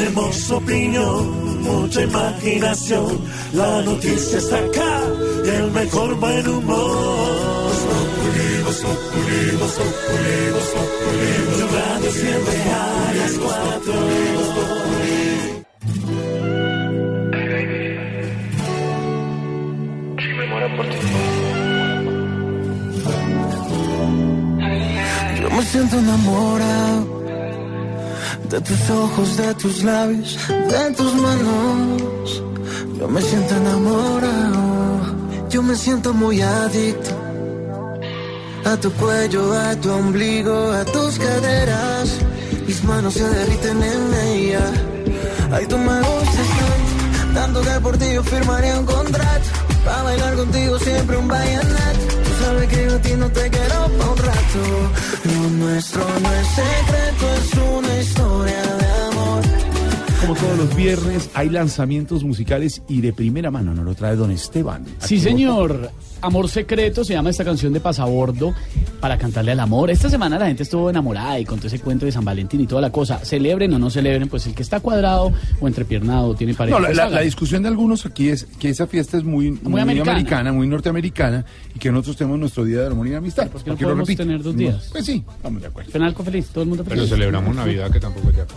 Tenemos opinión, mucha imaginación. La noticia está acá y el mejor buen humor. Tu radio siempre a las cuatro. Yo me siento enamorado de tus ojos, de tus labios, de tus manos. Yo me siento enamorado. Yo me siento muy adicto a tu cuello, a tu ombligo, a tus caderas. Mis manos se derriten en ella. Ay, tú me gustas tanto, tanto que por ti yo firmaría un contrato. Para bailar contigo siempre un vallenato. Que yo a ti no te quiero pa' un rato. Lo nuestro no es secreto, es una historia. Como todos los viernes, hay lanzamientos musicales y de primera mano nos lo trae don Esteban. Sí, señor. Amor Secreto se llama esta canción de Pasabordo para cantarle al amor. Esta semana la gente estuvo enamorada y contó ese cuento de San Valentín y toda la cosa. Celebren o no celebren, pues el que está cuadrado o entrepiernado tiene pareja. No, la, pues la- hágalo. la discusión de algunos aquí es que esa fiesta es muy, muy, americana. americana. muy norteamericana, y que nosotros tenemos nuestro Día de Armonía y Amistad. ¿por qué no ¿Por qué lo podemos repite? tener dos No, días? Pues sí, vamos de acuerdo. Penalco feliz, todo el mundo Pero feliz. celebramos Navidad, que tampoco es de acá.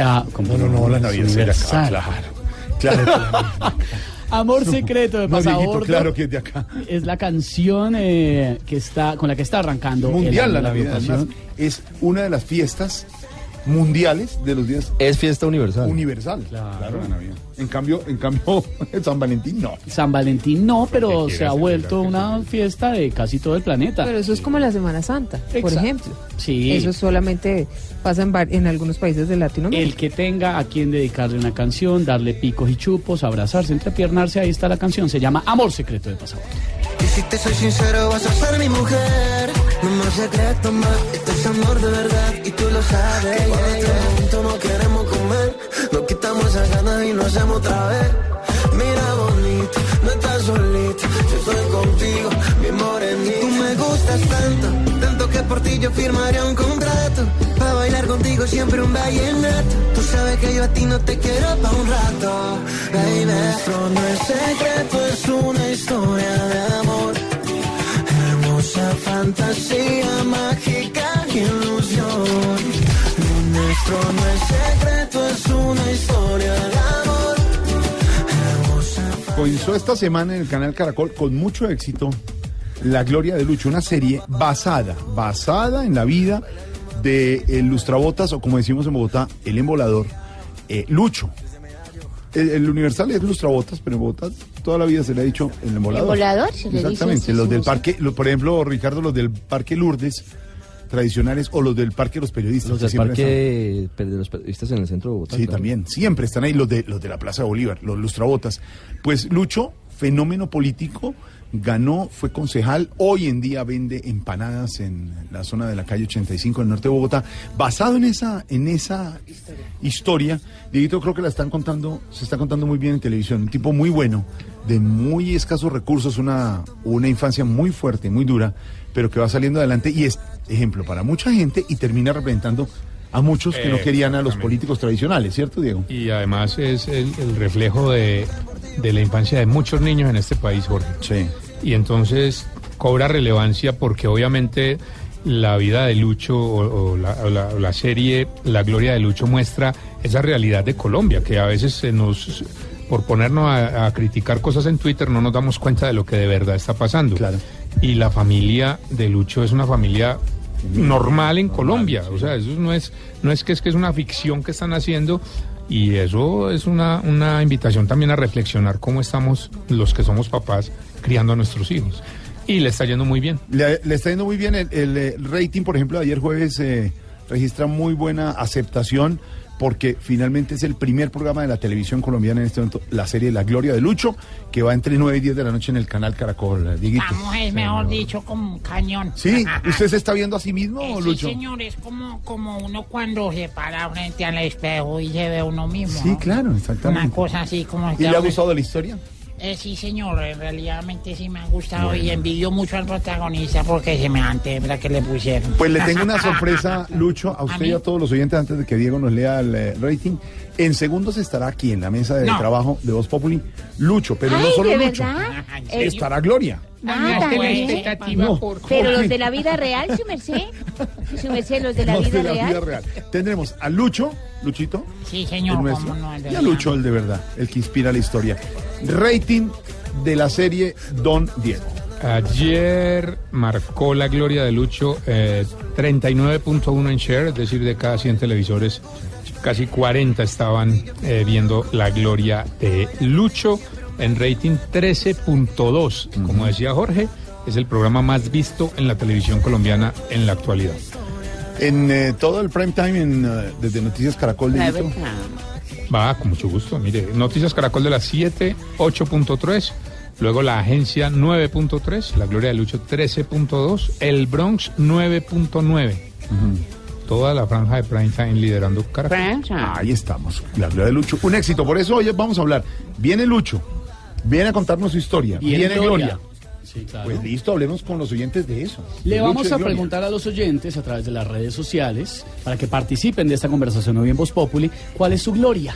Ah, como No, no, no, la Navidad es de acá, universal. claro. Claro, Amor Secreto de no, Pasabordo. claro que es de acá. Es la canción eh, que está con la que está arrancando Mundial el- la Navidad, agrupación. además, es una de las fiestas mundiales de los días Es fiesta universal. universal. Claro, la Navidad. En cambio, en cambio, San Valentín no. San Valentín no, pero se ha vuelto una fiesta de casi todo el planeta. Pero eso es como la Semana Santa, por ejemplo. Sí. Eso solamente pasa en, algunos países de Latinoamérica. El que tenga a quien dedicarle una canción, darle picos y chupos, abrazarse, entrepiernarse, ahí está la canción. Se llama Amor Secreto de Pasabordo. Y si te soy sincero, vas a ser mi mujer. No más secreto más, esto es amor de verdad. Y tú lo sabes. Que cuando estamos juntos no queremos. Nos quitamos esas ganas y lo hacemos otra vez. Mira bonito, no estás solito. Yo estoy contigo, mi morenito. Tú me gustas tanto, tanto que por ti yo firmaría un contrato. Para bailar contigo siempre un vallenato. Tú sabes que yo a ti no te quiero pa' un rato. Baby, nuestro no es secreto, es una historia de amor. Hermosa fantasía mágica ilusión. Nuestro no es secreto, es una historia de amor. Hermosa Comenzó esta semana en el canal Caracol con mucho éxito La Gloria de Lucho, una serie basada, basada en la vida de el Lustrabotas, o como decimos en Bogotá, el embolador, eh, Lucho. El, el Universal es Lustrabotas, pero en Bogotá toda la vida se le ha dicho el embolador. Embolador, se le dice Exactamente, los sí, del sí. parque, lo- por ejemplo, Ricardo, los del Parque Lourdes tradicionales o los del Parque de los Periodistas. Los del parque de los periodistas en el centro de Bogotá. Sí, claro. también. Siempre están ahí los de, los de la Plaza de Bolívar, los lustrabotas. Pues Lucho, fenómeno político, ganó, fue concejal, hoy en día vende empanadas en la zona de la calle 85 del norte de Bogotá. Basado en esa, en esa historia, Dieguito creo que la están contando, se está contando muy bien en televisión. Un tipo muy bueno, de muy escasos recursos, una, una infancia muy fuerte, muy dura, pero que va saliendo adelante y es ejemplo para mucha gente y termina representando a muchos que no querían a los políticos tradicionales, ¿cierto, Diego? Y además es el, el reflejo de, de la infancia de muchos niños en este país, Jorge. Sí. Y entonces cobra relevancia porque obviamente la vida de Lucho o, o la, o la- o la serie La Gloria de Lucho muestra esa realidad de Colombia, que a veces se nos, por ponernos a, a criticar cosas en Twitter, no nos damos cuenta de lo que de verdad está pasando. Claro. Y la familia de Lucho es una familia normal en Colombia, o sea, eso no es, no es que es que es una ficción que están haciendo. Y eso es una, una invitación también a reflexionar cómo estamos los que somos papás criando a nuestros hijos. Y le está yendo muy bien. Le, le está yendo muy bien el, el, eh, rating, por ejemplo, de ayer jueves eh, registra muy buena aceptación porque finalmente es el primer programa de la televisión colombiana en este momento, la serie La Gloria de Lucho, que va entre 9 y 10 de la noche en el canal Caracol, eh, Dieguito. Vamos, es mejor dicho, como un cañón. Sí, ¿usted se está viendo a sí mismo, Eh, Lucho? Sí, señor, es como, como uno cuando se para frente al espejo y se ve uno mismo. Sí, ¿no? claro, exactamente. Una cosa así como... ¿Y le ha gustado la historia? Eh, sí, señor, en realidad sí me ha gustado y envidio mucho al protagonista porque se me antebra que le pusieron. Pues le tengo una sorpresa, Lucho, a ¿A usted y a todos los oyentes antes de que Diego nos lea el eh, rating. En segundos estará aquí en la mesa de No. trabajo de Voz Populi, Lucho, pero no solo ¿de Lucho. Eh, Estará Gloria. Ah, expectativa No. por... Pero los de la vida real, su merced. Su merced, los de la, Los vida, de la real. vida real. Tendremos a Lucho, Luchito, Sí, el señor, nuestro, cómo no, el y a. Lucho, el de verdad, el que inspira la historia. Rating de la serie Don Diego. Ayer marcó la gloria de Lucho eh, 39.1 en share, es decir, de cada 100 televisores, casi 40 estaban eh, viendo la gloria de Lucho en rating 13.2. Como decía Jorge, es el programa más visto en la televisión colombiana en la actualidad. En eh, todo el prime time, en, eh, desde Noticias Caracol, Dieguito. Va, con mucho gusto. Mire, Noticias Caracol de las 7, 8.3. Luego la agencia 9.3, la Gloria de Lucho 13.2, el Bronx 9.9. Toda la franja de prime time liderando Caracol. Ahí estamos, la gloria de Lucho. Un éxito, por eso hoy vamos a hablar. Viene Lucho, viene a contarnos su historia. Viene Viene, Gloria. Gloria. Sí, claro. Pues listo, hablemos con los oyentes de eso. Le De vamos a preguntar a los oyentes a través de las redes sociales para que participen de esta conversación hoy en Voz Populi cuál es su gloria.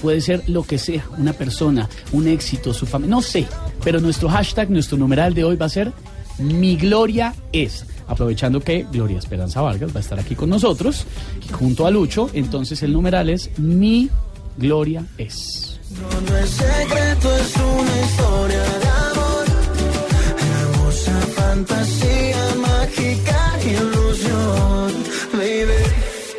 Puede ser lo que sea, una persona, un éxito, su familia, no sé, pero nuestro hashtag, nuestro numeral de hoy va a ser Mi Gloria es. Aprovechando que Gloria Esperanza Vargas va a estar aquí con nosotros, junto a Lucho, entonces el numeral es Mi Gloria es. No, no es secreto, es una historia de fantasía, mágica ilusión, baby.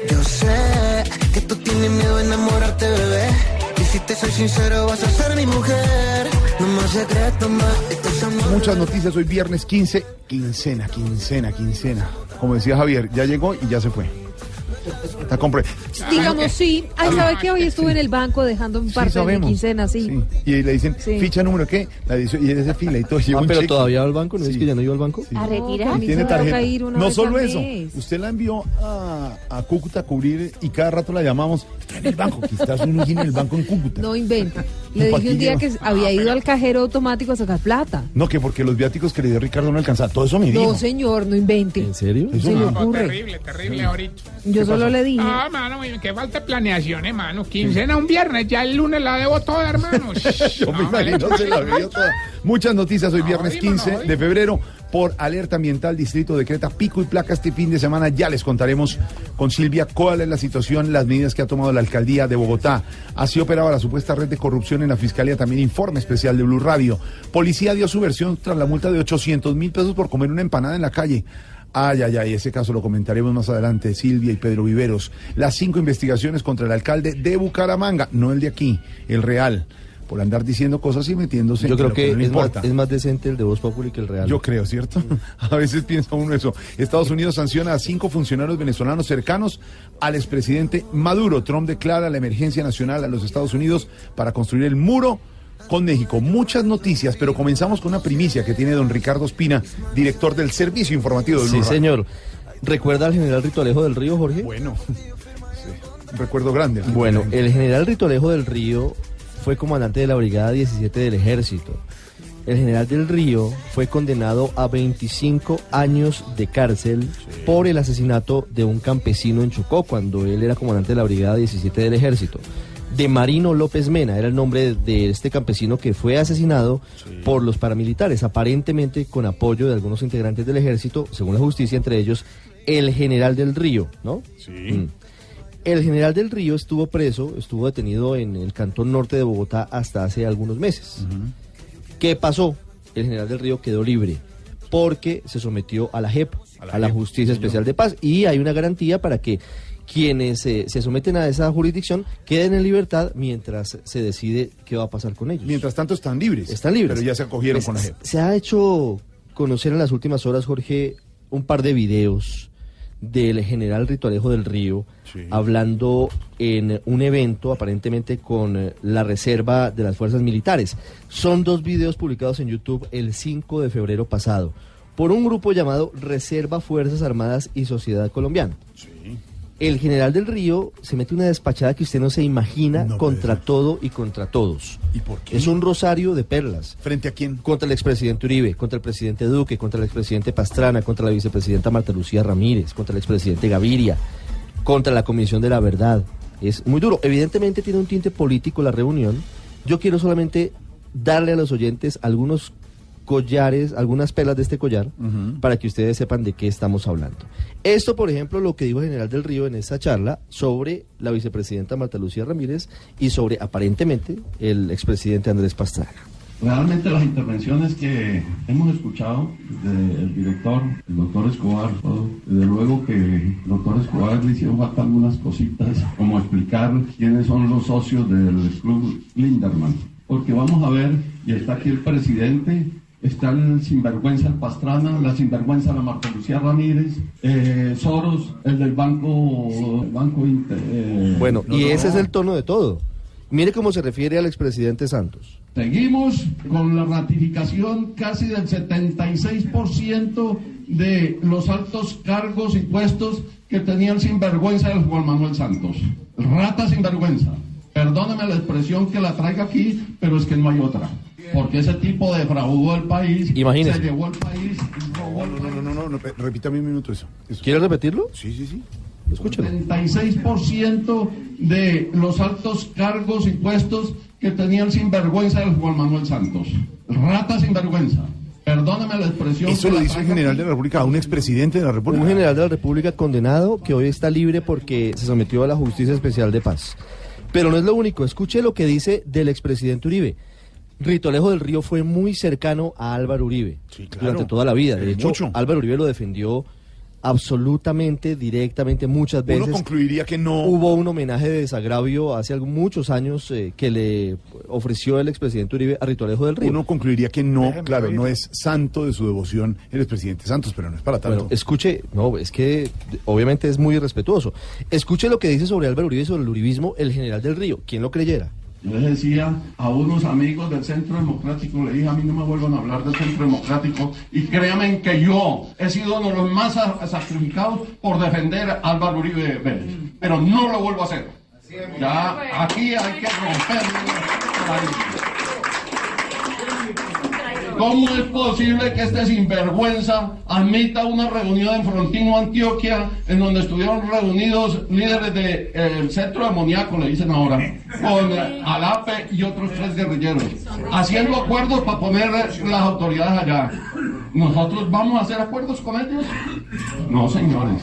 Yo sé que tú tienes miedo a enamorarte, bebé. Y si te soy sincero, vas a ser mi mujer. No más secreto, más. Muchas noticias hoy viernes 15, quincena, quincena, quincena. Como decía Javier, ya llegó y ya se fue. Está compre. Digamos, sí. Ay, ¿sabe que Hoy estuve en el banco dejando un Sí, parte de mi sabemos. quincena, sí. Sí. Y le dicen, Sí. ficha número qué, la edición, y ese fila y todo. lleva Ah, un pero cheque. todavía va al banco, ¿no es Sí. que ya no iba al banco? Sí. A No, retirar. a mí Tiene toca tarjeta. ir una No vez solo al eso, mes. usted la envió a, a Cúcuta a cubrir y cada rato la llamamos. Está en el banco, quizás un en el banco en Cúcuta. No inventa. Le ¿Y pa' dije un día que había ido al cajero automático a sacar plata. No, que porque los viáticos que le dio Ricardo no alcanzaban. Todo eso me dijo. No, señor, no invente. ¿En serio? Eso Se le no. ocurre. Terrible, terrible ahorita. Yo solo le dije. Ah, mano, qué falta de planeación, hermano. Quincena un viernes, ya el lunes la debo toda, hermano. Yo me imagino, se la vio toda. Muchas noticias hoy viernes oímos, 15 no oímos. de febrero por alerta ambiental distrito decreta pico y placa este fin de semana. Ya les contaremos con Silvia cuál es la situación, las medidas que ha tomado la alcaldía de Bogotá. Así operaba la supuesta red de corrupción en la fiscalía. También informe especial de Blue Radio. Policía dio su versión tras la multa de 800 mil pesos por comer una empanada en la calle. Ay, ay, ay, ese caso lo comentaremos más adelante, Silvia y Pedro Viveros. Las cinco investigaciones contra el alcalde de Bucaramanga, no el de aquí, el real, por andar diciendo cosas y metiéndose Yo en creo que no es más, es más decente el de Voz Populi que el real. Yo creo, ¿cierto? A veces piensa uno eso. Estados Unidos sanciona a cinco funcionarios venezolanos cercanos al expresidente Maduro. Trump declara la emergencia nacional a los Estados Unidos para construir el muro con México. Muchas noticias, pero comenzamos con una primicia que tiene don Ricardo Espina, director del Servicio Informativo de Sí, señor. ¿Recuerda al general Ritolejo del Río, Jorge? Bueno, sí, un recuerdo grande. Bueno, el general Ritolejo del Río fue comandante de la Brigada 17 del Ejército. El general del Río fue condenado a 25 años de cárcel por el asesinato de un campesino en Chocó cuando él era comandante de la Brigada 17 del Ejército. De Marino López Mena era el nombre de este campesino que fue asesinado por los paramilitares, aparentemente con apoyo de algunos integrantes del ejército, según la justicia, entre ellos el general del Río, ¿no? Sí. El general del Río estuvo preso, estuvo detenido en el cantón norte de Bogotá hasta hace algunos meses. ¿Qué pasó? El general del Río quedó libre porque se sometió a la JEP, a la, Justicia Especial de Paz, y hay una garantía para que quienes eh, se someten a esa jurisdicción queden en libertad mientras se decide qué va a pasar con ellos. Mientras tanto están libres. Están libres. Pero ya se acogieron Pues, con la JEP. Se ha hecho conocer en las últimas horas, Jorge, un par de videos del general Ritualejo del Río hablando en un evento aparentemente con eh, la reserva de las fuerzas militares. Son dos videos publicados en YouTube el 5 de febrero pasado por un grupo llamado Reserva Fuerzas Armadas y Sociedad Colombiana. El general del Río se mete una despachada que usted no se imagina No contra todo y contra todos. ¿Y por qué? Es un rosario de perlas. ¿Frente a quién? Contra el expresidente Uribe, contra el presidente Duque, contra el expresidente Pastrana, contra la vicepresidenta Marta Lucía Ramírez, contra el expresidente Gaviria, contra la Comisión de la Verdad. Es muy duro. Evidentemente tiene un tinte político la reunión. Yo quiero solamente darle a los oyentes algunos collares, algunas pelas de este collar, para que ustedes sepan de qué estamos hablando. Esto, por ejemplo, lo que dijo el general del Río en esta charla sobre la vicepresidenta Marta Lucía Ramírez y sobre, aparentemente, el expresidente Andrés Pastrana. Realmente las intervenciones que hemos escuchado del director, el doctor Escobar, todo, desde luego que el doctor Escobar le hicieron falta algunas cositas, como explicar quiénes son los socios del club Linderman. Porque vamos a ver, y está aquí el presidente, está el sinvergüenza el Pastrana, la sinvergüenza la Marta Lucía Ramírez, eh, Soros, el del banco, el banco Inter- eh, Bueno, no, y no, ese es el tono de todo. Mire cómo se refiere al expresidente Santos. Seguimos con la ratificación casi del 76% de los altos cargos y puestos que tenía el sinvergüenza del Juan Manuel Santos. Rata sinvergüenza. Perdóneme la expresión que la traiga aquí, pero es que no hay otra. Porque ese tipo defraudó el país, Imagínese. se llevó el país, robó el No, no, no, no, no, repítame un minuto eso. eso. ¿Quiere repetirlo? Sí, sí, sí. Escúchelo. 76% de los altos cargos y puestos que tenía el sinvergüenza del Juan Manuel Santos. Rata sinvergüenza. Perdóneme la expresión. Eso lo dice un general de la República a un expresidente de la República. Un general de la República condenado que hoy está libre porque se sometió a la Justicia Especial de Paz. Pero no es lo único. Escuche lo que dice del expresidente Uribe. Rito Alejo del Río fue muy cercano a Álvaro Uribe Sí, claro. durante toda la vida. De hecho, mucho. Álvaro Uribe lo defendió absolutamente, directamente, muchas veces. Uno concluiría que no. Hubo un homenaje de desagravio hace muchos años eh, que le ofreció el expresidente Uribe a Rito Alejo del Río. Uno concluiría que no, claro, no es santo de su devoción el expresidente Santos, pero no es para tanto. Bueno, escuche, no, es que obviamente es muy irrespetuoso. Escuche lo que dice sobre Álvaro Uribe y sobre el uribismo el general del Río. ¿Quién lo creyera? Yo les decía a unos amigos del Centro Democrático, le dije a mí no me vuelvan a hablar del Centro Democrático y créanme que yo he sido uno de los más sa- sacrificados por defender a Álvaro Uribe Vélez, pero no lo vuelvo a hacer. Ya aquí hay que romper paradigmas. ¿Cómo es posible que este sinvergüenza admita una reunión en Frontino, Antioquia, en donde estuvieron reunidos líderes del centro de amoníaco, le dicen ahora, con eh, Alape y otros tres guerrilleros, haciendo acuerdos para poner eh, las autoridades allá? ¿Nosotros vamos a hacer acuerdos con ellos? No, señores.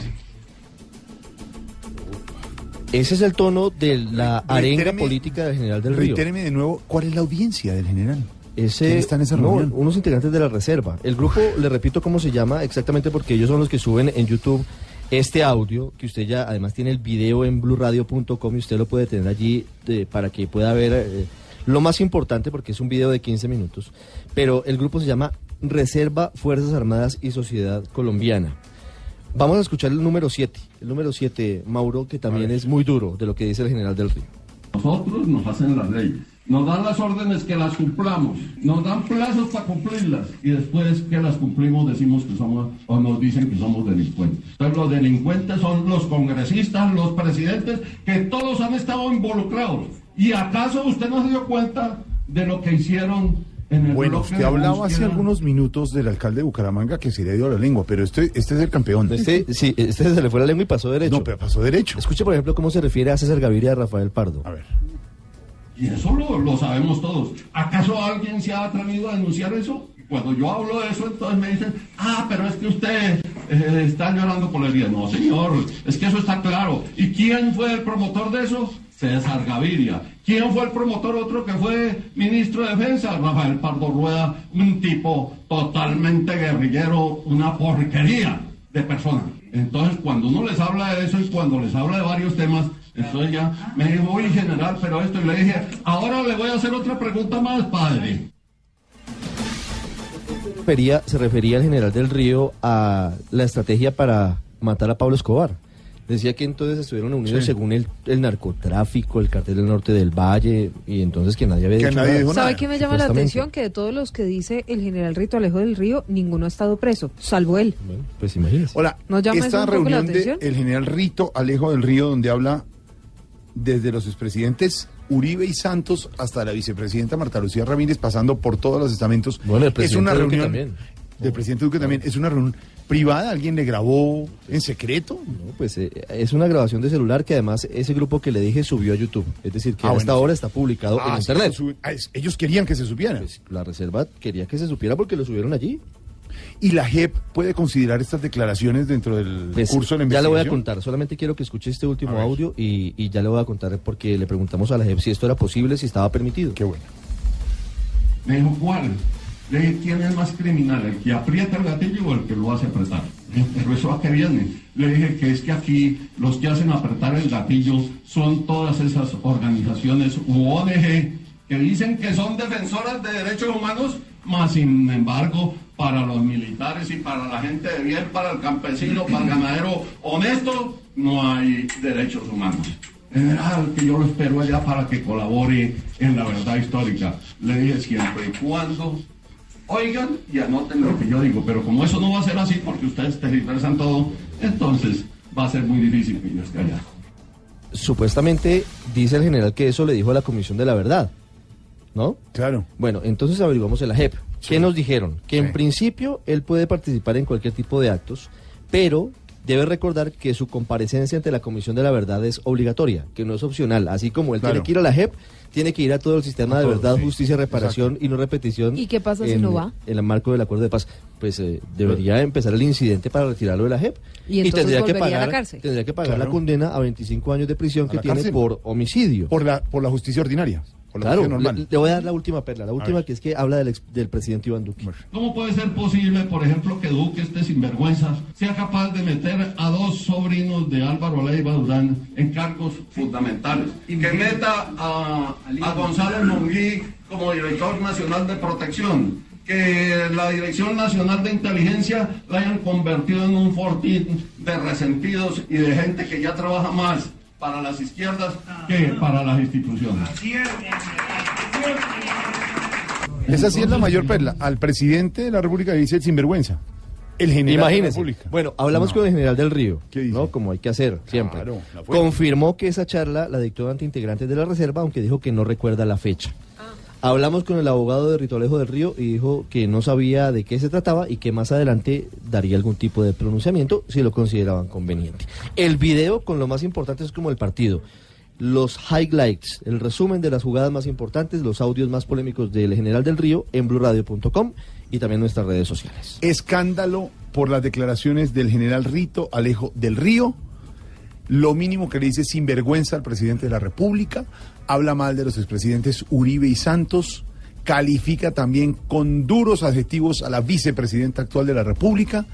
Ese es el tono de la arenga Reitéreme- política del general del Río. Reitéreme de nuevo, ¿cuál es la audiencia del general? Ese, ¿Quién está en esa no, reunión? unos integrantes de la reserva. El grupo, le repito cómo se llama exactamente porque ellos son los que suben en YouTube este audio, que usted ya además tiene el video en blueradio.com y usted lo puede tener allí eh, para que pueda ver eh, lo más importante porque es un video de 15 minutos. Pero el grupo se llama Reserva Fuerzas Armadas y Sociedad Colombiana. Vamos a escuchar el número 7. El número 7, Mauro, que también es muy duro de lo que dice el general del Río. Nosotros nos hacen las leyes, nos dan las órdenes que las cumplamos, nos dan plazos para cumplirlas y después que las cumplimos decimos que somos o nos dicen que somos delincuentes. Entonces los delincuentes son los congresistas, los presidentes, que todos han estado involucrados. ¿Y acaso usted no se dio cuenta de lo que hicieron en el Bueno, usted de hablaba hace algunos minutos del alcalde de Bucaramanga que se le dio la lengua, pero este, este es el campeón. Este, sí, este se le fue la lengua y pasó derecho. No, pero pasó derecho. Escuche, por ejemplo, cómo se refiere a César Gaviria a Rafael Pardo. A ver. Y eso lo, lo sabemos todos. ¿Acaso alguien se ha atrevido a denunciar eso? Cuando yo hablo de eso, entonces me dicen, ah, pero es que usted eh, está llorando por la herida. No, señor, es que eso está claro. ¿Y quién fue el promotor de eso? César Gaviria. ¿Quién fue el promotor otro que fue ministro de Defensa? Rafael Pardo Rueda, un tipo totalmente guerrillero, una porquería de persona. Entonces, cuando uno les habla de eso y cuando les habla de varios temas, entonces ya me dijo, oye, general, pero esto, y le dije, ahora le voy a hacer otra pregunta más, padre. refería, se refería el general del Río a la estrategia para matar a Pablo Escobar. Decía que entonces estuvieron unidos Sí. según el, el narcotráfico, el cartel del norte del Valle, y entonces que nadie había Que dicho nadie nada. ¿Sabe qué me llama la atención? Que de todos los que dice el general Rito Alejo del Río, ninguno ha estado preso, salvo él. Bueno, pues imagínese. Hola, ¿No llama esta reunión del general Rito Alejo del Río, donde habla desde los expresidentes Uribe y Santos hasta la vicepresidenta Marta Lucía Ramírez, pasando por todos los estamentos. Bueno, el es presidente una Duque reunión también. del presidente Duque también. Es una reunión privada. ¿Alguien le grabó en secreto? No, pues eh, es una grabación de celular que además ese grupo que le dije subió a YouTube. Es decir, que Ah, hasta bueno, ahora está publicado Ah, en sí, Internet. Ah, es- ellos querían que se supiera. Pues la reserva quería que se supiera porque lo subieron allí. Y la JEP puede considerar estas declaraciones dentro del Pues, curso de la ya le voy a investigación. contar, solamente quiero que escuche este último audio y, y ya le voy a contar porque le preguntamos a la JEP si esto era posible, si estaba permitido. Qué bueno. Me dijo, ¿cuál? Le dije, ¿quién es más criminal? ¿El que aprieta el gatillo o el que lo hace apretar? ¿Pero eso a qué viene? Le dije que es que aquí los que hacen apretar el gatillo son todas esas organizaciones u ONG que dicen que son defensoras de derechos humanos, más sin embargo, para los militares y para la gente de bien, para el campesino, para el ganadero honesto, no hay derechos humanos. General, que yo lo espero allá para que colabore en la verdad histórica. Le dije siempre y cuando oigan y anoten lo que yo digo, pero como eso no va a ser así porque ustedes tergiversan todo, entonces va a ser muy difícil que yo esté allá. Supuestamente dice el general que eso le dijo a la Comisión de la Verdad, ¿no? Claro. Bueno, entonces averiguamos en la JEP. ¿Qué nos dijeron? Que en principio él puede participar en cualquier tipo de actos, pero debe recordar que su comparecencia ante la Comisión de la Verdad es obligatoria, que no es opcional. Así como él Claro. tiene que ir a la JEP, tiene que ir a todo el sistema de verdad, sí. justicia, reparación y no repetición. ¿Y qué pasa si en- no va? En el marco del acuerdo de paz. Pues eh, debería empezar el incidente para retirarlo de la JEP. Y entonces tendría que la pagar, cárcel. tendría que pagar Claro. la condena a 25 años de prisión A que la tiene cárcel. por homicidio. Por la, por la justicia ordinaria. Por la Claro, le, normal. le voy a dar la última perla, la última que es que habla del, ex- del presidente Iván Duque. ¿Cómo puede ser posible, por ejemplo, que Duque, este sinvergüenza, sea capaz de meter a dos sobrinos de Álvaro Leiva Durán en cargos fundamentales? Y que meta a, a González Monguí como director nacional de protección. Que la Dirección Nacional de Inteligencia la hayan convertido en un fortín de resentidos y de gente que ya trabaja más para las izquierdas que para las instituciones. Esa sí es la mayor perla. Al presidente de la República le dice el sinvergüenza. El general de la Imagínese. República. Bueno, hablamos No. con el general del Río, ¿Qué dice? ¿no? Como hay que hacer siempre. Claro. Confirmó que esa charla la dictó ante integrantes de la reserva, aunque dijo que no recuerda la fecha. Hablamos con el abogado de Rito Alejo del Río y dijo que no sabía de qué se trataba y que más adelante daría algún tipo de pronunciamiento si lo consideraban conveniente. El video con lo más importante es como el partido. Los highlights, el resumen de las jugadas más importantes, los audios más polémicos del general del Río en blurradio.com y también nuestras redes sociales. Escándalo por las declaraciones del general Rito Alejo del Río. Lo mínimo que le dice sinvergüenza al presidente de la República. Habla mal de los expresidentes Uribe y Santos. Califica también con duros adjetivos a la vicepresidenta actual de la República.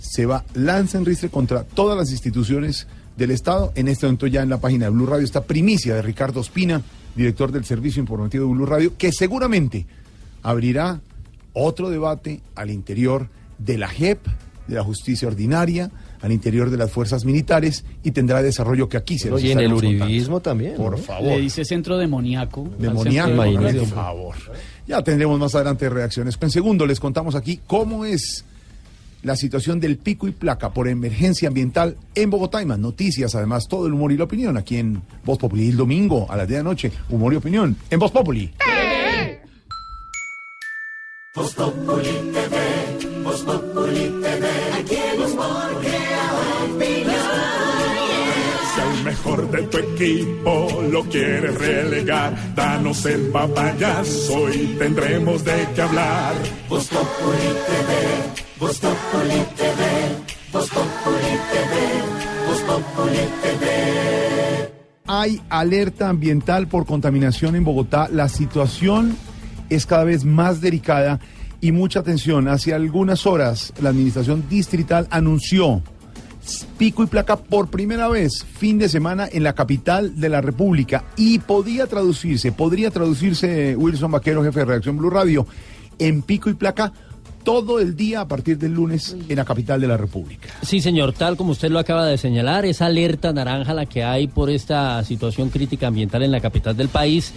Se va, lanza en ristre contra todas las instituciones del Estado. En este momento ya en la página de Blue Radio está primicia de Ricardo Espina, director del servicio informativo de Blue Radio, que seguramente abrirá otro debate al interior de la JEP, de la justicia ordinaria, al interior de las fuerzas militares y tendrá desarrollo que aquí se No, los y en el uribismo también. Por ¿no? favor. Le dice centro demoníaco. Demoníaco, centro por favor. Ya tendremos más adelante reacciones. En segundo, les contamos aquí cómo es la situación del pico y placa por emergencia ambiental en Bogotá. Y más noticias, además, todo el humor y la opinión aquí en Voz Populi. El domingo a las 10 de la noche, humor y opinión en Voz Populi. Si al mejor de tu equipo lo quieres relegar, danos el papayazo y tendremos de qué hablar. Populi TV, Populi TV, Populi TV, Populi TV. Hay alerta ambiental por contaminación en Bogotá. La situación es cada vez más delicada y mucha atención. Hace algunas horas la administración distrital anunció pico y placa por primera vez fin de semana en la capital de la República y podía traducirse, podría traducirse Wilson Vaquero, jefe de redacción Blue Radio, en pico y placa todo el día a partir del lunes en la capital de la República. Sí, señor, tal como usted lo acaba de señalar, esa alerta naranja la que hay por esta situación crítica ambiental en la capital del país,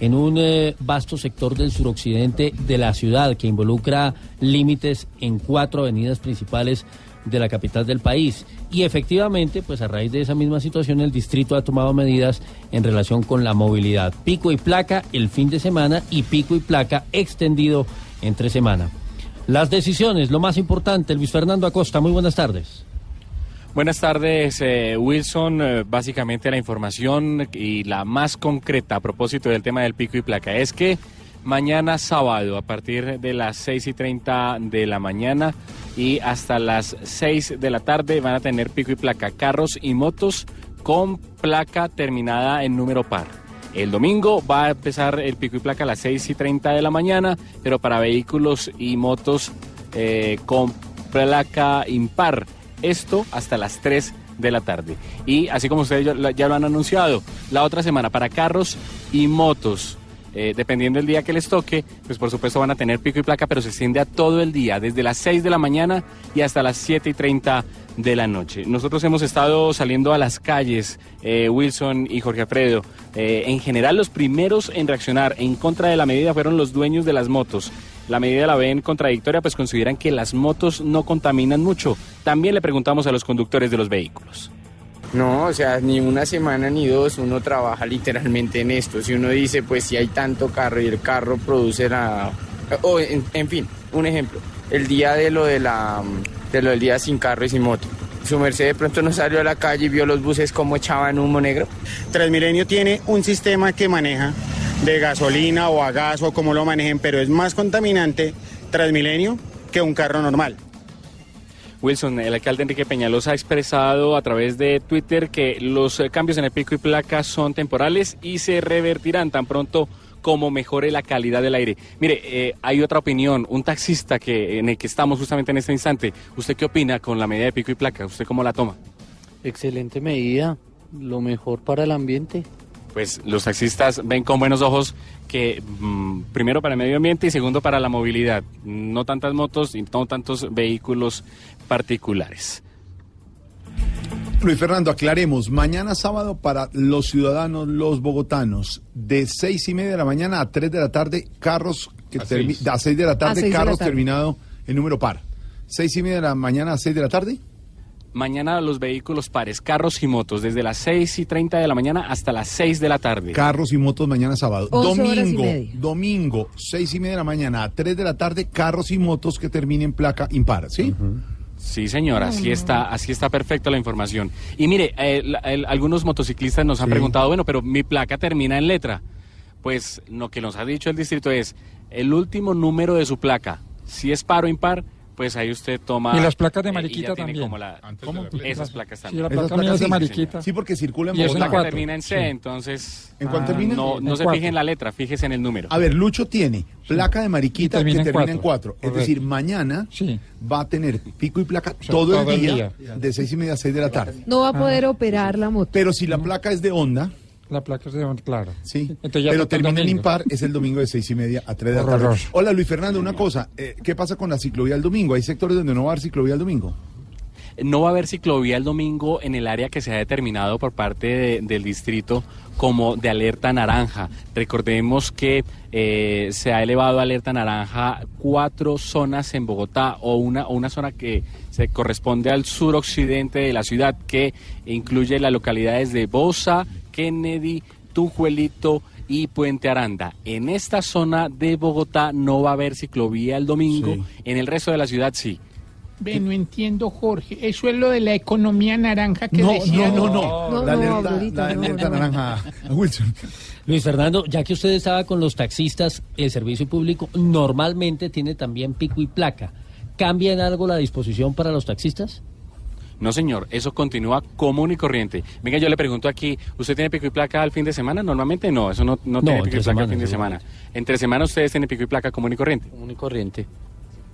en un eh, vasto sector del suroccidente de la ciudad que involucra límites en cuatro avenidas principales de la capital del país. Y efectivamente, pues a raíz de esa misma situación, el distrito ha tomado medidas en relación con la movilidad. Pico y placa el fin de semana y pico y placa extendido entre semana. Las decisiones, lo más importante, Luis Fernando Acosta, muy buenas tardes. Buenas tardes, eh, Wilson. Eh, básicamente la información y la más concreta a propósito del tema del pico y placa es que mañana sábado a partir de las 6 y 30 de la mañana y hasta las 6 de la tarde van a tener pico y placa carros y motos con placa terminada en número par. El domingo va a empezar el pico y placa a las 6 y 30 de la mañana, pero para vehículos y motos eh, con placa impar. Esto hasta las 3 de la tarde. Y así como ustedes ya, lo han anunciado, la otra semana para carros y motos eh, dependiendo del día que les toque, pues por supuesto van a tener pico y placa, pero se extiende a todo el día, desde las 6 de la mañana y hasta las 7 y 30 de la noche. Nosotros hemos estado saliendo a las calles, eh, Wilson y Jorge Alfredo. Eh, en general, los primeros en reaccionar en contra de la medida fueron los dueños de las motos. La medida la ven contradictoria, pues consideran que las motos no contaminan mucho. También le preguntamos a los conductores de los vehículos. No, o sea, ni una semana ni dos uno trabaja literalmente en esto. Si uno dice, pues si hay tanto carro y el carro produce la... O, en, fin, un ejemplo. El día de lo, de, la, de lo del día sin carro y sin moto. Su merced de pronto no salió a la calle y vio los buses como echaban humo negro. Transmilenio tiene un sistema que maneja de gasolina o a gas o como lo manejen, pero es más contaminante Transmilenio que un carro normal. Wilson, el alcalde Enrique Peñalosa ha expresado a través de Twitter que los eh, cambios en el pico y placa son temporales y se revertirán tan pronto como mejore la calidad del aire. Mire, eh, hay otra opinión, un taxista que en el que estamos justamente en este instante. ¿Usted qué opina con la medida de pico y placa? ¿Usted cómo la toma? Excelente medida, lo mejor para el ambiente. Pues los taxistas ven con buenos ojos que mm, primero para el medio ambiente y segundo para la movilidad. No tantas motos y no tantos vehículos particulares. Luis Fernando, aclaremos, mañana sábado para los ciudadanos, los bogotanos, de seis y media de la mañana a tres de la tarde, carros que A seis. a seis de la tarde, seis la carros tarde. terminado en número par. Seis y media de la mañana a seis de la tarde. Mañana los vehículos pares, carros y motos, desde las 6 y 30 de la mañana hasta las 6 de la tarde. Carros y motos mañana sábado. 11 horas y Domingo, domingo, seis y media de la mañana a tres de la tarde, carros y motos que terminen placa impar, ¿sí? Sí, señor, así está, así está perfecta la información. Y mire, eh, la- el- algunos motociclistas nos han Sí. preguntado, bueno, pero mi placa termina en letra. Pues lo que nos ha dicho el distrito es el último número de su placa. Si es par o impar, pues ahí usted toma. Y las placas de eh, y mariquita tiene también. como la- ¿Cómo? Esas placas Sí, también. la placa mía es de mariquita. Sí, porque circula en Y es en Bogotá. La placa cuatro. termina en C, Sí. entonces. ¿En cuánto ah, termina? No, En no se cuatro. fije en la letra, fíjese en el número. A ver, Lucho tiene placa de mariquita Y termina que en termina en cuatro. cuatro. Es Correcto. decir, mañana va a tener pico y placa todo, todo el el día, de seis y media a seis de la tarde. No va a poder operar la moto. Pero si la placa es de onda, La placa es de claro. Sí, Entonces ya pero termina en impar, es el domingo de seis y media a tres de la tarde. Hola Luis Fernando, una cosa, eh, ¿qué pasa con la ciclovía el domingo? ¿Hay sectores donde no va a haber ciclovía el domingo? No va a haber ciclovía el domingo en el área que se ha determinado por parte de- del distrito como de alerta naranja. Recordemos que eh, se ha elevado a alerta naranja cuatro zonas en Bogotá o una, o una zona que se corresponde al suroccidente de la ciudad que incluye las localidades de Bosa, Kennedy, Tujuelito y Puente Aranda. En esta zona de Bogotá no va a haber ciclovía el domingo, en el resto de la ciudad sí. Ve, no entiendo, Jorge. Eso es lo de la economía naranja que No, decía. no, no, no. La no, alerta, la alerta no. naranja, Wilson. Luis Fernando, ya que usted estaba con los taxistas, el servicio público normalmente tiene también pico y placa. ¿Cambia en algo la disposición para los taxistas? No, señor, eso continúa común y corriente. Venga, yo le pregunto aquí, ¿usted tiene pico y placa al fin de semana? Normalmente no, eso no, no, No, tiene pico y placa al fin de semana. Entre semana ustedes tienen pico y placa común y corriente. Común y corriente.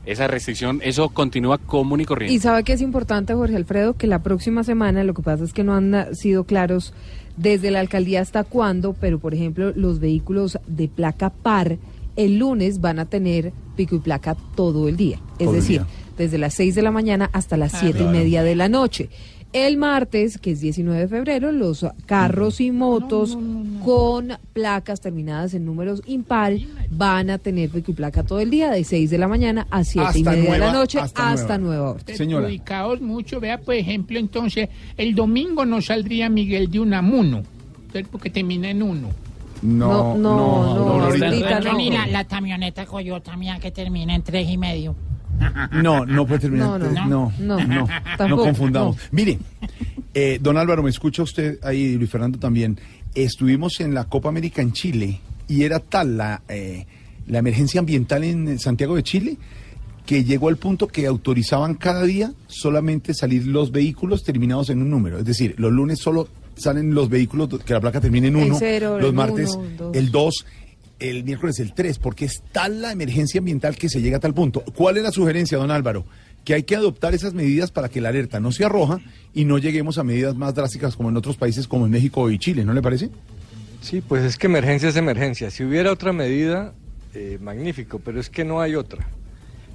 Esa restricción, eso continúa común y corriente. Y sabe que es importante, Jorge Alfredo, que la próxima semana, lo que pasa es que no han sido claros desde la alcaldía hasta cuándo, pero por ejemplo, los vehículos de placa par el lunes van a tener pico y placa todo el día. Es Todo decir, día. desde las 6 de la mañana hasta las 7 y Claro. media de la noche. El martes, que es 19 de febrero, los carros y motos con placas terminadas en números impar van a tener pico y placa todo el día, de 6 de la mañana a 7 y media de la noche hasta hasta, nueva. nueva orden. Perjudicados mucho, vea, por ejemplo, entonces, el domingo no saldría Miguel de Unamuno, porque termina en uno. No, No, no, no, ahorita no. Ni la, la camioneta Coyota mía que termina en tres y medio. No, no puede terminar. No, no. no, No, no, no, tampoco, confundamos. no. Mire, eh, don Álvaro, me escucha usted ahí, Luis Fernando también. Estuvimos en la Copa América en Chile y era tal la, eh, la emergencia ambiental en Santiago de Chile que llegó al punto que autorizaban cada día solamente salir los vehículos terminados en un número. Es decir, los lunes solo salen los vehículos que la placa termine en El uno, cero, los el martes uno, el dos. el 2, el miércoles el 3, porque es tal la emergencia ambiental que se llega a tal punto. ¿Cuál es la sugerencia, don Álvaro? Que hay que adoptar esas medidas para que la alerta no sea roja y no lleguemos a medidas más drásticas como en otros países como en México y Chile, ¿no le parece? Sí, pues es que emergencia es emergencia. Si hubiera otra medida, eh, magnífico, pero es que no hay otra.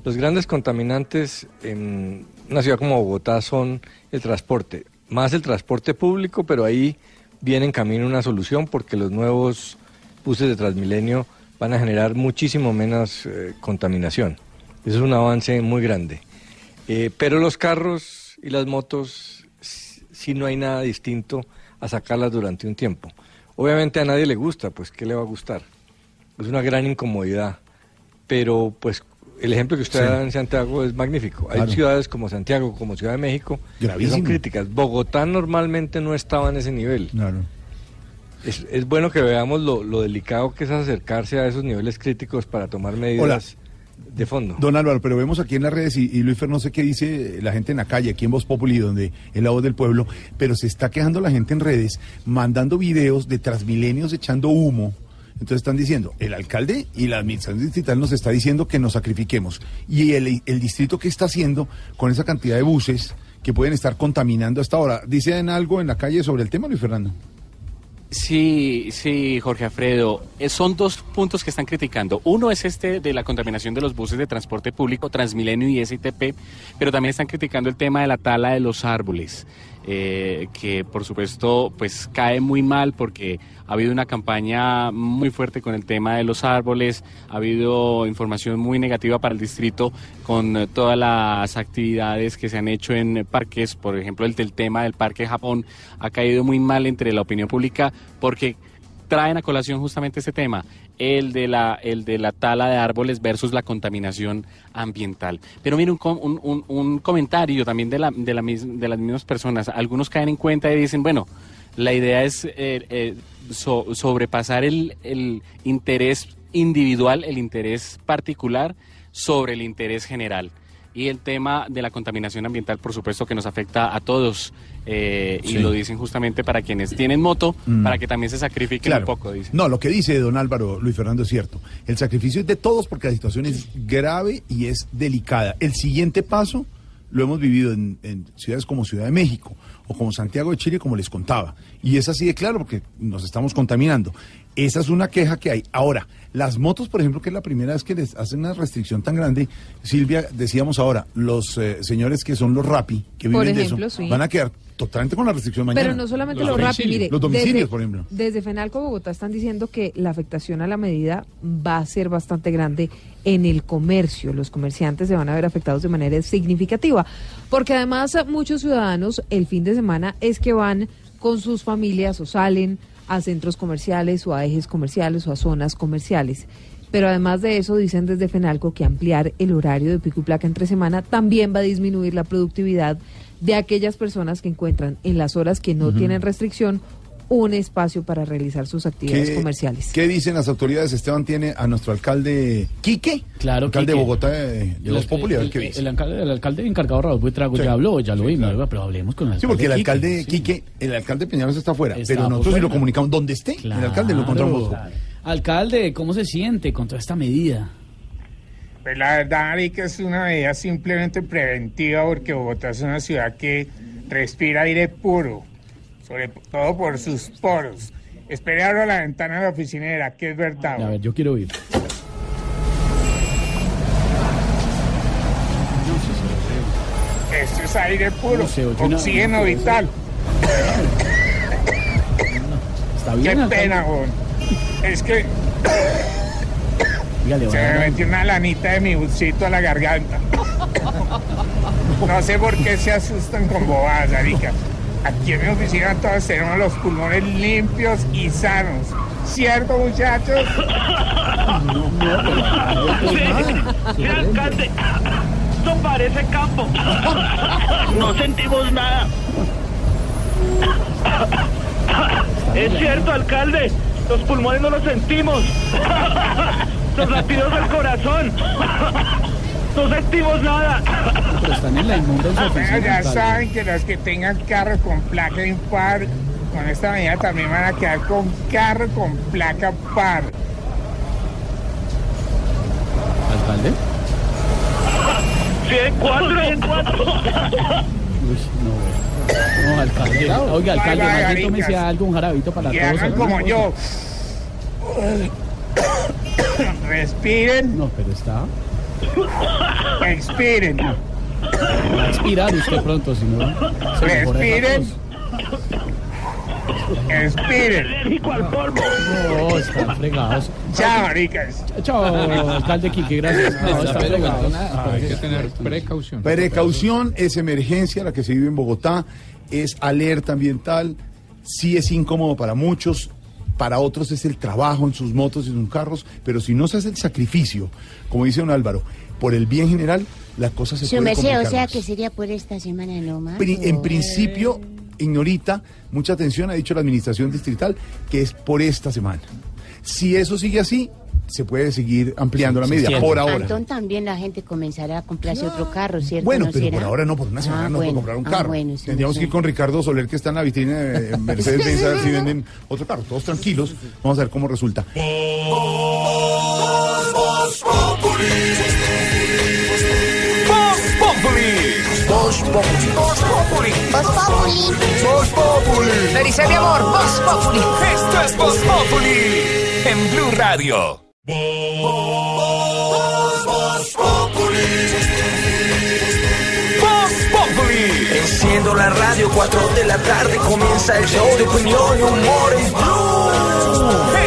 Los grandes contaminantes en una ciudad como Bogotá son el transporte, más el transporte público, pero ahí viene en camino una solución porque los nuevos buses de Transmilenio van a generar muchísimo menos eh, contaminación. Eso es un avance muy grande. Eh, pero los carros y las motos, si no hay nada distinto a sacarlas durante un tiempo. Obviamente a nadie le gusta, pues ¿qué le va a gustar? Es una gran incomodidad, pero pues el ejemplo que usted Sí. da en Santiago es magnífico. Hay Claro. ciudades como Santiago, como Ciudad de México, que Gravísimo. son críticas. Bogotá normalmente no estaba en ese nivel. Claro. Es, es bueno que veamos lo, lo delicado que es acercarse a esos niveles críticos para tomar medidas Hola. de fondo. Don Álvaro, pero vemos aquí en las redes, y, y Luis Fer, no sé qué dice la gente en la calle, aquí en Voz Populi, donde es la voz del pueblo, pero se está quejando la gente en redes, mandando videos de Transmilenios echando humo. Entonces están diciendo, el alcalde y la administración distrital nos está diciendo que nos sacrifiquemos. Y el, distrito, ¿qué está haciendo con esa cantidad de buses que pueden estar contaminando hasta ahora? ¿Dicen algo en la calle sobre el tema, Luis Fernando? Sí, sí, Jorge Alfredo. Eh, son dos puntos que están criticando. Uno es este de la contaminación de los buses de transporte público, Transmilenio y SITP, pero también están criticando el tema de la tala de los árboles, eh, que por supuesto pues cae muy mal porque ha habido una campaña muy fuerte con el tema de los árboles, ha habido información muy negativa para el distrito con todas las actividades que se han hecho en parques, por ejemplo el del tema del Parque Japón ha caído muy mal entre la opinión pública porque traen a colación justamente ese tema, el de la, el de la tala de árboles versus la contaminación ambiental. Pero mire, un, un, un- comentario también de, la, de, la de las mismas personas. Algunos caen en cuenta y dicen, bueno, la idea es eh, eh, so- sobrepasar el, el interés individual, el interés particular sobre el interés general. Y el tema de la contaminación ambiental, por supuesto, que nos afecta a todos. eh, Sí. Y lo dicen justamente para quienes tienen moto, Mm. para que también se sacrifiquen Claro. un poco, dicen. No, lo que dice don Álvaro Luis Fernando es cierto. El sacrificio es de todos porque la situación es grave y es delicada. El siguiente paso lo hemos vivido en, en ciudades como Ciudad de México o como Santiago de Chile, como les contaba. Y es así de claro porque nos estamos contaminando. Esa es una queja que hay. Ahora, las motos, por ejemplo, que es la primera vez que les hacen una restricción tan grande, Silvia, decíamos ahora, los eh, señores que son los RAPI, que Por viven ejemplo, de eso, sí. van a quedar totalmente con la restricción mañana. Pero no solamente Los lo rápido, mire. Los domicilios, desde, por ejemplo. Desde Fenalco Bogotá están diciendo que la afectación a la medida va a ser bastante grande en el comercio. Los comerciantes se van a ver afectados de manera significativa. Porque además muchos ciudadanos el fin de semana es que van con sus familias o salen a centros comerciales o a ejes comerciales o a zonas comerciales. Pero además de eso, dicen desde Fenalco que ampliar el horario de pico y placa entre semana también va a disminuir la productividad de aquellas personas que encuentran en las horas que no tienen restricción un espacio para realizar sus actividades comerciales. ¿Qué dicen las autoridades? Esteban tiene a nuestro alcalde Quique, Claro, alcalde Quique. de Bogotá de, de a ver el- qué el- dice. El, alcalde, el alcalde encargado Raúl Buitrago Sí. ya habló, ya lo vimos, oiga, pero hablemos con el Sí, porque el Quique, alcalde sí. Quique, el alcalde Peñalos está afuera, Está pero nosotros sí lo comunicamos donde esté. El alcalde lo encontramos. Claro. Alcalde, ¿cómo se siente con toda esta medida? Pues la verdad, Arica es una medida simplemente preventiva porque Bogotá es una ciudad que respira aire puro, sobre todo por sus poros. Espere abro la ventana de la oficinera, que es verdad. A ver, yo quiero ir. Esto es aire puro, oxígeno vital. Está bien, Qué pena, Juan. Es que se me metió una lanita de mi bolsito a la garganta. No sé por qué se asustan con bobadas, Arica. Aquí en mi oficina todos tenemos los pulmones limpios y sanos. ¿Cierto, muchachos? Sí, alcalde. Esto parece campo. No sentimos nada. Es cierto, alcalde. Los pulmones no los sentimos. Los latidos del corazón. No sentimos nada. Pero están en la inmunda en su Bueno, oficina, ya saben que los que tengan carro con placa impar, con esta medida también van a quedar con carro con placa par. ¿Alcalde? Sí, en cuatro, en cuatro. Uy, no, no, alcalde. Oiga, alcalde, más bien tómese algo, un jarabito para Y todos. hagan como cosa. yo. Respiren, No, pero está. expiren. Va a expirar usted pronto, si no. se Respiren. Expiren. Alérgico al polvo. No, están fregados. Chao, maricas. Chao, alcalde Quique, gracias. No, Está Ah, hay que tener precaución. Precaución es emergencia la que se vive en Bogotá, es alerta ambiental, sí es incómodo para muchos, para otros es el trabajo en sus motos y en sus carros, pero si no se hace el sacrificio, como dice don Álvaro, por el bien general, la cosa se Su puede merced, o sea que sería por esta semana nomás. Pri- en o- principio, ignorita, mucha atención, ha dicho la administración distrital, que es por esta semana. Si eso sigue así, se puede seguir ampliando la medida, por ahora. Antón también la gente comenzará a comprarse otro carro, ¿cierto? Bueno, ¿No pero será? por ahora no, por una semana Ah, no bueno. puedo comprar un Ah, carro. bueno, sí, Tendríamos sí. que ir con Ricardo Soler, que está en la vitrina de Mercedes-Benz, a ver si venden otro carro. Todos tranquilos, vamos a ver cómo resulta. Populi. Voz Populi. Voz Populi. Voz Populi. Voz Populi. Le dice mi amor, Voz Populi. Esto es Voz Populi en Blue Radio. Voz Populi. Enciendo la radio, 4 de la tarde comienza el show de opinión y humor en Blue.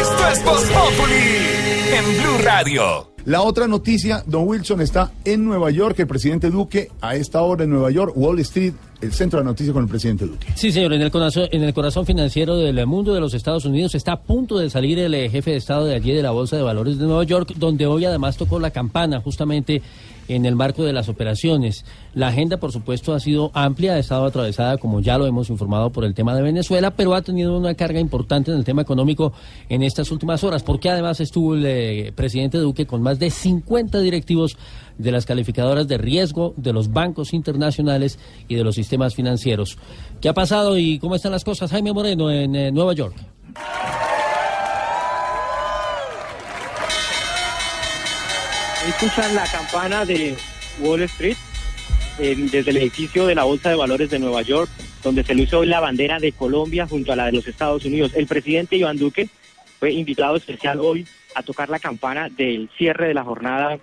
Esto es Voz Populi en Blue Radio. La otra noticia, Don Wilson está en Nueva York, el presidente Duque, a esta hora en Nueva York, Wall Street, el centro de la noticia con el presidente Duque. Sí, señor, en el, corazón, en el corazón financiero del mundo de los Estados Unidos está a punto de salir el eh, jefe de Estado de allí de la Bolsa de Valores de Nueva York, donde hoy además tocó la campana justamente en el marco de las operaciones. La agenda, por supuesto, ha sido amplia, ha estado atravesada, como ya lo hemos informado, por el tema de Venezuela, pero ha tenido una carga importante en el tema económico en estas últimas horas, porque además estuvo el eh, presidente Duque con más de 50 directivos de las calificadoras de riesgo, de los bancos internacionales y de los sistemas financieros. ¿Qué ha pasado y cómo están las cosas? Jaime Moreno en eh, Nueva York. Escuchan la campana de Wall Street desde el edificio de la Bolsa de Valores de Nueva York, donde se luce hoy la bandera de Colombia junto a la de los Estados Unidos. El presidente Iván Duque fue invitado especial hoy a tocar la campana del cierre de la jornada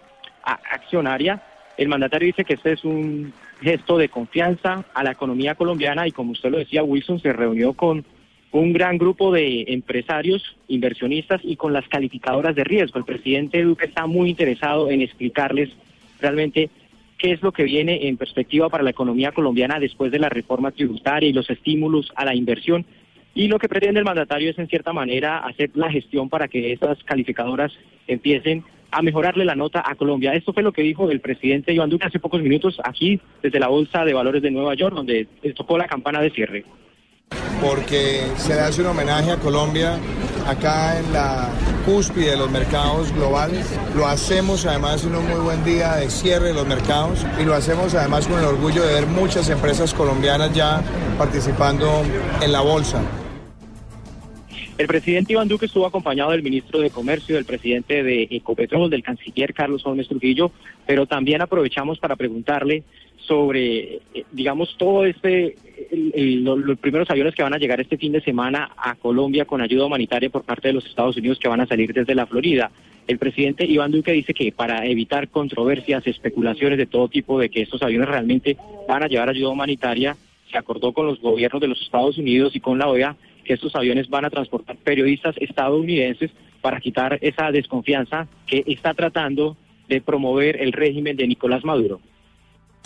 accionaria. El mandatario dice que este es un gesto de confianza a la economía colombiana y como usted lo decía, Wilson se reunió con un gran grupo de empresarios, inversionistas y con las calificadoras de riesgo. El presidente Duque está muy interesado en explicarles realmente qué es lo que viene en perspectiva para la economía colombiana después de la reforma tributaria y los estímulos a la inversión. Y lo que pretende el mandatario es, en cierta manera, hacer la gestión para que estas calificadoras empiecen a mejorarle la nota a Colombia. Esto fue lo que dijo el presidente Iván Duque hace pocos minutos aquí desde la Bolsa de Valores de Nueva York, donde tocó la campana de cierre. Porque se le hace un homenaje a Colombia acá en la cúspide de los mercados globales. Lo hacemos además en un muy buen día de cierre de los mercados y lo hacemos además con el orgullo de ver muchas empresas colombianas ya participando en la bolsa. El presidente Iván Duque estuvo acompañado del ministro de Comercio, del presidente de Ecopetrol, del canciller Carlos Holmes Trujillo, pero también aprovechamos para preguntarle sobre, eh, digamos, todo este, el- el- lo- los primeros aviones que van a llegar este fin de semana a Colombia con ayuda humanitaria por parte de los Estados Unidos que van a salir desde la Florida. El presidente Iván Duque dice que para evitar controversias, especulaciones de todo tipo de que estos aviones realmente van a llevar ayuda humanitaria, se acordó con los gobiernos de los Estados Unidos y con la OEA que estos aviones van a transportar periodistas estadounidenses para quitar esa desconfianza que está tratando de promover el régimen de Nicolás Maduro.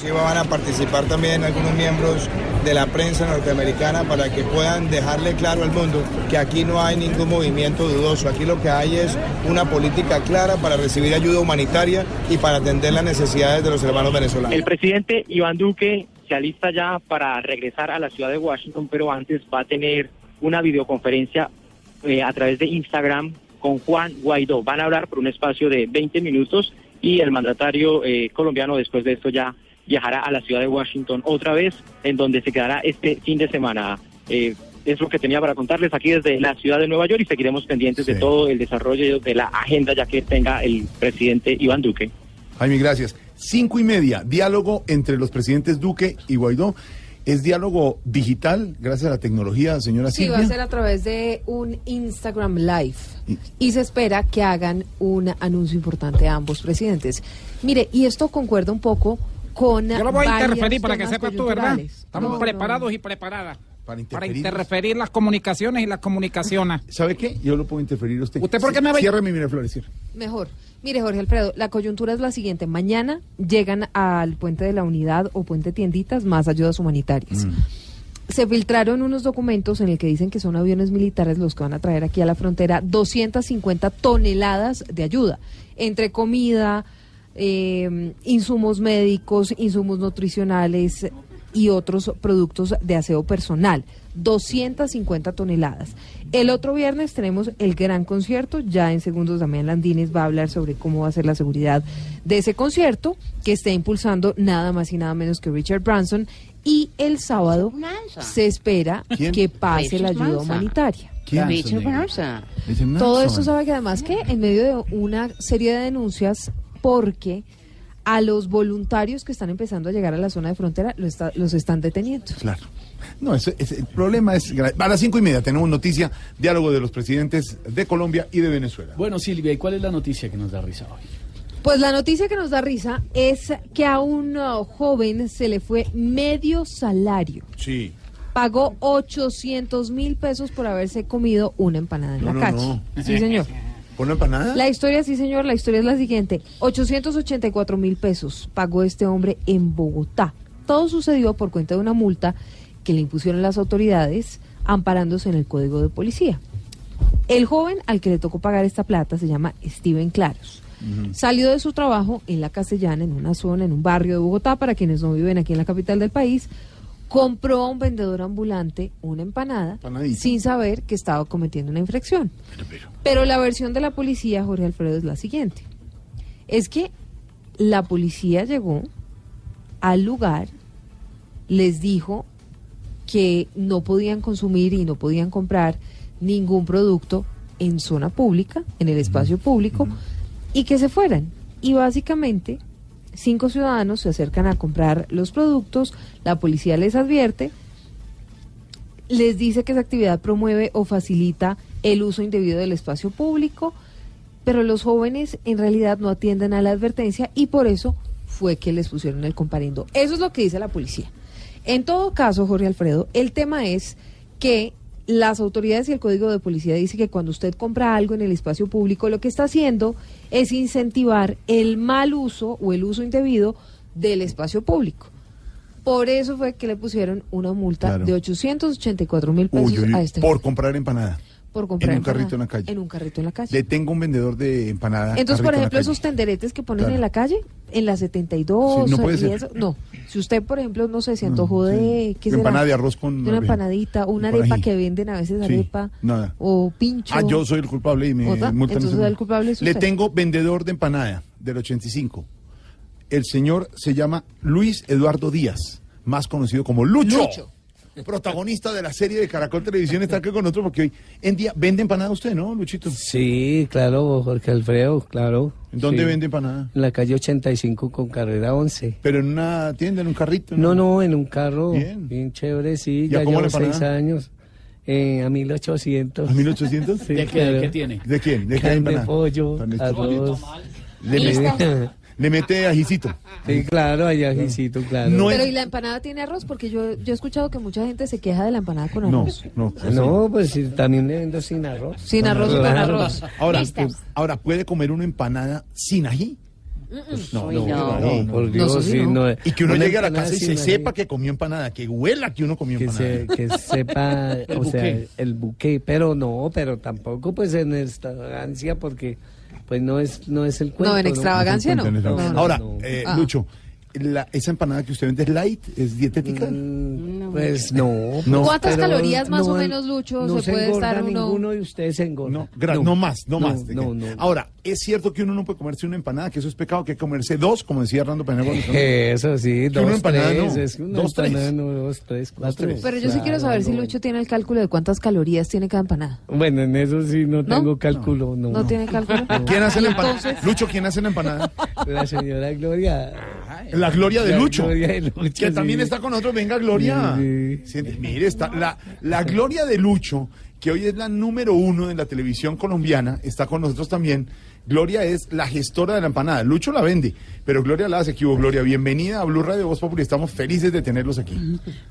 Sí, van a participar también algunos miembros de la prensa norteamericana para que puedan dejarle claro al mundo que aquí no hay ningún movimiento dudoso. Aquí lo que hay es una política clara para recibir ayuda humanitaria y para atender las necesidades de los hermanos venezolanos. El presidente Iván Duque se alista ya para regresar a la ciudad de Washington, pero antes va a tener una videoconferencia eh, a través de Instagram con Juan Guaidó. Van a hablar por un espacio de 20 minutos y el mandatario eh, colombiano después de esto ya viajará a la ciudad de Washington otra vez, en donde se quedará este fin de semana. Eh, es lo que tenía para contarles aquí desde la ciudad de Nueva York y seguiremos pendientes de todo el desarrollo de la agenda ya que tenga el presidente Iván Duque. Jaime, gracias. Cinco y media, diálogo entre los presidentes Duque y Guaidó. ¿Es diálogo digital gracias a la tecnología, señora Sí, Silvia? va a ser a través de un Instagram Live y se espera que hagan un anuncio importante a ambos presidentes. Mire, y esto concuerda un poco con Yo lo voy a interferir para que sepas tú, ¿verdad? Estamos No, no, preparados y preparadas Para para interferir. las comunicaciones y las comunicaciones. ¿Sabe qué? Yo lo puedo interferir a usted. ¿Usted por qué me ve? Cierre mi Miraflores, cierre. Mejor. Mire, Jorge Alfredo, la coyuntura es la siguiente. Mañana llegan al puente de la unidad o puente tienditas más ayudas humanitarias. Mm. Se filtraron unos documentos en el que dicen que son aviones militares los que van a traer aquí a la frontera 250 toneladas de ayuda, entre comida, eh, insumos médicos, insumos nutricionales y otros productos de aseo personal. 250 toneladas. El otro viernes tenemos el gran concierto. Ya en segundos Damián Landines va a hablar sobre cómo va a ser la seguridad de ese concierto que está impulsando nada más y nada menos que Richard Branson. Y el sábado se espera ¿Quién? que pase la ayuda humanitaria. ¿Quién? Richard Branson. Todo esto sabe que además que en medio de una serie de denuncias porque a los voluntarios que están empezando a llegar a la zona de frontera lo está- los están deteniendo. Claro. No, ese- ese- el problema es... A las cinco y media tenemos noticia, diálogo de los presidentes de Colombia y de Venezuela. Bueno, Silvia, ¿y cuál es la noticia que nos da risa hoy? Pues la noticia que nos da risa es que a un uh, joven se le fue medio salario. Sí. Pagó 800 mil pesos por haberse comido una empanada en No, la no, calle. no. Sí, señor. ¿Por una empanada? La historia, sí, señor, la historia es la siguiente. 884 mil pesos pagó este hombre en Bogotá. Todo sucedió por cuenta de una multa que le impusieron las autoridades amparándose en el código de policía. El joven al que le tocó pagar esta plata se llama Steven Claros. Salió de su trabajo en la Castellana, en una zona, en un barrio de Bogotá, para quienes no viven aquí en la capital del país, compró a un vendedor ambulante una empanada sin saber que estaba cometiendo una infracción. Pero la versión de la policía, Jorge Alfredo, es la siguiente. Es que la policía llegó al lugar, les dijo que no podían consumir y no podían comprar ningún producto en zona pública, en el espacio público, y que se fueran. Y básicamente, cinco ciudadanos se acercan a comprar los productos, la policía les advierte, les dice que esa actividad promueve o facilita el uso indebido del espacio público, pero los jóvenes en realidad no atienden a la advertencia y por eso fue que les pusieron el comparendo. Eso es lo que dice la policía. En todo caso, Jorge Alfredo, el tema es que las autoridades y el código de policía dice que cuando usted compra algo en el espacio público, lo que está haciendo es incentivar el mal uso o el uso indebido del espacio público. Por eso fue que le pusieron una multa Claro. de 884 mil pesos Uy, uy, uy, a este por comprar empanada. Por comprar en un carrito en la calle. En un carrito en la calle. Le tengo un vendedor de empanada. Entonces, por en ejemplo, esos tenderetes que ponen Claro. en la calle, en la 72, Sí, no puede y ser. eso, no. Si usted, por ejemplo, no sé, se antojó de, ¿qué De será? empanada de arroz con una empanadita, una arepa que venden a veces Sí, arepa, nada. o pincho. Ah, yo soy el culpable y me multan. Entonces el culpable es Le tengo vendedor de empanada del 85. El señor se llama Luis Eduardo Díaz, más conocido como Lucho. Lucho. Protagonista de la serie de Caracol Televisión está aquí con nosotros porque hoy en día vende empanada usted, ¿no, Luchito? Sí, claro, Jorge Alfredo, claro. ¿Dónde Sí. vende empanada? En la calle 85 con carrera 11. Pero en una tienda, en un carrito. No, no, en un carro Bien. bien, chévere, sí. ¿Ya Ya cómo llevo seis años. Eh, a 1800. ¿A 1800? Sí, ¿De qué- de qué tiene? ¿De quién? ¿De qué empanada? pollo, arroz. Le le mete ajicito. Sí, claro, hay ajicito, claro. No Pero es- ¿y la empanada tiene arroz? Porque yo, yo he escuchado que mucha gente se queja de la empanada con No, arroz. no. No, pues sí, también le vendo sin arroz. Sin arroz con arroz. Ahora, ahora, ¿puede comer una empanada sin ají? No, Uy, no, no. no, por No, Dios, sí, no. no. Y que uno llegue a la casa y se sepa que comió empanada, que huela que uno comió que empanada. se, que sepa, El o sea, el buque, pero no, pero tampoco pues en extravagancia porque pues no es no es el cuento. en extravagancia no. No, no, Ahora, no. eh, Ah. Lucho, la, ¿esa empanada que usted vende es light? ¿Es dietética? Pues no. No. ¿Cuántas pero calorías más no- o menos, Lucho, no se puede estar uno? ninguno de ustedes se engorda. No, no, más, no, más. ¿de No, no, Ahora, ¿es cierto que uno no puede comerse una empanada, que eso es pecado, que hay que comerse dos, como decía Hernando Penagón? Eso sí, una dos, empanada tres, no, es una dos, tres. empanada, no, dos, tres, cuatro. tres. Pero yo sí quiero saber si Lucho tiene el cálculo de cuántas calorías tiene cada empanada. Bueno, en eso sí no, ¿No? tengo cálculo, no. ¿No tiene cálculo? ¿Quién hace ¿Y la empanada? entonces? Lucho, ¿quién hace la empanada? La señora Gloria. La Gloria de La Lucho. Gloria de Lucho, que también está con nosotros. Venga, Gloria. Sí, Mire, está la, la Gloria de Lucho, que hoy es la número uno de la televisión colombiana, está con nosotros también. Gloria es la gestora de la empanada. Lucho la vende, pero Gloria la hace. ¿Qué hubo, Gloria? Bienvenida a Blue Radio Voz Popular. Estamos felices de tenerlos aquí.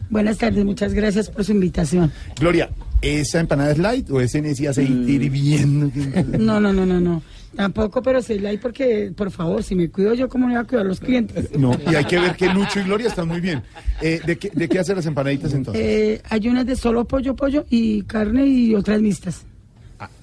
Buenas tardes, muchas gracias por su invitación. Gloria, ¿esa empanada es light o es en ese aceite hirviendo? No, no, no, no, no. Tampoco, pero sí la hay porque, por favor, si me cuido yo, ¿cómo me voy a cuidar los clientes? No, y hay que ver que Lucho y Gloria están muy bien. Eh, ¿de, qué, ¿De qué hacen las empanaditas entonces? Eh, hay unas de solo pollo, pollo y carne y otras mixtas.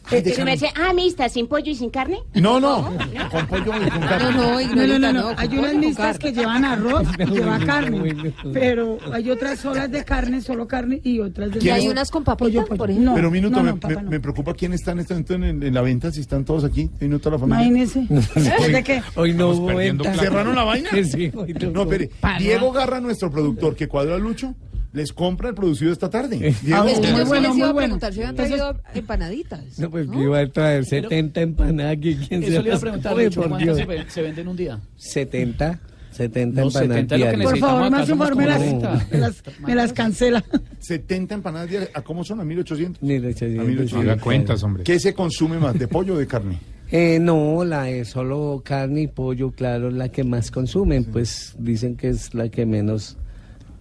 Se me dice, ah, mixta, sin pollo y sin carne. No, no, con pollo y con carne. No, no, No, no, no, no. no, Hay unas mixtas que llevan arroz y lleva carne. Pero hay otras solas de carne, solo carne y otras de ¿Y hay unas con papita, pollo, por ejemplo? No, Pero un minuto, no, me, no, papá, me- no. me preocupa quién está en este momento en, en la venta, si están todos aquí. Un minuto la familia. Imagínese. ¿Después de qué? Hoy no hubo. ¿Cerraron la vaina? Sí, no espere. Diego Garra, nuestro productor, que cuadra a Lucho, les compra el producido esta tarde. Diego, Ah, Es que Muy yo sí bueno, les iba muy a bueno. preguntar si habían traído empanaditas. No, pues que iba a traer 70 empanadas aquí. ¿Quién se Eso le iba a las preguntar, Lucho, por ¿cuántas Dios? se, se venden un día? 70, 70 No, empanadas 70 es lo que diarias. Por favor, más informe, las, 40. me las, me las cancela. 70 empanadas diarias. ¿A cómo son? ¿A 1800? 1800, A 1800. Haga cuentas, hombre. ¿Qué se consume más, de pollo o de carne? Eh, no, la de solo carne y pollo, claro, la que más consumen, pues dicen que es la que menos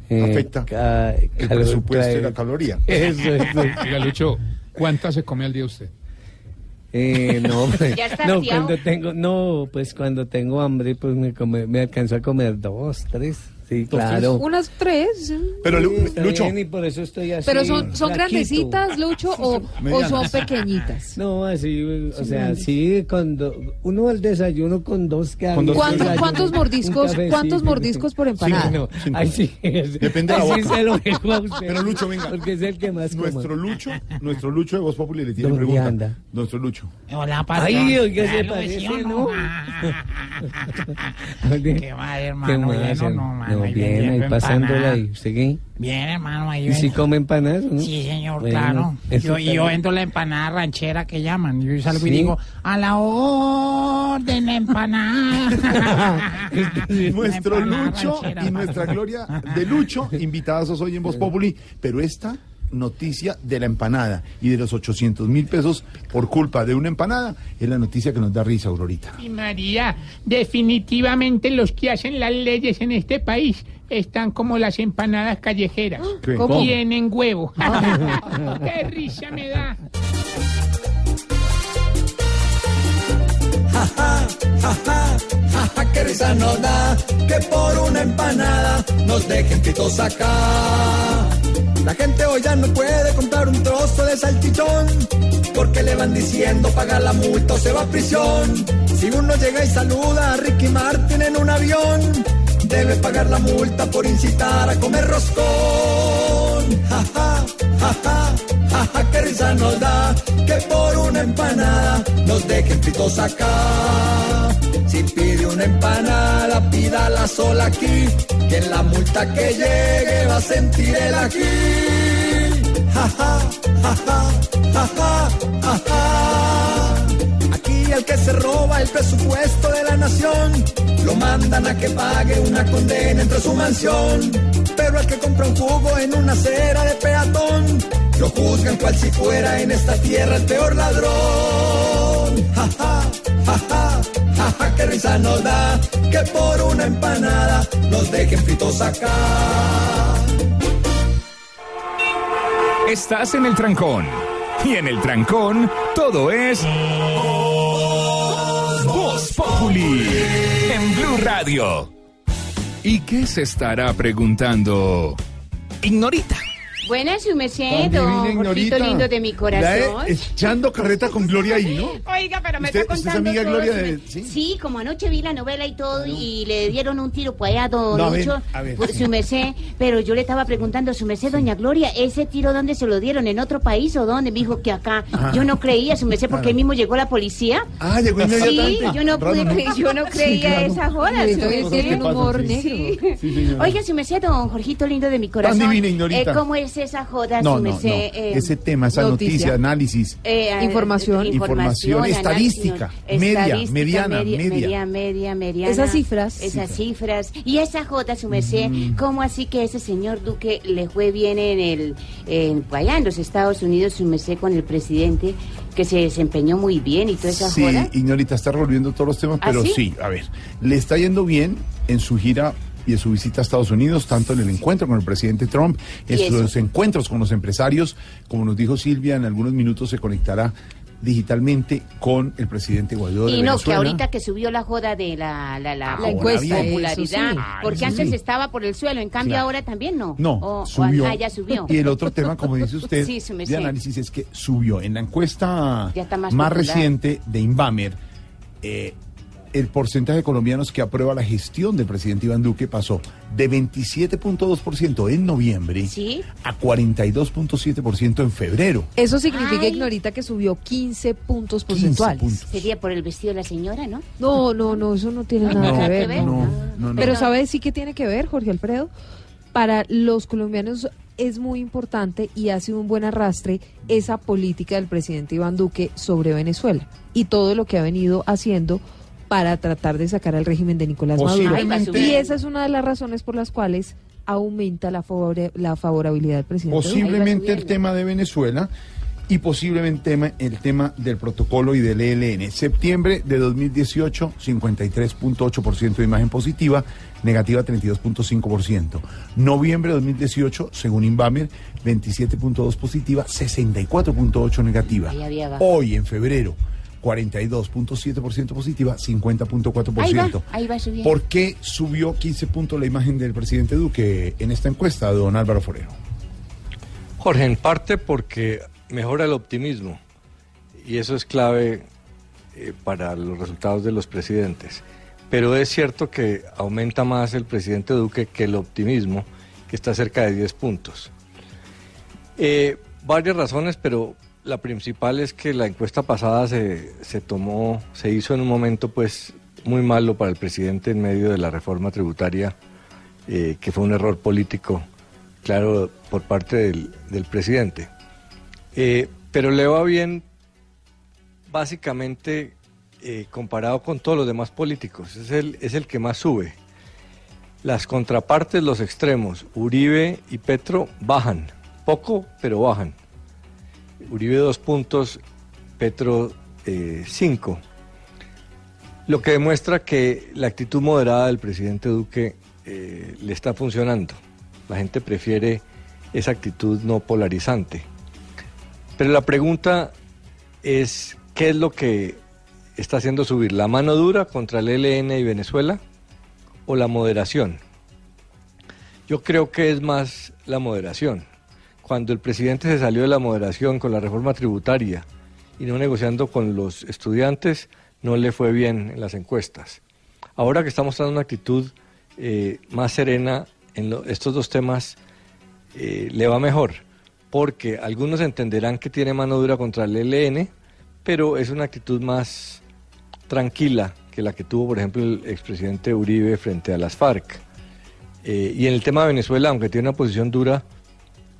eh, Afecta ca- El presupuesto y la caloría. Eso, eso. Oiga, Lucho, ¿cuántas se come al día usted? Eh, no, pues, no, cuando tengo, no, pues cuando tengo hambre, pues me, come- me alcanzo a comer dos, tres, sí, claro. Unas tres. Pero, Lu- Sí, está Lucho, bien, y por eso estoy así. Pero son, son flaquito. grandecitas, Lucho, o, o son pequeñitas. No, así, o sea, sí, con do- uno al desayuno con dos Con dos ¿Cuánto- ¿Cuántos mordiscos, cafecito. cuántos mordiscos por empanada? No, Cinco. ahí sí, Depende de ahí la sí boca. se lo dejo a usted. Pero, Lucho, venga. Porque es el que más come. nuestro Lucho, nuestro Lucho de Voz Popular le tiene ¿Dónde pregunta. anda? Nuestro Lucho. Hola, patrón. Ay, oiga, se parece, ¿no? Qué ¿Qué hermano. más? Lleno, no, No, bien, ahí pasándola ahí. ¿Usted qué? Bien, hermano, ahí ¿Y si come empanadas no? Sí, señor, Bueno, claro. Yo, y yo vendo la empanada ranchera que llaman. Yo salgo ¿Sí? y digo, a la orden la empanada. Nuestro empanada Lucho ranchera. y nuestra Gloria de Lucho, invitadas hoy en Voz Populi. Pero esta noticia de la empanada y de los 800 mil pesos por culpa de una empanada es la noticia que nos da risa, Aurorita. Y María, definitivamente los que hacen las leyes en este país están como las empanadas callejeras. ¿Qué? ¿Cómo? Tienen huevo. ¡Qué risa me da! Jaja, qué risa nos da que por una empanada nos dejen pitos acá. La gente hoy ya no puede comprar un trozo de salchichón porque le van diciendo paga la multa o se va a prisión. Si uno llega y saluda a Ricky Martin en un avión, debe pagar la multa por incitar a comer roscón. Jaja, jaja, jaja, qué risa nos da que por una empanada nos dejen pitos acá. Si pide una empanada, pídala sola aquí, que en la multa que llegue va a sentir el aquí. Ja, ja, ja. Aquí el que se roba el presupuesto de la nación, lo mandan a que pague una condena entre su mansión. Pero el que compra un jugo en una acera de peatón, lo juzgan cual si fuera en esta tierra el peor ladrón. Ja, ja, ja, ja, ja, qué risa nos da que por una empanada nos dejen fritos acá. Estás en el trancón. Y en el trancón, todo es. Voz Populi. En Blue Radio. ¿Y qué se estará preguntando? Ignorita. Buenas, su merced, Tan don Jorgito lindo de mi corazón. echando carreta con Gloria ahí, ¿no? Oiga, pero me ¿Usted- está usted es contando amiga todo, Gloria de- sí? sí? como anoche vi la novela y todo y le dieron un tiro por allá a don No, a ver, Lucho, a ver, por sí. su merced, pero yo le estaba preguntando, su merced, doña Gloria, ¿ese tiro dónde se lo dieron? ¿En otro país o dónde? Me dijo que acá. Ajá. Yo no creía, su merced, porque Claro. ahí mismo llegó la policía. Ah, llegó Sí, yo no pude yo no Sí, creía claro. esa joda, Sí, su todavía merced. tiene un humor negro. Oiga, su merced, don Jorgito lindo de mi corazón. divina, Ignorita. eh, ¿Cómo es esa joda, No, su no, no. Eh, Ese tema, esa noticia. noticia, análisis. Eh, eh, Información. Información, análisis, estadística, media, estadística, mediana, media, media. media, media, mediana. Esas cifras. Esas cifras. Y esa J, su merced, Mm. ¿cómo así que ese señor Duque le fue bien en el, en, allá en los Estados Unidos, su merced, con el presidente, que se desempeñó muy bien y toda esa Sí, joda? Ignorita está revolviendo todos los temas, ¿Ah, pero sí? sí? a ver, le está yendo bien en su gira y en su visita a Estados Unidos, tanto en el encuentro con el presidente Trump, en sus encuentros con los empresarios, como nos dijo Silvia, en algunos minutos se conectará digitalmente con el presidente Guaidó de Y no, que ahorita que subió la joda de la, la, la, La encuesta, popularidad, sí. porque antes sí. estaba por el suelo, en cambio Claro. ahora también no. No, O- o- subió. ah, ya subió. Y el otro tema, como dice usted, Sí, de análisis es que subió. En la encuesta más reciente de Inbamer, eh, el porcentaje de colombianos que aprueba la gestión del presidente Iván Duque pasó de 27.2% en noviembre Sí. a 42.7% en febrero. Eso significa, Ay. Ignorita, que subió 15 puntos 15 porcentuales. puntos. Sería por el vestido de la señora, ¿no? No, no, no, eso no tiene nada No, que ver. no. no, no, no. Pero ¿sabes sí que tiene que ver, Jorge Alfredo? Para los colombianos es muy importante y hace un buen arrastre esa política del presidente Iván Duque sobre Venezuela y todo lo que ha venido haciendo para tratar de sacar al régimen de Nicolás Maduro. Y esa es una de las razones por las cuales aumenta la, favore- la favorabilidad del presidente. Posiblemente el tema de Venezuela y posiblemente tema- el tema del protocolo y del ELN. Septiembre de 2018, 53.8% de imagen positiva, negativa 32.5%. Noviembre de 2018, según Inbamer, 27.2 positiva, 64.8 negativa. Hoy, en febrero, 42.7% positiva, 50.4%. Ahí va, ahí va subiendo. ¿Por qué subió 15 puntos la imagen del presidente Duque en esta encuesta, don Álvaro Forero? Jorge, en parte porque mejora el optimismo y eso es clave eh, para los resultados de los presidentes. Pero es cierto que aumenta más el presidente Duque que el optimismo, que está cerca de 10 puntos. Eh, varias razones, pero la principal es que la encuesta pasada se, se tomó, se hizo en un momento pues muy malo para el presidente en medio de la reforma tributaria, eh, que fue un error político, claro, por parte del, del presidente. Eh, pero le va bien básicamente eh, comparado con todos los demás políticos, es el, es el que más sube. Las contrapartes, los extremos, Uribe y Petro, bajan, poco, pero bajan. Uribe dos puntos, Petro eh, cinco. Lo que demuestra que la actitud moderada del presidente Duque eh, le está funcionando. La gente prefiere esa actitud no polarizante. Pero la pregunta es, ¿qué es lo que está haciendo subir? ¿La mano dura contra el ELN y Venezuela o la moderación? Yo creo que es más la moderación. Cuando el presidente se salió de la moderación con la reforma tributaria y no negociando con los estudiantes, no le fue bien en las encuestas. Ahora que está mostrando una actitud eh, más serena en lo- estos dos temas, eh, le va mejor, porque algunos entenderán que tiene mano dura contra el ELN, pero es una actitud más tranquila que la que tuvo, por ejemplo, el expresidente Uribe frente a las FARC. Eh, y en el tema de Venezuela, aunque tiene una posición dura,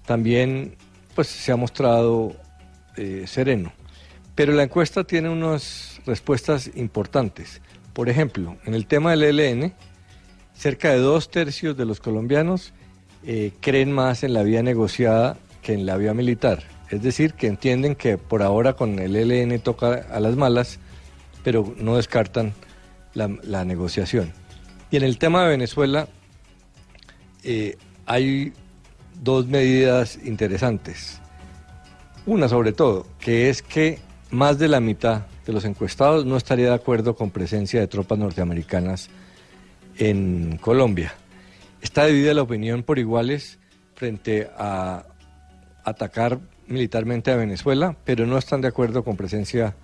también pues, se ha mostrado eh, sereno. Pero la encuesta tiene unas respuestas importantes. Por ejemplo, en el tema del ELN, cerca de dos tercios de los colombianos eh, creen más en la vía negociada que en la vía militar. Es decir, que entienden que por ahora con el ELN toca a las malas, pero no descartan la, negociación. Y en el tema de Venezuela eh, hay dos medidas interesantes. Una sobre todo, que es que más de la mitad de los encuestados no estaría de acuerdo con presencia de tropas norteamericanas en Colombia. Está dividida la opinión por iguales frente a atacar militarmente a Venezuela, pero no están de acuerdo con presencia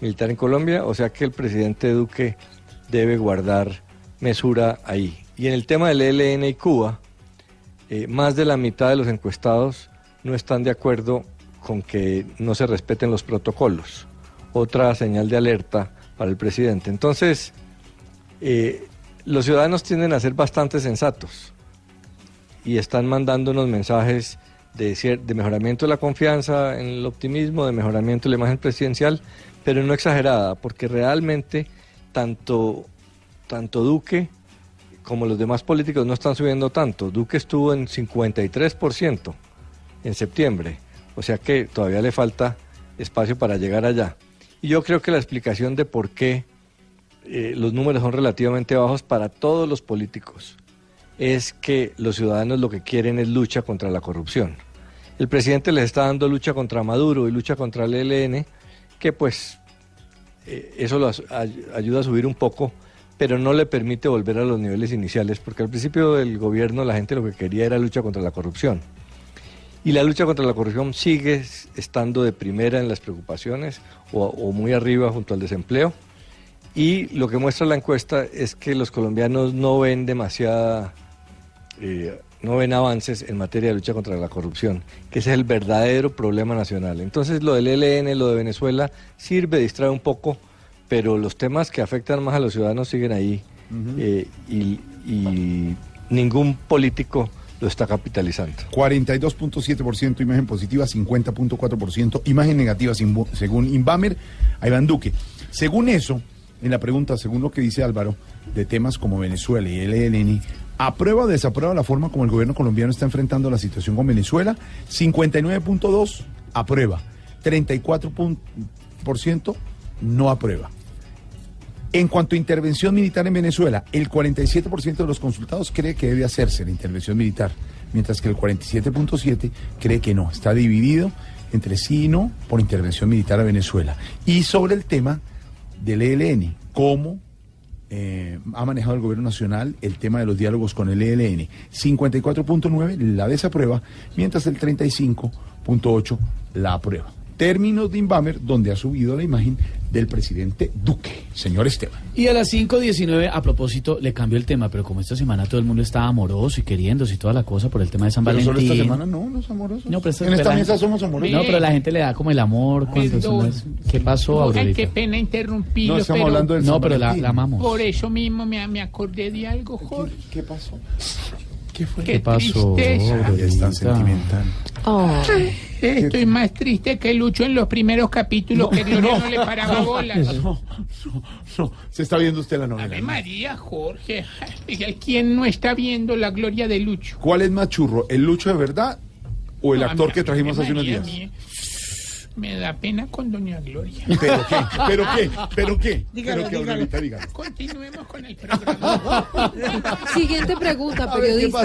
militar en Colombia, o sea que el presidente Duque debe guardar mesura ahí. Y en el tema del ELN y Cuba, eh, más de la mitad de los encuestados no están de acuerdo con que no se respeten los protocolos. Otra señal de alerta para el presidente. Entonces, eh, los ciudadanos tienden a ser bastante sensatos y están mandando unos mensajes de, de mejoramiento de la confianza, en el optimismo, de mejoramiento de la imagen presidencial, pero no exagerada, porque realmente tanto, tanto Duque como los demás políticos no están subiendo tanto. Duque estuvo en 53% en septiembre, o sea que todavía le falta espacio para llegar allá. Y yo creo que la explicación de por qué eh, los números son relativamente bajos para todos los políticos es que los ciudadanos lo que quieren es lucha contra la corrupción. El presidente les está dando lucha contra Maduro y lucha contra el ELN, que pues eh, eso lo as- ay- ayuda a subir un poco, pero no le permite volver a los niveles iniciales, porque al principio del gobierno la gente lo que quería era lucha contra la corrupción. Y la lucha contra la corrupción sigue estando de primera en las preocupaciones o, o muy arriba junto al desempleo. Y lo que muestra la encuesta es que los colombianos no ven demasiada, eh, no ven avances en materia de lucha contra la corrupción, que ese es el verdadero problema nacional. Entonces lo del ELN, lo de Venezuela, sirve, distrae un poco, pero los temas que afectan más a los ciudadanos siguen ahí eh, y, y ningún político lo está capitalizando. 42.7% imagen positiva, 50.4% imagen negativa según Inbamer, a Iván Duque. Según eso, en la pregunta, según lo que dice Álvaro, de temas como Venezuela y el ELN, ¿aprueba o desaprueba la forma como el gobierno colombiano está enfrentando la situación con Venezuela? 59.2 aprueba, 34% no aprueba. En cuanto a intervención militar en Venezuela, el 47% de los consultados cree que debe hacerse la intervención militar, mientras que el 47.7% cree que no. Está dividido entre sí y no por intervención militar a Venezuela. Y sobre el tema del ELN, cómo eh, ha manejado el gobierno nacional el tema de los diálogos con el ELN. 54.9 la desaprueba, mientras el 35.8 la aprueba. Términos de Inbamer, donde ha subido la imagen del presidente Duque, señor Esteban. Y a las 5.19, a propósito, le cambio el tema, pero como esta semana todo el mundo estaba amoroso y queriéndose y toda la cosa por el tema de San Pero Valentín. solo esta semana no, los amorosos. No, pero esta- en esta pero mesa gente- somos amorosos. No, pero la gente le da como el amor cuando son Perdón. las- ¿Qué pasó, Ay, Aurorita? qué pena interrumpirlo, No, estamos pero hablando del No, San pero la amamos. por eso mismo me, me acordé de algo, Jorge. ¿Qué pasó? ¿Qué fue? ¿Qué pasó, tristeza. Es tan sentimental. Estoy más triste que Lucho en los primeros capítulos que Gloria no, le paraba bolas. No, no, se está viendo usted la Ave novela. María, Jorge. ¿Quién no está viendo la gloria de Lucho? ¿Cuál es más churro, el Lucho de verdad o el No, actor mí- que trajimos Ave hace unos días? a mí Me da pena con Doña Gloria. ¿Pero qué? ¿Pero qué? ¿Pero qué? Dígalo, ¿Pero qué, dígalo. Continuemos con el programa. Siguiente pregunta, A ver, ¿qué periodista.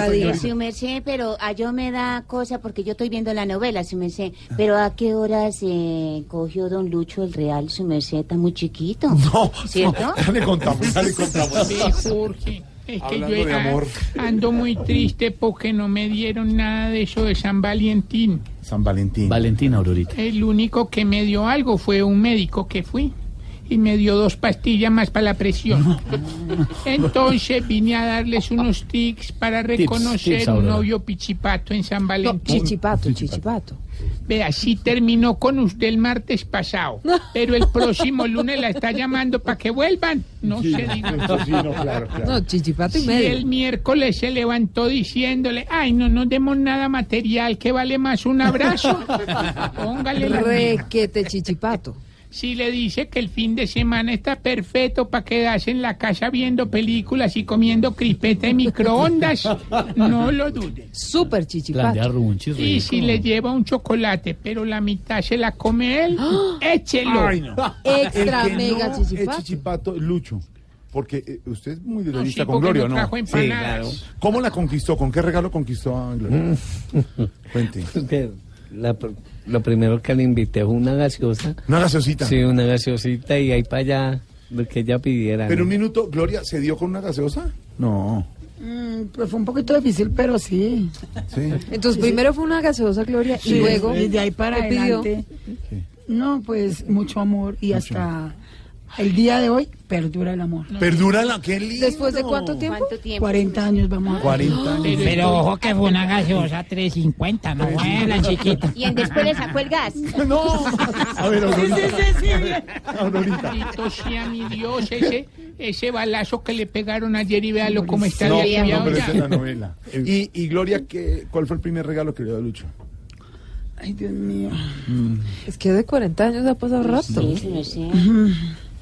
pasa, pero a yo me da cosa porque yo estoy viendo la novela, su merced. Pero ¿a qué horas eh, cogió don Lucho el Real, su merced? Está muy chiquito. No. ¿Cierto? Ya le contamos, ya le contamos. Ve, Jorge, es que Hablando yo de amor. ando muy triste porque no me dieron nada de eso de San Valentín. San Valentín. Valentina, Aurorita. El único que me dio algo fue un médico que fui y me dio dos pastillas más para la presión. Entonces vine a darles unos tics para reconocer tips, un novio pichipato en San No, Valentín. chichipato, chichipato. Vea, así terminó con usted el martes pasado, pero el próximo lunes la está llamando para que vuelvan. No Sí, eso sí, no, claro, claro. No, chichipato y Si medio. el miércoles se levantó diciéndole, ay, no nos demos nada material, que vale más un abrazo. Póngale la Requete chichipato. Si le dice que el fin de semana está perfecto para quedarse en la casa viendo películas y comiendo crispeta de microondas, no lo dude. Súper chichipato. Y si le lleva un chocolate, pero la mitad se la come él, échelo. Ay, no. Extra El que mega no chichipato. es chichipato, Lucho. Porque eh, usted es muy No, detallista sí, con Gloria, no ¿no? empanadas. ¿Cómo la conquistó? ¿Con qué regalo conquistó a Gloria? Cuente. La lo primero que le invité fue una gaseosa. ¿Una gaseosita? Sí, una gaseosita y ahí para allá lo que ella pidiera. Pero ¿no? un minuto, ¿Gloria se dio con una gaseosa? No. Mm, pues fue un poquito difícil, pero sí. Sí. Entonces, primero fue una gaseosa, Gloria, y luego. y de ahí para adelante. No, pues mucho amor y hasta el día de hoy perdura el amor. Perdura la qué lindo. ¿Después de cuánto tiempo? ¿Cuánto tiempo? 40 años vamos a 40 años. Pero ojo que fue una gaseosa 350, no fue la chiquita. Y en después le sacó el gas. No. A ver, Aurorita. Aurorita. Maldito sea mi Dios, ese, ese balazo que le pegaron ayer y véalo cómo está No, de no, pero esa es la novela. Y, y Gloria, ¿qué, ¿cuál fue el primer regalo que le dio a Lucho? Ay, Dios mío. Es que de 40 años ha pasado rato. Sí, sí, sé.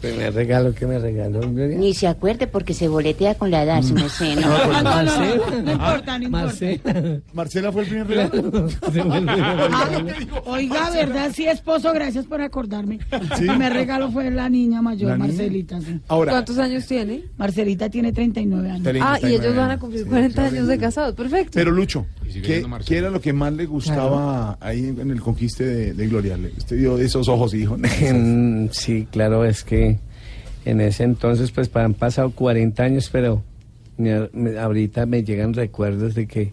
Primer regalo que me regaló Gloria. Ni se acuerde porque se boletea con la edad, sí, no sé, ¿no? No, no, no, Marcela. no importa, no importa. Marcela. ¿Marcela fue el primer regalo? Oiga, ¿verdad? Sí, esposo, gracias por acordarme. Sí. El primer regalo fue la niña mayor, ¿La niña? Marcelita. sí. Ahora, ¿Cuántos años tiene? Marcelita tiene 39 años. Ah, y 39 ellos van a cumplir Sí, 40 claro. años de casados. Perfecto. Pero Lucho, ¿qué, era lo que más le gustaba ahí en el conquiste de, de Gloria? Usted vio esos ojos y dijo, Mm, Sí, claro, es que en ese entonces pues han pasado 40 años, pero me- me- ahorita me llegan recuerdos de que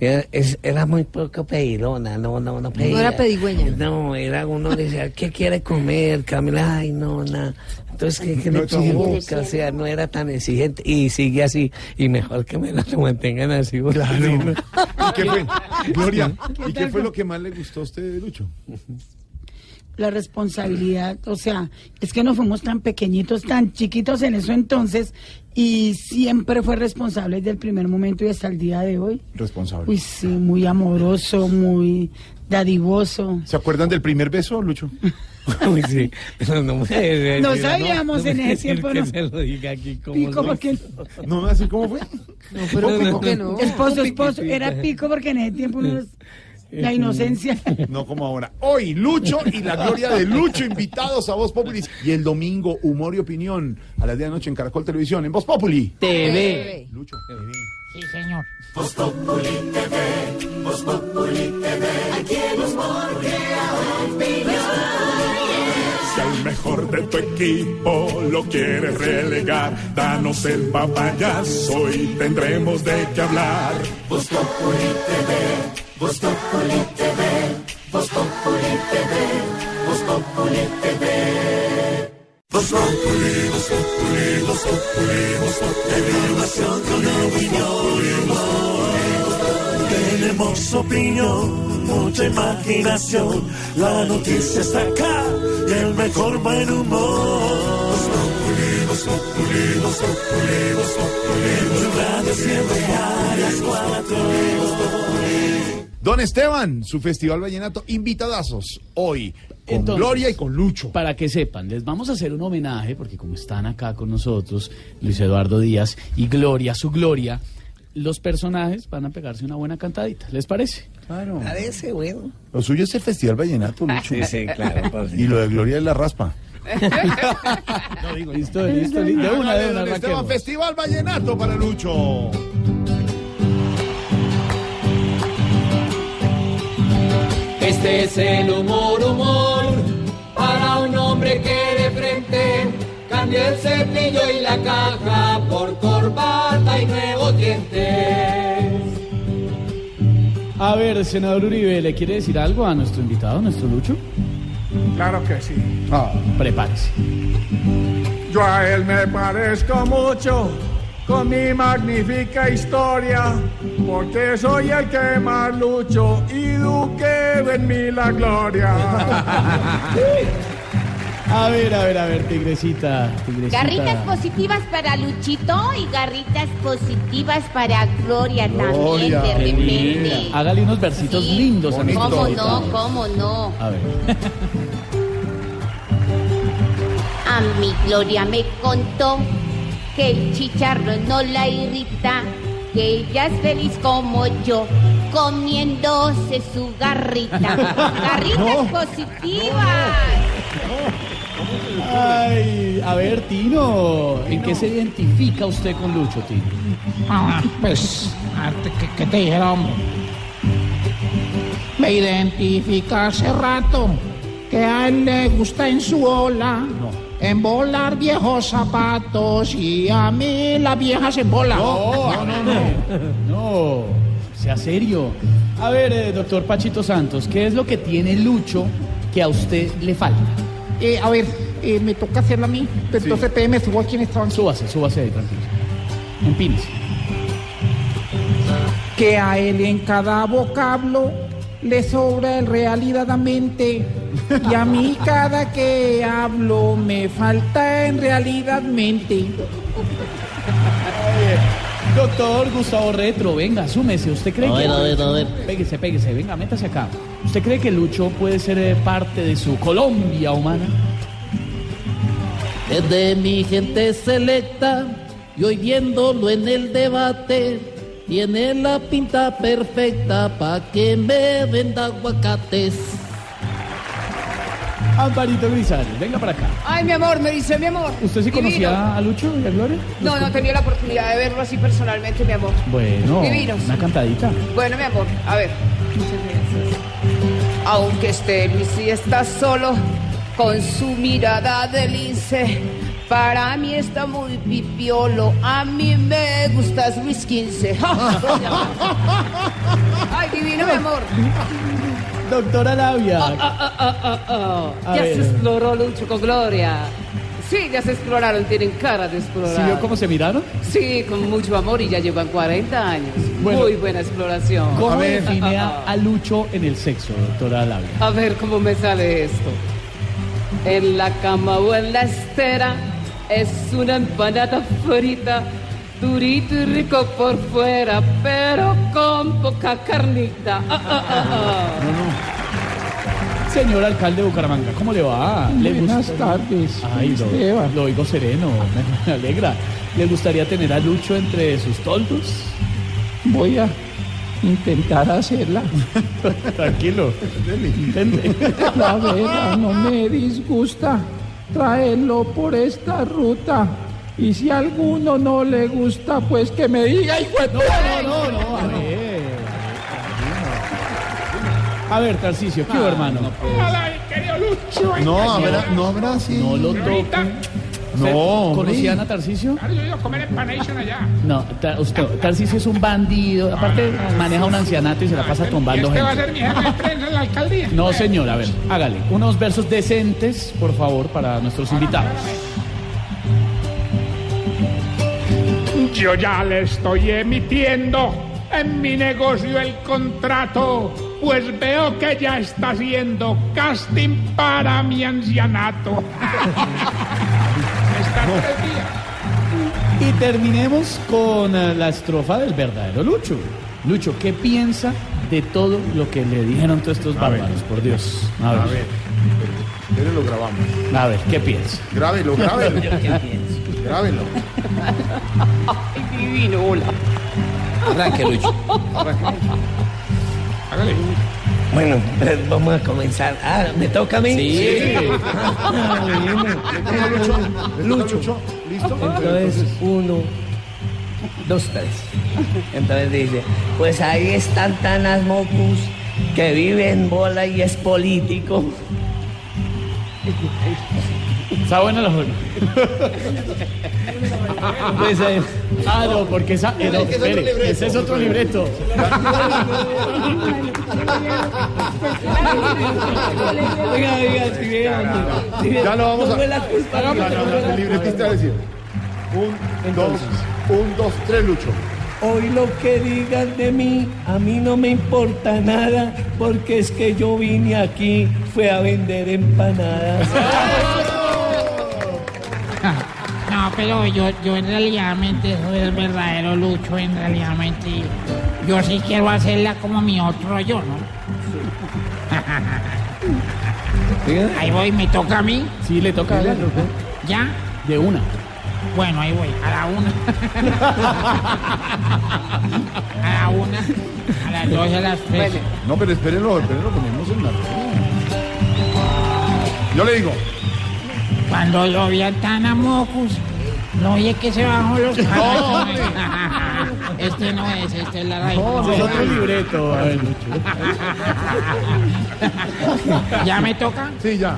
era, es- era muy poco pedilona, no, no, no pedía. era pedigüeña. No, era uno decía, ¿qué quiere comer? Camila, ay, no, nada. Entonces, ¿qué, qué No le provoca? O sea, no era tan exigente y sigue así. Y mejor que me la mantengan así. Claro. no- ¿Y qué fue? Gloria, ¿y qué fue lo que más le gustó a usted de Lucho? la responsabilidad, o sea, es que no fuimos tan pequeñitos, tan chiquitos en eso entonces, y siempre fue responsable desde el primer momento y hasta el día de hoy. Responsable. Uy, sí, muy amoroso, muy dadivoso. ¿Se acuerdan del primer beso, Lucho? Uy, sí, no me sabíamos en ese tiempo, que no. se lo diga aquí como Pico porque ¿No así cómo fue? No, pero ¿cómo que no? esposo, esposo, era pico porque en ese tiempo uno la inocencia. No como ahora. Hoy, Lucho y la gloria de Lucho, invitados a Voz Populi. Y el domingo, humor y opinión, a las 10 de la noche en Caracol Televisión, en Voz Populi. TV. Lucho, Sí, señor. Si al mejor de tu equipo lo quieres relegar, danos el papayazo y tendremos de qué hablar. Voz Populi TV, Voz Populi TV, Voz Populi TV, Voz Populi TV. Voz Populi, Voz Populi, Voz Populi, Voz Populi, información con opinión. Tenemos opinión, mucha imaginación. La noticia está acá y el mejor buen humor. Voz Populi, Voz Populi, Voz Populi, Voz Populi. Tu radio siempre a las cuatro. Don Esteban, su festival vallenato, invitadazos, hoy, con Entonces, Gloria y con Lucho. Para que sepan, les vamos a hacer un homenaje, porque como están acá con nosotros, Luis Eduardo Díaz y Gloria, su Gloria, los personajes van a pegarse una buena cantadita. ¿Les parece? Claro. Parece bueno. Lo suyo es el festival vallenato, Lucho. Sí, sí, claro. por Y lo de Gloria es la raspa. Listo, listo, listo. De una, de una, Don Esteban, festival vallenato para Lucho. Este es el humor, humor, para un hombre que de frente cambia el cepillo y la caja por corbata y nuevos dientes. A ver, senador Uribe, ¿le quiere decir algo a nuestro invitado, a nuestro Lucho? Claro que sí. Prepárese. Yo a él me parezco mucho con mi magnífica historia, porque soy el que más lucho y Duque en mí la gloria. A ver, a ver, a ver, tigrecita, tigrecita. Garritas positivas para Luchito y garritas positivas para Gloria, Gloria, también, de qué repente. Hágale unos versitos lindos a nuestro ¿Cómo no? ¿Cómo no? A ver. Mami Gloria me contó que el chicharrón no la irrita, que ella es feliz como yo, comiéndose su garrita. Garritas positivas. Ay, a ver, Tino, ¿en qué se identifica usted con Lucho, Tino? Ah, pues, arte, ¿qué, qué te dijera, hombre? Me identifica hace rato que a él le gusta en su ola embolar viejos zapatos y a mí las viejas en bola. No, no, no, no. No, sea serio. A ver, eh, doctor Pachito Santos, ¿qué es lo que tiene Lucho que a usted le falta? Eh, a ver, eh, me toca hacerla a mí, pero entonces pe, me subo aquí en esta Súbase, súbase ahí, tranquilo. Empínese. que a él en cada vocablo le sobra el realidadmente y a mí cada que hablo me falta en realidadmente. Doctor Gustavo Retro, venga, súmese. ¿Usted cree A que.? ver, a ver, a ver. Péguese, péguese, venga, métase acá. ¿Usted cree que Lucho puede ser eh, parte de su Colombia humana? Es de mi gente selecta y hoy viéndolo en el debate tiene la pinta perfecta pa' que me venda aguacates. Amparito Grisales, venga para acá. Ay, mi amor, me dice mi amor. ¿Usted sí Divino. conocía a Lucho y a Gloria? No, no tenía la oportunidad de verlo así personalmente, mi amor. Bueno, Divinos. una cantadita. Bueno, mi amor, a ver. Aunque esté Luis y está solo, con su mirada de lince, para mí está muy pipiolo. A mí me gustas Luis XV. Ay, divino, mi amor. Doctora Labia. Ah, A ya ver. se exploró Lucho con Gloria. Sí, ya se exploraron, tienen cara de explorar. ¿Sí vio cómo se miraron? Sí, con mucho amor y ya llevan 40 años. Bueno. Muy buena exploración. ¿Cómo define a, a Lucho en el sexo, doctora Labia? A ver cómo me sale esto. En la cama o en la estera es una empanada frita, durito y rico por fuera, pero con poca carnita. Ah, ah, ah, ah. Señor alcalde de Bucaramanga, ¿cómo le va? ¿Le Buenas gusta- tardes, Ay, lo, lo oigo sereno, me, me alegra. ¿Le gustaría tener a Lucho entre sus toldos? Voy a intentar hacerla. Tranquilo. Intente. La verdad no me disgusta traerlo por esta ruta. Y si a alguno no le gusta, pues que me diga, hijo de No, no, no, no, a ver. A ver, Tarcicio, ¿qué hubo, hermano? Querido Lucho. No, habrá, no habrá, sí. No lo toquen. No. ¿Conocían a Tarcicio? Claro, yo he ido a comer empanation allá. No, Ta- usted, Tarcicio es un bandido. Aparte, maneja un ancianato y se la pasa ¿Y tumbando este va a gente. ser mi jefe de prensa en la alcaldía? No, señor, a ver, hágale. Unos versos decentes, por favor, para nuestros invitados. Yo ya le estoy emitiendo en mi negocio el contrato, pues veo que ya está haciendo casting para mi ancianato. Y terminemos con eh, la estrofa del verdadero Lucho. Lucho, ¿qué piensa de todo lo que le dijeron todos estos bárbaros? Por Dios. A ver. A ver. Pero lo grabamos. A ver, ¿qué piensa? Grábelo, grábelo. Grábelo. Ay, divino, hola. Arranque, Lucho. Hágale. Bueno, pues vamos a comenzar. Ah, ¿me toca a mí? Sí. Ah, bueno. Lucho. Lucho. ¿Listo? Entonces, uno, dos, tres. Entonces dice, pues ahí están Tanas Mocus, que vive en bola y es político. Está buena la juega. Pues, eh, Ah, no, porque esa, eh, no, espere, ese es otro libreto. Oiga, oiga, si vieron, Ya lo vamos a. el libretista va a decir. Un, dos, un, dos, tres, Lucho. Hoy lo que digan de mí, a mí no me importa nada, porque es que yo vine aquí, fue a vender empanadas. Pero yo, yo en realidad soy el verdadero Lucho, en realidad Yo sí quiero hacerla como mi otro yo, ¿no? Ahí voy, me toca a mí. Sí, le toca a él. ¿Ya? De una. Bueno, ahí voy, a la una. a la una, a las dos, a las tres. No, pero espérenlo, espérenlo, ponemos en la Yo le digo. Cuando lo vi a Tana Mocus, no oye que se bajó los calzones. Este no es, este es la raíz. No, es otro libreto. A ver, ¿Ya me toca? Sí, ya.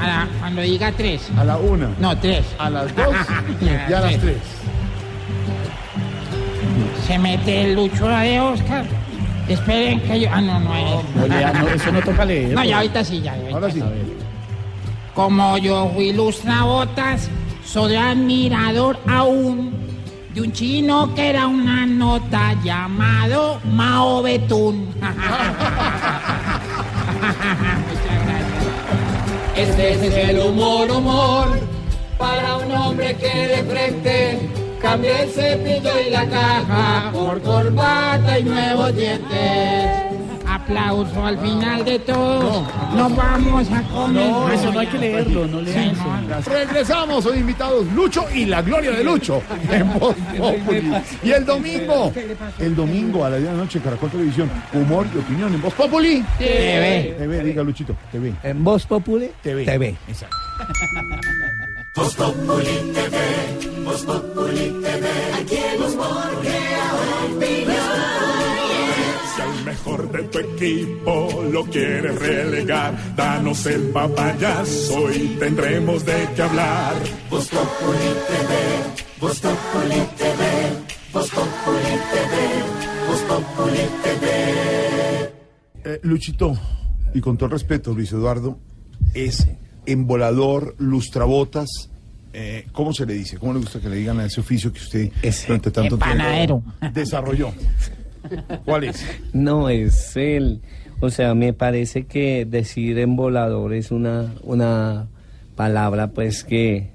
A la- cuando diga tres. A la una. No, tres. A las dos y a las tres. Se mete el lucho de Oscar. Esperen que yo. Ah, no, no es. No, lea, no, eso no toca leer. No, ya ahorita sí, ya. Ahora sí. Como yo fui lustrabotas, soy admirador aún de un chino que era una nota llamado Mao Betún. Este es el humor, humor, para un hombre que de frente cambia el cepillo y la caja por corbata y nuevos dientes. Aplauso al final de todo. Nos vamos a comer. No, eso no hay que leerlo, no lea Sí, eso. no. Regresamos, hoy invitados Lucho y la gloria de Lucho en Voz Populi. Y el domingo, el domingo a las 10 de la noche, Caracol Televisión, humor y opinión en Voz Populi. TV. TV, diga Luchito, TV. En Voz Populi, TV. TV. Exacto. Voz Populi TV, Voz Populi TV. Aquí el humor crea opinión. Mejor de tu equipo lo quieres relegar, danos el papayazo y tendremos de qué hablar. Voz Populi TV, Voz Populi TV, Voz Populi TV, Voz Populi TV. Eh, Luchito, y con todo respeto, Luis Eduardo, es embolador, lustrabotas. Eh, ¿Cómo se le dice? ¿Cómo le gusta que le digan a ese oficio que usted durante tanto tiempo desarrolló? ¿Cuál es? No, es el... O sea, me parece que decir embolador es una, una palabra pues que...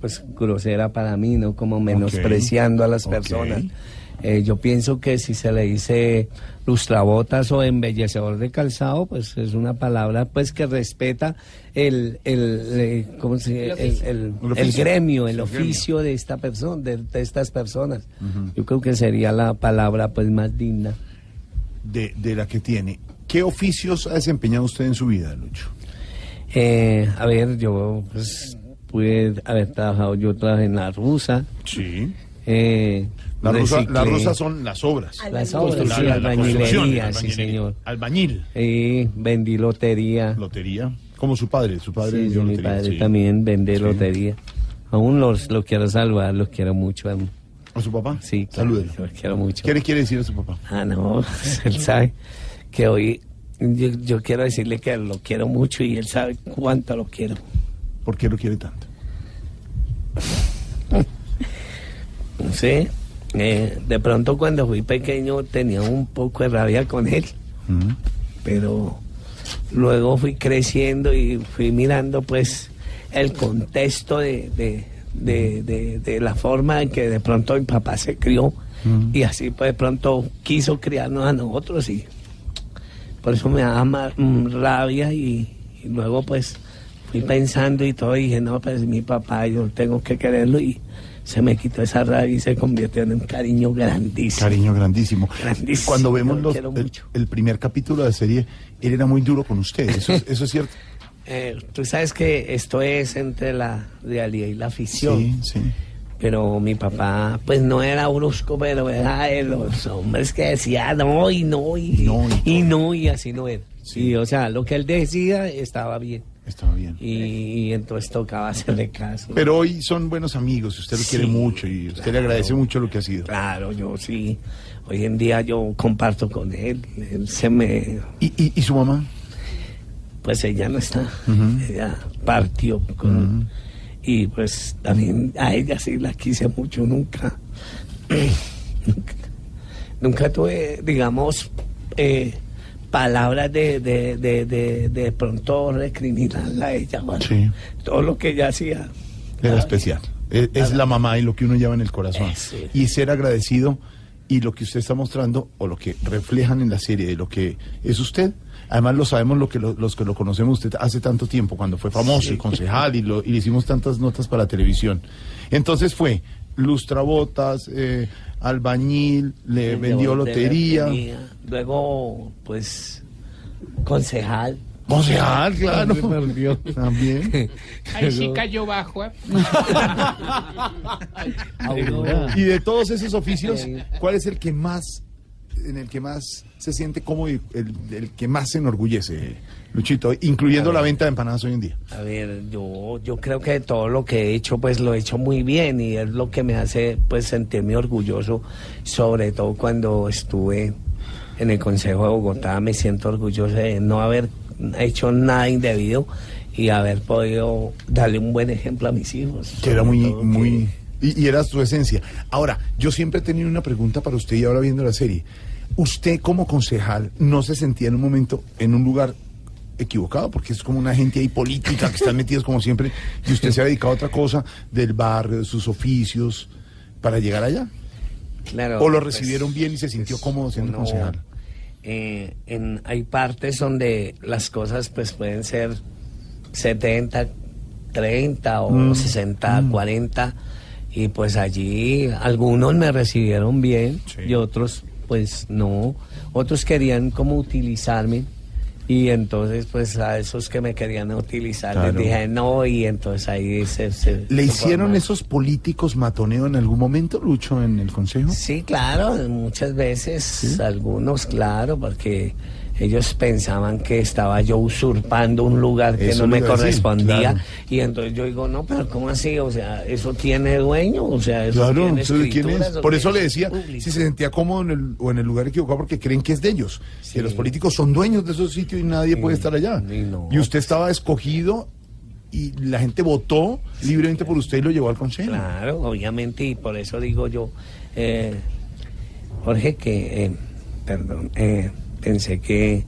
Pues grosera para mí, ¿no? Como menospreciando a las personas. Eh, yo pienso que si se le dice lustrabotas o embellecedor de calzado, pues es una palabra pues que respeta el, el, eh, ¿cómo se- El el, oficio. gremio, el oficio de esta persona, de, de estas personas. Yo creo que sería la palabra pues más digna. De, de la que tiene. ¿Qué oficios ha desempeñado usted en su vida, Lucho? Eh, a ver, yo pues pude haber trabajado, yo trabajé en la rusa. Sí. Eh, La rusa, reciclé. las rusas son las obras. Las obras, La- sí, la- la albañilería, sí señor. Albañil. Eh, vendí lotería. Lotería. Como su padre, su padre Sí, vendió sí, mi padre sí. también vende Sí. lotería. Aún los, lo quiero salvar, los quiero mucho. ¿A, ¿A su papá? Sí, claro, Salúdelo. los quiero mucho. ¿Qué le quiere decir a su papá? Ah, no, él sabe que hoy yo, yo quiero decirle que lo quiero mucho y él sabe cuánto lo quiero. ¿Por qué lo quiere tanto? No sé, eh, de pronto cuando fui pequeño tenía un poco de rabia con él, pero luego fui creciendo y fui mirando pues el contexto de, de, de- de- de la forma en que de pronto mi papá se crió y así pues de pronto quiso criarnos a nosotros y por eso me daba ma- mm, rabia y, y luego pues fui pensando y todo y dije no pues mi papá yo tengo que quererlo y se me quitó esa rabia y se convirtió en un cariño grandísimo. Cariño grandísimo. Grandísimo, Cuando vemos lo los- el, el primer capítulo de la serie, él era muy duro con usted. Eso, es- eso es cierto. Eh, tú sabes que esto es entre la realidad y la ficción. Sí, sí. Pero mi papá, pues no era brusco, pero era de los hombres que decía no y no y y no y, así no era. Y o sea, lo que él decía estaba bien. Estaba bien. Y, y entonces tocaba hacerle caso. Pero hoy son buenos amigos, usted lo quiere mucho y usted le agradece mucho lo que ha sido. Claro, yo sí. Hoy en día yo comparto con él. Él se me. ¿Y, y, y su mamá? Pues ella no está. Ujú. Ella partió. con- Y pues también a ella sí la quise mucho. Nunca. nunca, nunca tuve, digamos, eh, palabras de, de, de, de, de pronto recriminarla a ella. bueno, Sí. Todo lo que ella hacía. Era especial. Es, es la mamá y lo que uno lleva en el corazón. Y ser agradecido y lo que usted está mostrando o lo que reflejan en la serie de lo que es usted. Además lo sabemos lo que lo- los que lo conocemos usted hace tanto tiempo, cuando fue famoso Sí. y concejal y, lo, y le hicimos tantas notas para televisión. Entonces fue lustrabotas, eh, albañil, le vendió lotería. Luego, pues, concejal. Concejal, claro. También. Ahí sí cayó bajo. ¿eh? Y de todos esos oficios, ¿cuál es el que más, en el que más se siente cómodo y el, el que más se enorgullece, Luchito, incluyendo la venta de empanadas hoy en día? A ver, yo, yo creo que todo lo que he hecho, pues lo he hecho muy bien y es lo que me hace, pues, sentirme orgulloso, sobre todo cuando estuve en el Consejo de Bogotá, me siento orgulloso de no haber hecho nada indebido y haber podido darle un buen ejemplo a mis hijos. Que era muy, que- muy... Y, y era su esencia. Ahora, yo siempre he tenido una pregunta para usted y ahora viendo la serie. ¿Usted como concejal no se sentía en un momento en un lugar equivocado? Porque es como una gente ahí política que están metidos como siempre y usted se ha dedicado a otra cosa del barrio, de sus oficios, para llegar allá. Claro, ¿O lo pues, recibieron bien y se sintió cómodo siendo uno, concejal? eh, en, hay partes donde las cosas pues pueden ser 70, 30 o Mm, 60, 40 y pues allí algunos me recibieron bien y otros pues no, otros querían como utilizarme y entonces pues a esos que me querían utilizar Claro. les dije no y entonces ahí se... se- ¿Le se hicieron esos políticos matoneo en algún momento, Lucho, en el consejo? Sí, claro, muchas veces, algunos, claro, porque ellos pensaban que estaba yo usurpando un lugar que Eso no me decir, correspondía. claro. Y entonces yo digo, no, pero ¿cómo así? O sea, ¿eso tiene dueño? O sea, ¿eso Claro, tiene ¿eso de quién es? Por eso le decía Público. si se sentía cómodo en el, o en el lugar equivocado porque creen que es de ellos. Que los políticos son dueños de esos sitios y nadie puede estar allá. Y, usted estaba escogido y la gente votó libremente por usted y lo llevó al consejo. Claro, obviamente, y por eso digo yo, eh, Jorge, que, eh, perdón, eh, pensé que,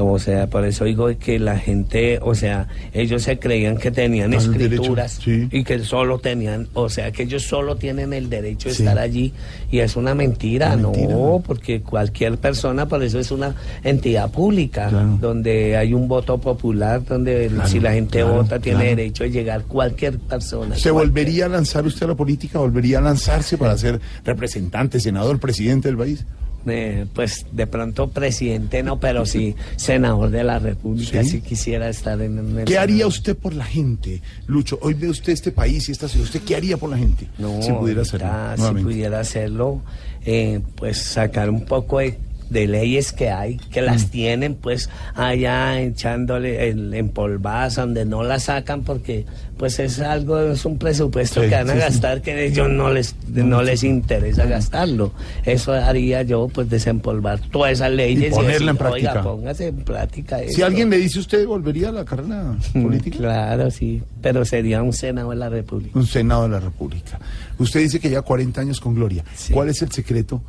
o sea, por eso digo que la gente, o sea, ellos se creían que tenían derecho, escrituras y que solo tenían, o sea, que ellos solo tienen el derecho de Sí. estar allí y es una mentira, Una mentira. no, porque cualquier persona, por eso es una entidad pública, donde hay un voto popular, donde Claro, si la gente claro, vota tiene derecho de llegar cualquier persona. ¿Se cualquier- volvería a lanzar usted a la política? ¿Volvería a lanzarse para ser representante, senador, presidente del país? Eh, pues de pronto presidente no, pero sí senador de la República, ¿Sí? si quisiera estar en el ¿Qué haría usted por la gente, Lucho? Hoy ve usted este país y esta ciudad. ¿Usted qué haría por la gente? No, si pudiera hacerlo. si pudiera hacerlo, eh, pues sacar un poco de, de leyes que hay, que las Mm. tienen pues allá echándole el empolvadas donde no las sacan porque pues es algo, es un presupuesto Sí, que van a sí, sí. gastar que ellos no les, no les interesa gastarlo. Eso haría yo pues desempolvar todas esas leyes. ponerla en decir, "Oiga, práctica". póngase en práctica Si esto". alguien le dice usted, ¿volvería a la carrera política? Claro, sí, pero sería un Senado de la República. Un Senado de la República. Usted dice que ya 40 años con Gloria. ¿Cuál es el secreto?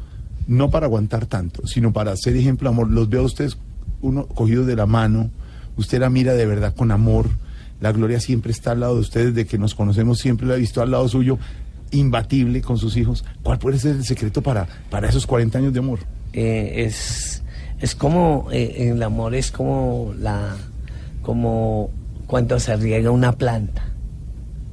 No para aguantar tanto, sino para ser ejemplo de amor. Los veo a ustedes, uno cogido de la mano, usted la mira de verdad con amor. La Gloria siempre está al lado de ustedes, desde que nos conocemos siempre la he visto al lado suyo, imbatible con sus hijos. ¿Cuál puede ser el secreto para, para esos 40 años de amor? Eh, es, es como, eh, el amor es como la, como cuando se riega una planta.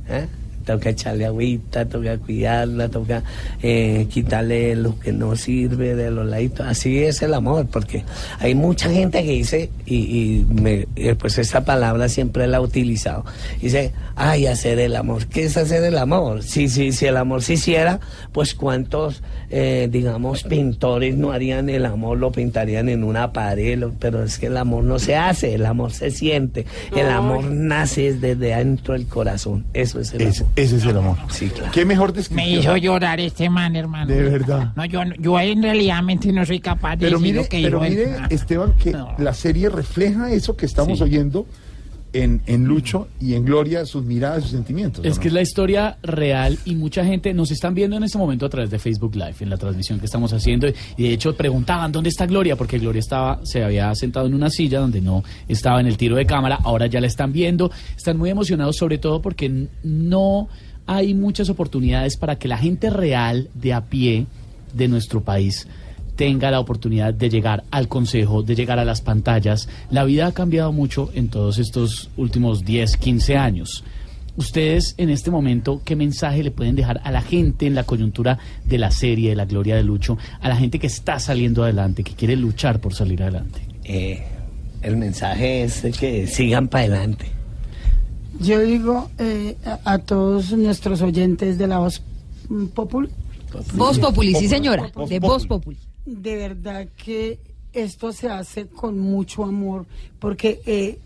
¿eh? Toca echarle agüita, toca cuidarla, toca eh, quitarle lo que no sirve de los laditos. Así es el amor, porque hay mucha gente que dice, y, y me- eh, pues esa palabra siempre la he utilizado, dice, ay, hacer el amor. ¿Qué es hacer el amor? Si, si, si el amor se hiciera, pues cuántos, eh, digamos, pintores no harían el amor, lo pintarían en una pared, lo- pero es que el amor no se hace, el amor se siente, el amor nace desde dentro del corazón, eso es el Es- amor. ese es el amor. Sí, claro. ¿Qué mejor Me descripción? hizo llorar este man, hermano. De verdad. No, yo, yo en realidad no soy capaz de Pero decir mire, lo que pero mire. Esteban, que la serie refleja eso que estamos Sí. oyendo en, en Lucho y en Gloria, sus miradas, sus sentimientos. ¿o Es no? que es la historia real y mucha gente nos están viendo en este momento a través de Facebook Live, en la transmisión que estamos haciendo. Y de hecho preguntaban, ¿dónde está Gloria? Porque Gloria estaba, se había sentado en una silla donde no estaba en el tiro de cámara, ahora ya la están viendo. Están muy emocionados sobre todo porque no hay muchas oportunidades para que la gente real de a pie de nuestro país tenga la oportunidad de llegar al consejo, de llegar a las pantallas. La vida ha cambiado mucho en todos estos últimos 10, 15 años. Ustedes en este momento, ¿qué mensaje le pueden dejar a la gente en la coyuntura de la serie, de la gloria de Lucho, a la gente que está saliendo adelante, que quiere luchar por salir adelante? Eh, el mensaje es que sigan para adelante. Yo digo eh, a, a todos nuestros oyentes de la voz Popul. Voz Populi, sí señora, de Voz Populi. De verdad que esto se hace con mucho amor, porque eh,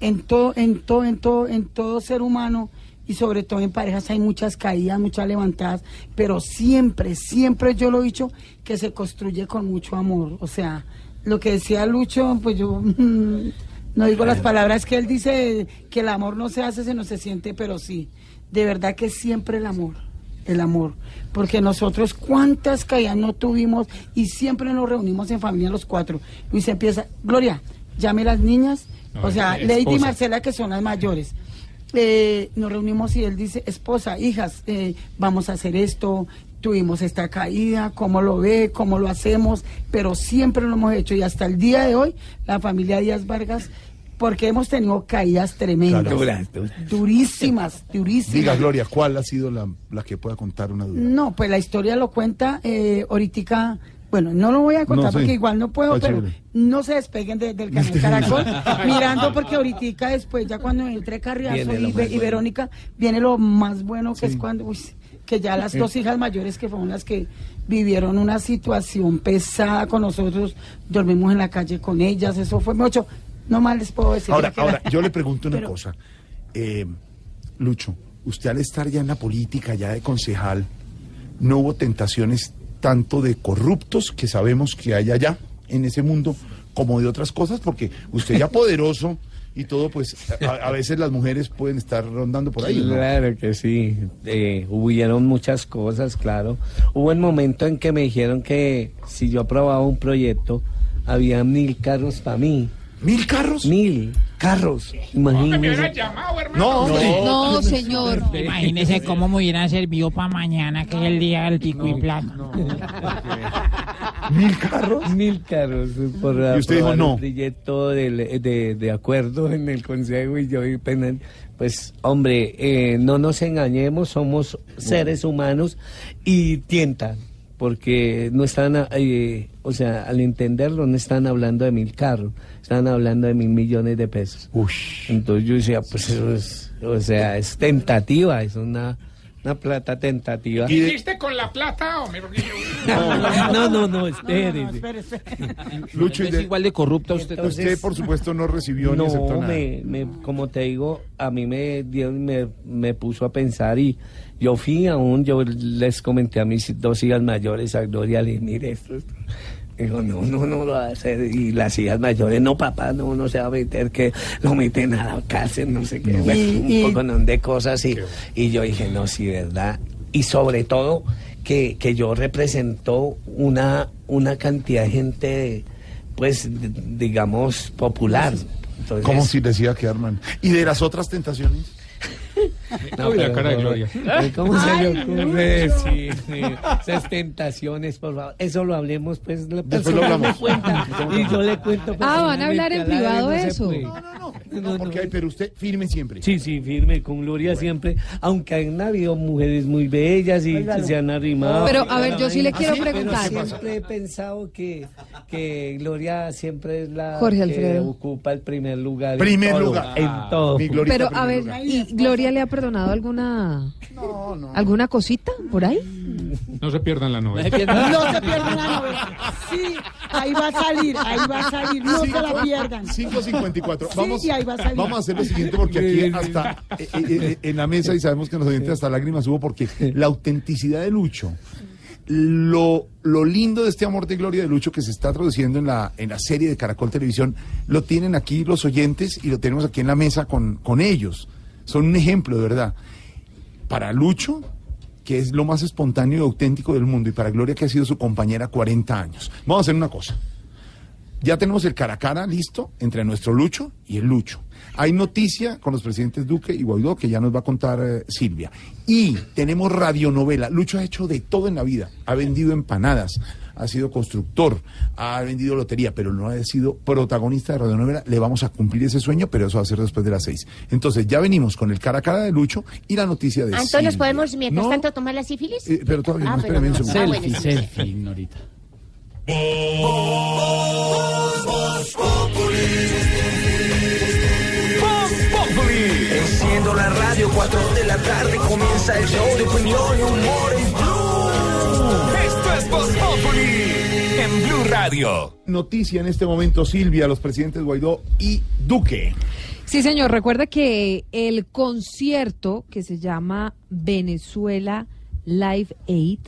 en todo, en todo, en todo, en todo ser humano y sobre todo en parejas hay muchas caídas, muchas levantadas, pero siempre, siempre yo lo he dicho que se construye con mucho amor. O sea, lo que decía Lucho, pues yo no digo las palabras que él dice, que el amor no se hace, se no se siente, pero sí, de verdad que siempre el amor, el amor, porque nosotros cuántas caídas no tuvimos y siempre nos reunimos en familia los cuatro. Luis empieza, Gloria, llame las niñas, No, o sea, Lady y. Marcela que son las mayores. Eh, nos reunimos y él dice, esposa, hijas, eh, vamos a hacer esto, tuvimos esta caída, cómo lo ve, cómo lo hacemos, pero siempre lo hemos hecho y hasta el día de hoy la familia Díaz Vargas, porque hemos tenido caídas tremendas, Claro. Duras, durísimas, durísimas. Diga, Gloria, ¿cuál ha sido la, la que pueda contar una duda? No, pues la historia lo cuenta eh, ahorita. Bueno, no lo voy a contar No, sí. porque igual no puedo, Está pero chévere. no se despeguen de- del canal Caracol, mirando porque ahorita después, ya cuando entre Carriazo y. Verónica, viene lo más bueno que es cuando, uy, que ya las Sí. dos hijas mayores que fueron las que vivieron una situación pesada con nosotros, dormimos en la calle con ellas, eso fue mucho. No más les puedo decir. Ahora, ahora, yo le pregunto una Pero- cosa. Eh, Lucho, usted al estar ya en la política, ya de concejal, ¿no hubo tentaciones tanto de corruptos que sabemos que hay allá en ese mundo, como de otras cosas? Porque usted ya poderoso y todo, pues a, a veces las mujeres pueden estar rondando por ahí. ¿no? Claro que sí. Eh, hubieron muchas cosas, claro. Hubo un momento en que me dijeron que si yo aprobaba un proyecto, había mil carros para mí. ¿Mil carros? Mil carros. Me hubieran Imagínese. llamado, hermano. No, hombre. No, señor. Imagínese cómo me hubieran servido para mañana, que es el día del pico y placa. ¿Mil carros? Mil carros. Por Y usted dijo no. un proyecto de, de, de acuerdo en el Consejo y yo, y pena- pues, hombre, eh, no nos engañemos, somos seres humanos y tientan, porque no están, eh, o sea, al entenderlo, no están hablando de mil carros, están hablando de mil millones de pesos. Entonces yo decía, pues eso es, o sea, es tentativa, es una, una plata tentativa. ¿Qué hiciste con la plata, hombre? Porque yo- No, no, no, espérese. Lucho, Es igual de corrupto usted. Usted, por supuesto, no recibió ni aceptó No, nada. me, me- como te digo, a mí me dio, me, me puso a pensar y yo fui aún, yo les comenté a mis dos hijas mayores, a Gloria, le dije, mire esto. esto". Dijo, no, no, no lo va a hacer. Y las hijas mayores, no, papá, no, no se va a meter, que lo meten a la cárcel, no sé qué. No. Bueno, Y- un y- poco de cosas y, y yo dije, no, sí, verdad. Y sobre todo que, que yo representó una, una cantidad de gente, pues, digamos, popular. Entonces, ¿Cómo si decía que Arman? ¿Y de las otras tentaciones? No, Uy, la cara de no, Gloria. ¿Cómo se le ocurre? Sí, sí. Esas tentaciones, por favor. Eso lo hablemos, pues. La Después lo hablamos. me cuenta y yo le cuento. Ah, van a hablar en privado de no se eso. No, porque hay, pero usted firme siempre. Sí, sí, firme, con Gloria siempre. Aunque han habido mujeres muy bellas y se han arrimado. Pero, a ver, yo sí le ¿Ah, quiero Pero preguntar. siempre he pensado que, que Gloria siempre es la Jorge que ocupa el primer lugar. en Primer todo, lugar. En todo. Mi Glorita, Pero, a ver, lugar. ¿y Gloria le ha perdonado alguna alguna cosita por ahí? No se pierdan la novela. No se pierdan la novela. Sí, ahí va a salir, ahí va a salir, no se la pierdan. 5.54. Sí, Vamos, ahí va a salir. vamos a hacer lo siguiente porque aquí hasta eh, eh, eh, en la mesa y sabemos que los oyentes hasta lágrimas hubo porque la autenticidad de Lucho, lo, lo lindo de este amor de gloria de Lucho que se está traduciendo en la, en la serie de Caracol Televisión, lo tienen aquí los oyentes y lo tenemos aquí en la mesa con, con ellos. Son un ejemplo, de verdad. Para Lucho, que es lo más espontáneo y auténtico del mundo, y para Gloria, que ha sido su compañera 40 años. Vamos a hacer una cosa. Ya tenemos el cara a cara listo entre nuestro Lucho y el Lucho. Hay noticia con los presidentes Duque y Guaidó que ya nos va a contar eh, Silvia. Y tenemos radionovela. Lucho ha hecho de todo en la vida. Ha vendido empanadas, ha sido constructor, ha vendido lotería, pero no ha sido protagonista de radionovela. Le vamos a cumplir ese sueño, pero eso va a ser después de las seis. Entonces ya venimos con el cara a cara de Lucho y la noticia de Entonces, ¿nos podemos, mientras No, tanto, tomar la sífilis? eh, pero todavía Ah, no, pero espérame un segundo. Ah, bueno, Selfie, selfie, Ignorita. Enciendo la radio, 4 de la tarde comienza el show de opinión y humor en es Voz Populi en Blue Radio. Noticia en este momento, Silvia, los presidentes Guaidó y Duque. Sí, señor. Recuerda que el concierto que se llama Venezuela Live Aid,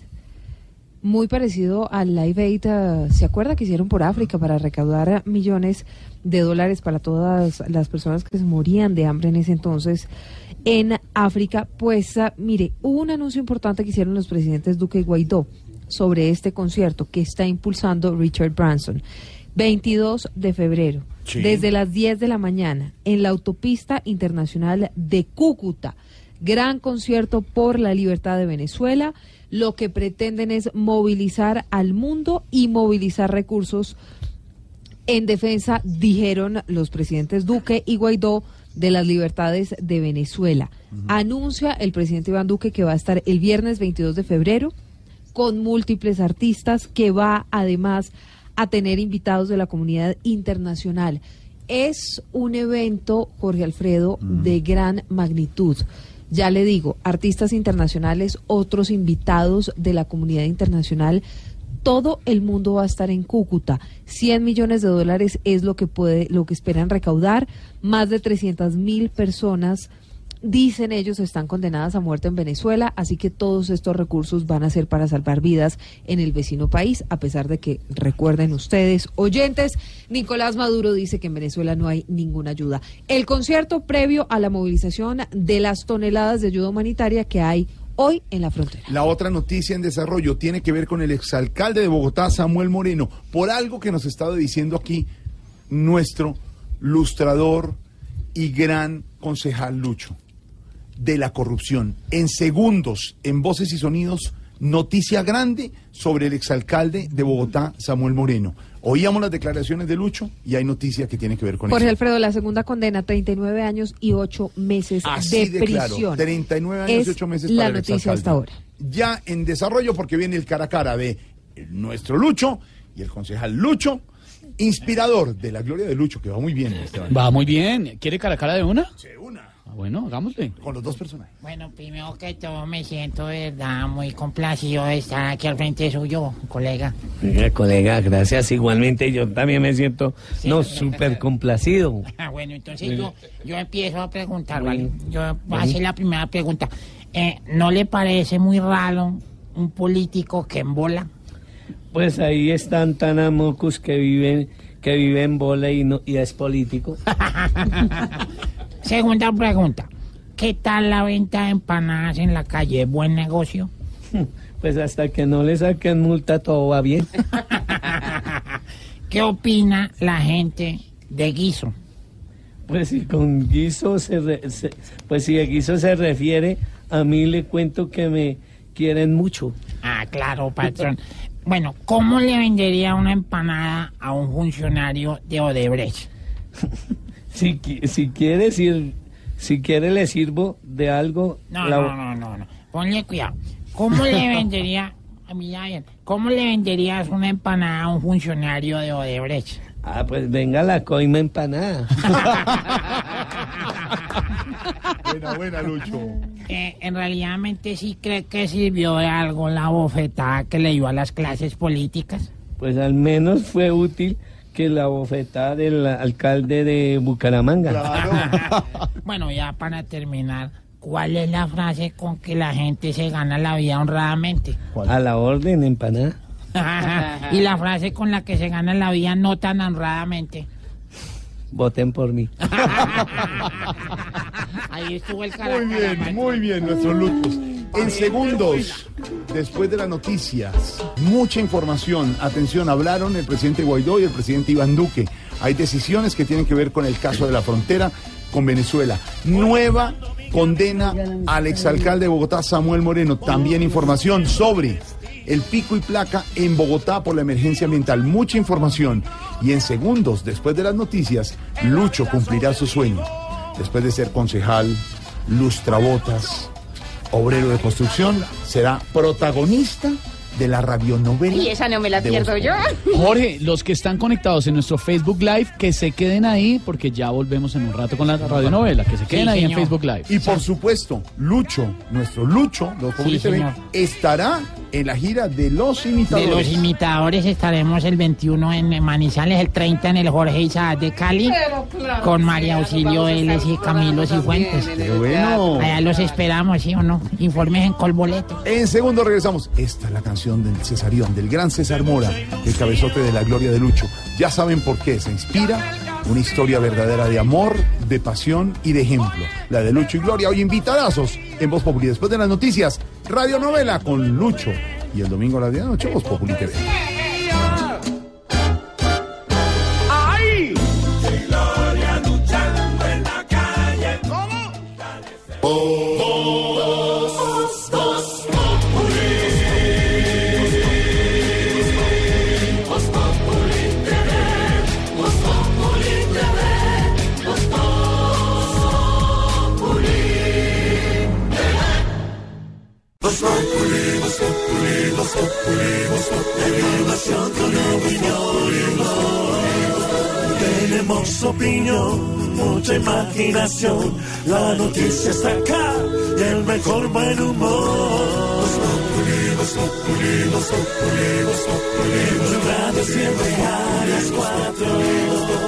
muy parecido al Live Aid, eh, ¿se acuerda que hicieron por África para recaudar millones de dólares para todas las personas que se morían de hambre en ese entonces en África? Pues ah, mire, hubo un anuncio importante que hicieron los presidentes Duque y Guaidó sobre este concierto que está impulsando Richard Branson. 22 de febrero, Sí. desde las 10 de la mañana, en la autopista internacional de Cúcuta. Gran concierto por la libertad de Venezuela. Lo que pretenden es movilizar al mundo y movilizar recursos en defensa, dijeron los presidentes Duque y Guaidó, de las libertades de Venezuela. Anuncia el presidente Iván Duque que va a estar el viernes 22 de febrero con múltiples artistas, que va además a tener invitados de la comunidad internacional. Es un evento, Jorge Alfredo, de gran magnitud. Ya le digo, artistas internacionales, otros invitados de la comunidad internacional, todo el mundo va a estar en Cúcuta. 100 millones de dólares es lo que puede, lo que esperan recaudar. Más de 300 mil personas, dicen ellos, están condenadas a muerte en Venezuela, así que todos estos recursos van a ser para salvar vidas en el vecino país, a pesar de que, recuerden ustedes, oyentes, Nicolás Maduro dice que en Venezuela no hay ninguna ayuda. El concierto previo a la movilización de las toneladas de ayuda humanitaria que hay hoy en la frontera. La otra noticia en desarrollo tiene que ver con el exalcalde de Bogotá, Samuel Moreno, por algo que nos ha estado diciendo aquí nuestro lustrador y gran concejal Lucho de la corrupción. En segundos, en voces y sonidos, noticia grande sobre el exalcalde de Bogotá, Samuel Moreno. Oíamos las declaraciones de Lucho y hay noticia que tiene que ver con Jorge eso. Alfredo, la segunda condena, 39 años y 8 meses Así de de claro, prisión. 39 años Es y 8 meses la para el noticia exalcalde. hasta ahora. Ya en desarrollo porque viene el cara a cara de nuestro Lucho y el concejal Lucho, inspirador de la gloria de Lucho, que va muy bien. Va muy bien. ¿Quiere cara a cara de una? Sí, una. Ah, bueno, hagámosle. Con los dos personajes. Bueno, primero que todo me siento de verdad muy complacido de estar aquí al frente suyo, colega. Oiga, colega, gracias. Igualmente yo también me siento, no, súper complacido. Ah, bueno, entonces yo, yo empiezo a preguntar, ¿vale? Bueno. Yo voy a hacer la primera pregunta. Eh, ¿No le parece muy raro un político que embola? Pues ahí están tan amocos que viven, que viven en bola y, no, y es político. Segunda pregunta. ¿Qué tal la venta de empanadas en la calle? ¿Buen negocio? Pues hasta que no le saquen multa todo va bien. ¿Qué opina la gente de guiso? Pues si con guiso se, re- se- pues si a guiso se refiere, a mí le cuento que me quieren mucho. Ah, claro, patrón. Bueno, ¿cómo le vendería una empanada a un funcionario de Odebrecht? Si, qui- si quiere sir- si quiere le sirvo de algo. No, la- no, no, no, no. Ponle cuidado. ¿Cómo le vendería, cómo le venderías una empanada a un funcionario de Odebrecht? Ah, pues venga la coima empanada. Buena, buena, Lucho. Eh, en realidad sí cree que sirvió de algo la bofetada que le dio a las clases políticas. Pues al menos fue útil que la bofetada del alcalde de Bucaramanga. Bueno, ya para terminar, ¿cuál es la frase con que la gente se gana la vida honradamente? A la orden, empanada. y la frase con la que se gana la vida no tan honradamente. Voten por mí. Ahí estuvo el Muy bien, muy bien, nuestros Luchos. En segundos, después de las noticias, mucha información. Atención, hablaron el presidente Guaidó y el presidente Iván Duque. Hay decisiones que tienen que ver con el caso de la frontera con Venezuela. Nueva condena al exalcalde de Bogotá, Samuel Moreno. También información sobre el pico y placa en Bogotá por la emergencia ambiental. Mucha información. Y en segundos, después de las noticias, Lucho cumplirá su sueño. Después de ser concejal, lustrabotas, obrero de construcción, será protagonista de la radionovela. Y esa no me la de pierdo yo. Jorge, los que están conectados en nuestro Facebook Live, que se queden ahí porque ya volvemos en un rato con la radionovela. Que se queden ahí en Facebook Live. Y por supuesto, Lucho, nuestro Lucho, los TV, señor. estará en la gira de los De imitadores. los imitadores estaremos el 21 en Manizales, el 30 en el Jorge Isaac de Cali, con María Auxilio Vélez y Camilo Cifuentes. Qué bueno. Allá los esperamos, ¿sí o no? Informes en Colboleto. En segundo regresamos. Esta es la canción del Cesarión, del gran César Mora, el cabezote de la gloria de Lucho. Ya saben por qué. Se inspira una historia verdadera de amor, de pasión y de ejemplo. La de Lucho y Gloria. Hoy invitadazos en Voz Populi. Después de las noticias, radionovela con Lucho. Y el domingo a las 10 de la noche, Voz Populi TV. ¡Ay! Imaginación. La noticia está acá y el mejor buen humor. Voz populi, voz populi, voz populi, voz populi. En tu radio siempre a las cuatro.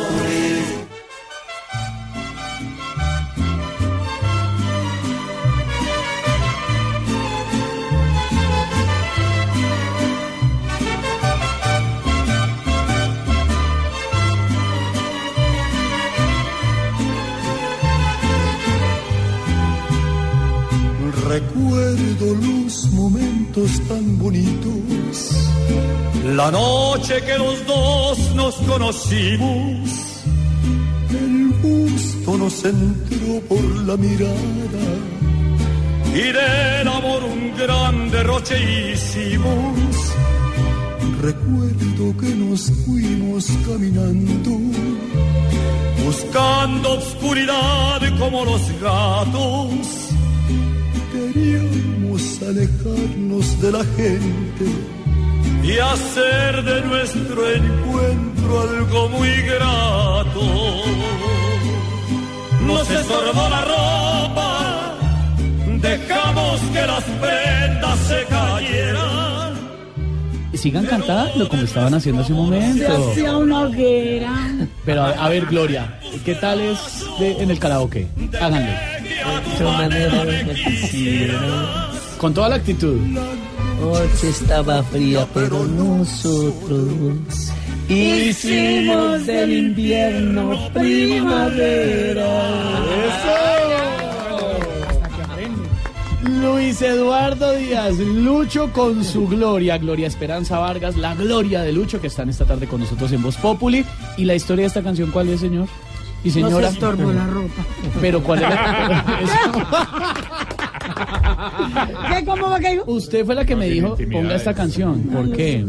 La noche que los dos nos conocimos. El gusto nos entró por la mirada. Y del amor un gran derroche hicimos. Recuerdo que nos fuimos caminando. Buscando obscuridad como los gatos. Queríamos alejarnos de la gente y hacer de nuestro encuentro algo muy grato. Nos estorbó la ropa, dejamos que las prendas se cayeran. Sigan cantando como estaban haciendo hace un Se momento. hacía una hoguera. Pero a, a ver, Gloria, ¿qué tal es de- en el karaoke? Háganle. Con toda la actitud. Noche estaba fría, pero nosotros Hicimos del invierno primavera. Luis Eduardo Díaz, Lucho con su gloria, Gloria Esperanza Vargas, la gloria de Lucho que están esta tarde con nosotros en Voz Populi. ¿Y la historia de esta canción cuál es, señor? Y No señora. se estorbó la ropa. Pero ¿cuál es la... ¿Qué? ¿Cómo va que Usted fue la que me dijo, ponga esta canción. ¿Por qué?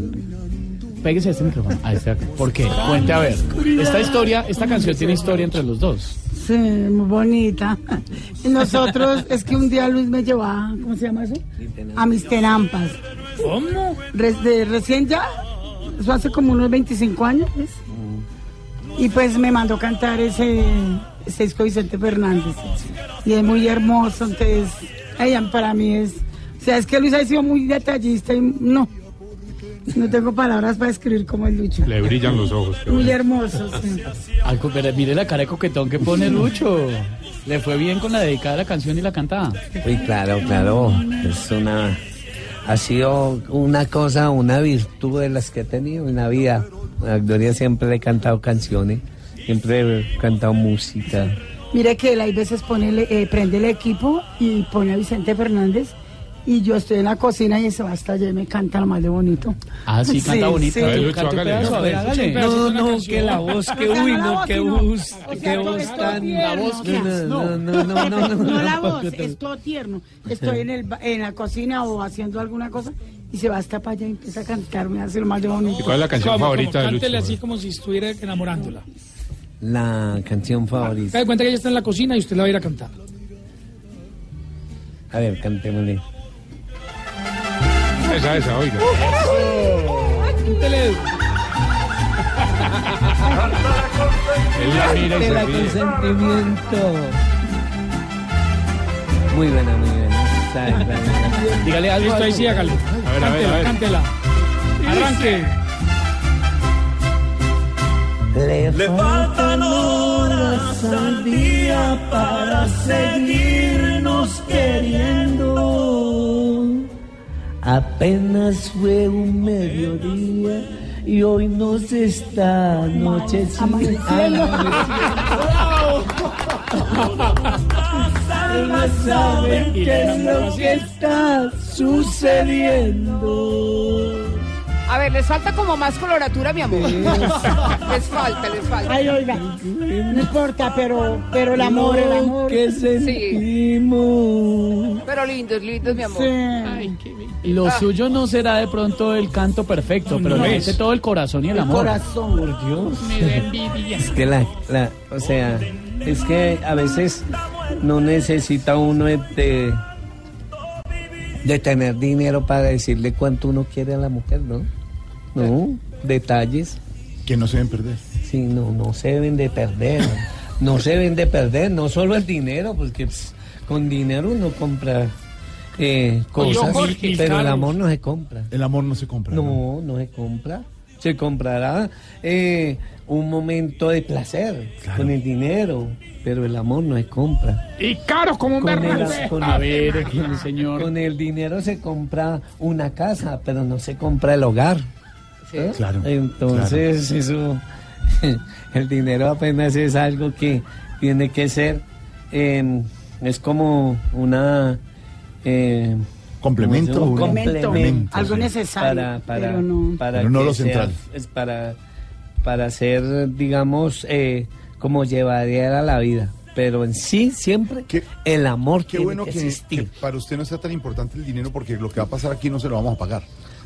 Péguese a este micrófono. Ahí está. ¿Por qué? Cuente a ver. Esta historia, esta canción tiene historia entre los dos. Sí, muy bonita. Y nosotros, es que un día Luis me llevaba, ¿cómo se llama eso? A mis terampas. ¿Cómo? recién ya, eso hace como unos 25 años. ¿ves? Y pues me mandó cantar ese, ese disco Vicente Fernández. Y es muy hermoso, entonces, ella para mí es... O sea, es que Luis ha sido muy detallista y no, no tengo palabras para escribir como el Lucho. Le brillan los ojos. Muy bueno. hermoso, sí. Algo, pero mire la cara de coquetón que pone Lucho. Le fue bien con la dedicada de la canción y la cantada. Sí, claro, claro. Es una. Ha sido una cosa, una virtud de las que he tenido en la vida. A Gloria siempre le he cantado canciones, siempre he cantado música. Mire que él hay veces pone, el- eh, prende el equipo y pone a Vicente Fernández y yo estoy en la cocina y se va hasta allá y me canta lo más de bonito. Ah, sí, canta bonito. sí. A ver, Lucho, un hágale. pedazo, a ver, hágale. No, no, que la voz, que uy, no que voz, que voz tan... La voz, que- no, no, no, no, no, no, No la no, voz, no. es todo tierno. Estoy en, el, ba- en la cocina o haciendo alguna cosa y se va hasta para allá y empieza a cantar, me hace lo más de bonito. ¿Y cuál es la canción ¿Cómo, favorita de Lucho? Cántele así como si estuviera enamorándola. La canción favorita. Se da cuenta que ella está en la cocina y usted la va a ir a cantar. A ver, cantémosle. Esa, esa, oiga. Cántele. Él la consentimiento. Muy buena, muy buena. Sabe, sabe. Dígale algo. Listo, ahí sí, hágale. A ver, a ver, a ver. Cántela, Arranque. Le, Le faltan horas al día para seguirnos queriendo. Apenas fue un mediodía y hoy nos está anocheciendo. Ellos saben qué es lo que está sucediendo. A ver, les falta como más coloratura, mi amor. les falta, les falta. Ay, oiga, no importa, pero, pero el amor, el amor. que sentimos. Pero lindos, lindos, mi amor. Lo Ah. suyo no será de pronto el canto perfecto, pero No. le mete todo el corazón y el, El amor. corazón. Por Dios. Me da envidia. Es que la, la, o sea, es que a veces no necesita uno de, de tener dinero para decirle cuánto uno quiere a la mujer, ¿no? No, detalles. Que no se deben perder. Sí, no, no se deben de perder. No se deben de perder, no solo el dinero, porque pss, con dinero uno compra eh, cosas, Jorge, pero el amor no se compra. El amor no se compra. No, no se compra. Se comprará eh, un momento de placer con el dinero, pero el amor no se compra. Y caro como un Con el, berraco. con A ver, el señor. con el dinero se compra una casa, pero no se compra el hogar. ¿Eh? Claro, Entonces, eso, el dinero apenas es algo que tiene que ser, eh, es como una... eh, Complemento, un complemento, algo necesario, Para, para, pero no- para Pero no que lo sea- central. es para, para ser, digamos, eh, como llevadera la vida. Pero en sí, siempre, el amor Qué tiene bueno que que, existir. que para usted no sea tan importante el dinero porque lo que va a pasar aquí no se lo vamos a pagar.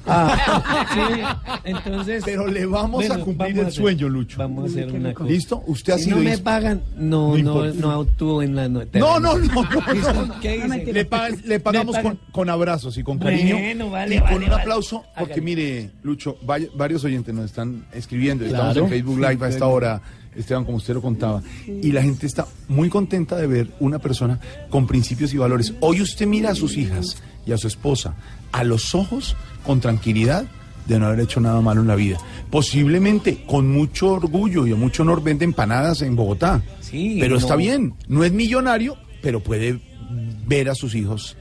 Ah, sí, entonces. Pero le vamos Bueno, a cumplir vamos el a hacer- sueño, Lucho. Vamos a hacer una cosa. ¿Listo? Usted ha si sido no me pagan, no, No no, no, actúo en la noche. No, no, no, no, no, no. ¿Qué dice? Le, le pagamos con, abrazos y con cariño. Bueno, vale, y con vale, un vale. aplauso, porque mire, Lucho, vaya- varios oyentes nos están escribiendo. Estamos Claro. en Facebook Live a esta hora, Esteban, como usted lo contaba. Y la gente está muy contenta de ver una persona con principios y valores. Hoy usted mira a sus hijas y a su esposa a los ojos con tranquilidad de no haber hecho nada malo en la vida. Posiblemente con mucho orgullo y mucho honor vende empanadas en Bogotá. Sí, pero está no. bien, no es millonario, pero puede ver a sus hijos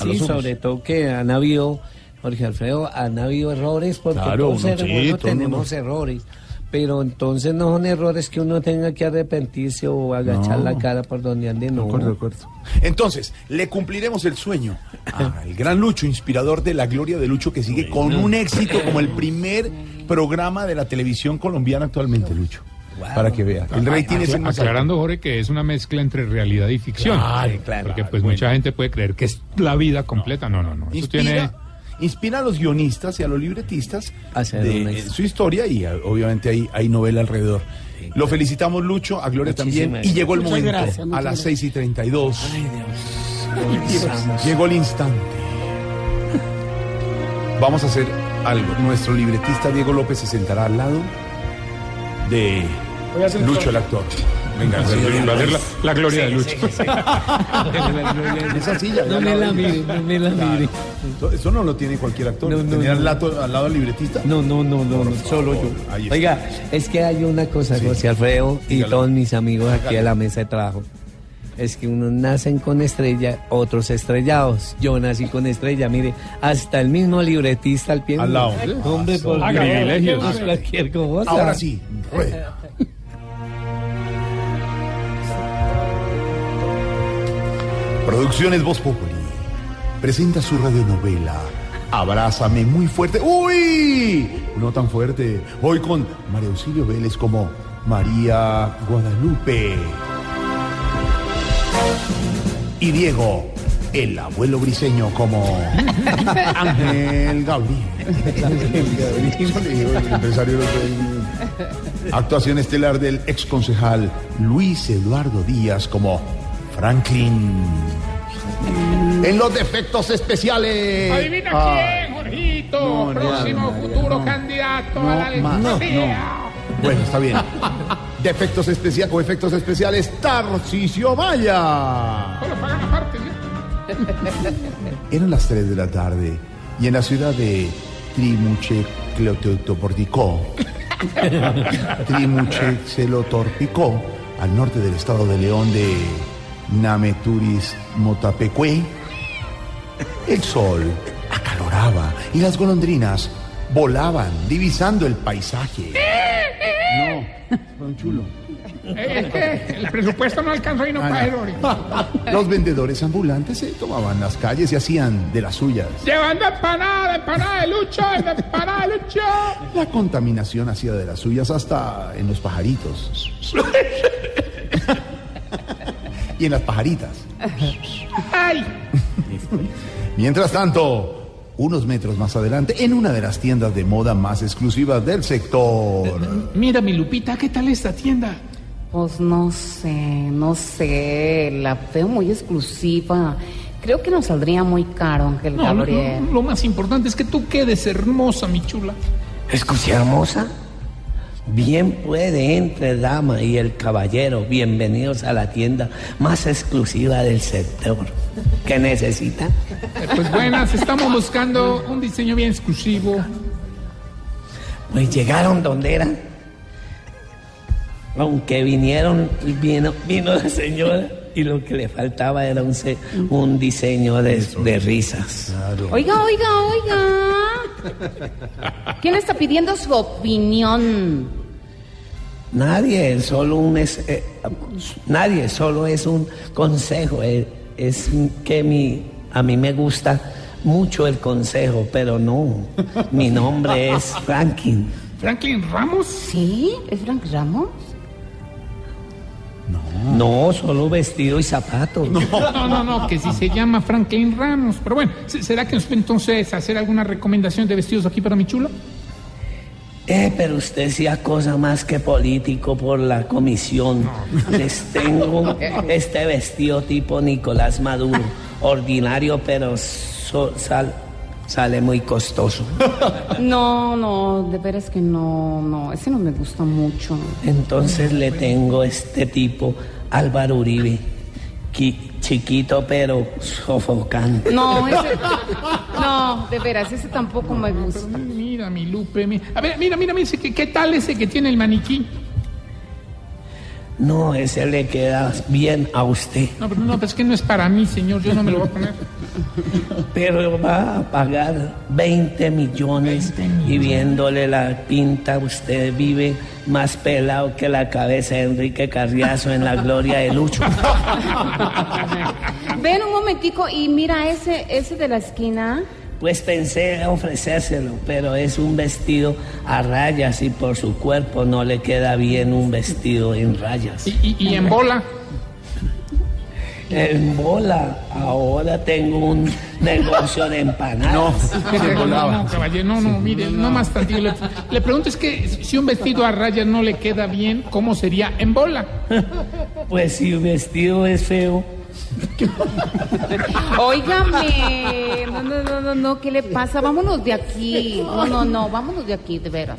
a Sí, los sobre todo que han habido, Jorge Alfredo, han habido errores, porque Claro, todos sí, todo el tenemos errores. Pero entonces no son errores que uno tenga que arrepentirse o agachar No. la cara por donde ande, no. De acuerdo, de acuerdo. Entonces, le cumpliremos el sueño al gran Lucho, inspirador de la gloria de Lucho, que sigue con un éxito como el primer programa de la televisión colombiana actualmente, Lucho. Para que vea. El rating es el más alto. Aclarando, Jorge, que es una mezcla entre realidad y ficción. Claro, claro, Porque claro, pues bueno. mucha gente puede creer que es la vida completa. No, no, no. Eso Inspira, tiene... inspira a los guionistas y a los libretistas Hacer de su historia y eh, obviamente hay, hay novela alrededor. Lo felicitamos, Lucho, a Gloria también. Y llegó el momento, gracias, a las gracias. 6 y 32. Dios. Llegó el instante. Vamos a hacer algo. Nuestro libretista Diego López se sentará al lado de Lucho, el actor. Venga, Va a ser la, la gloria de Lucho. Esa silla. No me la mire, no me la mire. Eso- no lo tiene cualquier actor. No, no, Tener no. Al, lado, al lado al libretista. No, no, no, no, no, solo yo. Oiga, es que hay una cosa, Sí. José Alfredo y Dígalo. todos mis amigos aquí a la mesa de trabajo. Es que unos nacen con estrella, otros estrellados. Yo nací con estrella, mire, hasta el mismo libretista al pie. Al lado. Hombre, por Haga, privilegios. Cualquier cosa. Ahora sí. Producciones Voz Populi presenta su radionovela Abrázame muy fuerte. ¡Uy! No tan fuerte. Hoy con María Auxilio Vélez como María Guadalupe. Y Diego, el abuelo briseño como Ángel Gabriel. El empresario del- Actuación estelar del ex concejal Luis Eduardo Díaz como Franklin. En los defectos especiales. Adivina Ay, quién, Jorgito, No, próximo no, futuro no. candidato No, a la alcaldía. Bueno, está bien. Defectos especiales, con efectos especiales, Tarcisio Maya. Solo pagan aparte, ¿sí? Eran las 3 de la tarde y en la ciudad de Trimuche Cleotoporticó, Trimuche Celotorpicó, al norte del estado de León de Nameturis Motapecue, el sol acaloraba y las golondrinas volaban divisando el paisaje. No, fue un chulo. Eh, Es que el presupuesto no alcanzó y no Ah. Lori. Los vendedores ambulantes se tomaban las calles y hacían de las suyas. Llevando empanada, empanada de lucho, empanada de lucho. La contaminación hacía de las suyas hasta en los pajaritos. y en las pajaritas. Ay, Mientras tanto, unos metros más adelante, en una de las tiendas de moda más exclusivas del sector. mira mi Lupita, ¿qué tal esta tienda? Pues no sé, no sé, la veo muy exclusiva. Creo que nos saldría muy caro, Ángel No, lo, Gabriel. lo- lo más importante es que tú quedes hermosa, mi chula. Escuché hermosa. Bien puede entre dama y el caballero. Bienvenidos a la tienda más exclusiva del sector. ¿Qué necesita? Pues buenas, estamos buscando un diseño bien exclusivo. Pues llegaron donde eran. Aunque vinieron, vino, vino la señora y lo que le faltaba era un, se- un diseño de, de risas. Oiga, oiga, oiga. ¿Quién está pidiendo su opinión? Nadie, solo un es, eh, nadie, solo es un consejo. eh, es que mi, a mí me gusta mucho el consejo, pero no. Mi nombre es Franklin. ¿Franklin Ramos? ¿Sí? ¿Es Frank Ramos? No, solo vestido y zapatos. No, no, no, que si se llama Franklin Ramos. Pero bueno, ¿se- ¿será que nos puede entonces hacer alguna recomendación de vestidos aquí para mi chula? Eh, pero usted sí cosa más que político por la comisión. Les tengo este vestido tipo Nicolás Maduro, ordinario, pero so- sal- sale muy costoso. No, no, de veras que no, no, ese no me gusta mucho. Entonces le tengo este tipo, Álvaro Uribe, qui- chiquito pero sofocante. No, ese, no, de veras, ese tampoco me gusta. Mira, mi Lupe. mi- A ver, mira, mira, mira, ¿qué tal ese que tiene el maniquí? No, ese le queda bien a usted, No, pero no, pues es que no es para mí, señor, yo no me lo voy a poner. pero va a pagar 20 millones y viéndole la pinta usted vive más pelado que la cabeza de Enrique Carriazo en la gloria de Lucho. Ven un momentico y mira ese, ese de la esquina. Pues pensé ofrecérselo, pero es un vestido a rayas y por su cuerpo no le queda bien un vestido en rayas. Y, y en bola. En bola, ahora tengo un negocio de empanadas. No, no, caballero, no, no, mire, no más tantito. Le, le pregunto es que si un vestido a rayas no le queda bien, ¿cómo sería en bola? Pues si un vestido es feo, Óigame, no, no, no, no, no, ¿qué le pasa? Vámonos de aquí. No, no, no, vámonos de aquí, de veras.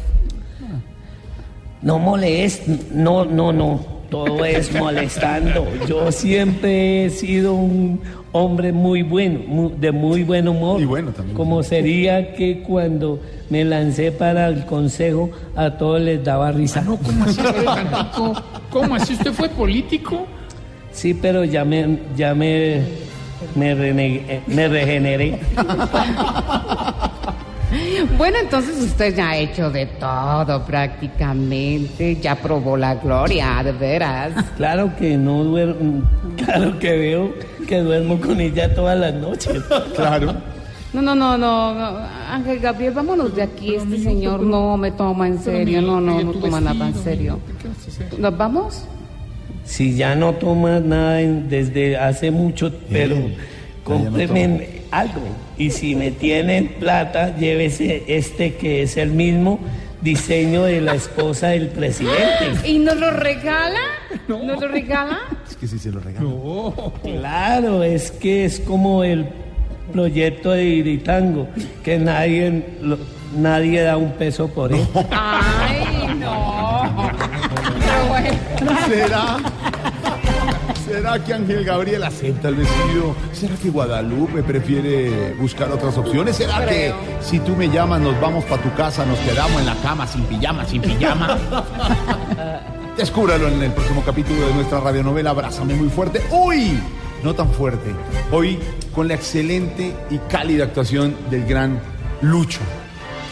no molest, no, no, no. Todo es molestando. Yo siempre he sido un hombre muy bueno, mu- de muy buen humor. Y bueno también. Como sería que cuando me lancé para el consejo a todos les daba risa. ¿Cómo así, espere tantito? ¿Cómo así? ¿Usted fue político? Sí, pero ya me, ya me, me, renegué- me regeneré. Bueno, entonces usted ya ha hecho de todo prácticamente. Ya probó la gloria, de veras. Claro que no duermo, claro que veo que duermo con ella todas las noches. Claro. No, no, no, no, no, Ángel Gabriel, vámonos de aquí. Este señor no me toma en serio, no, no, no toma nada en serio. ¿Nos vamos? Si ya no tomas nada en- desde hace mucho, pero cómpreme algo. Y si me tienen plata, llévese este que es el mismo diseño de la esposa del presidente. ¿Y nos lo regala? ¿Nos lo regala? Es que si se lo regalo. Claro, es que es como el proyecto de Iritango, que nadie, lo- nadie da un peso por él. Ay, no. Pero bueno. ¿Será? ¿Será que Ángel Gabriel acepta el vestido? ¿Será que Guadalupe prefiere buscar otras opciones? ¿Será que si tú me llamas nos vamos para tu casa, nos quedamos en la cama sin pijama, sin pijama? Descúbralo en el próximo capítulo de nuestra radionovela Abrázame muy fuerte. Uy, no tan fuerte. Hoy con la excelente y cálida actuación del gran Lucho.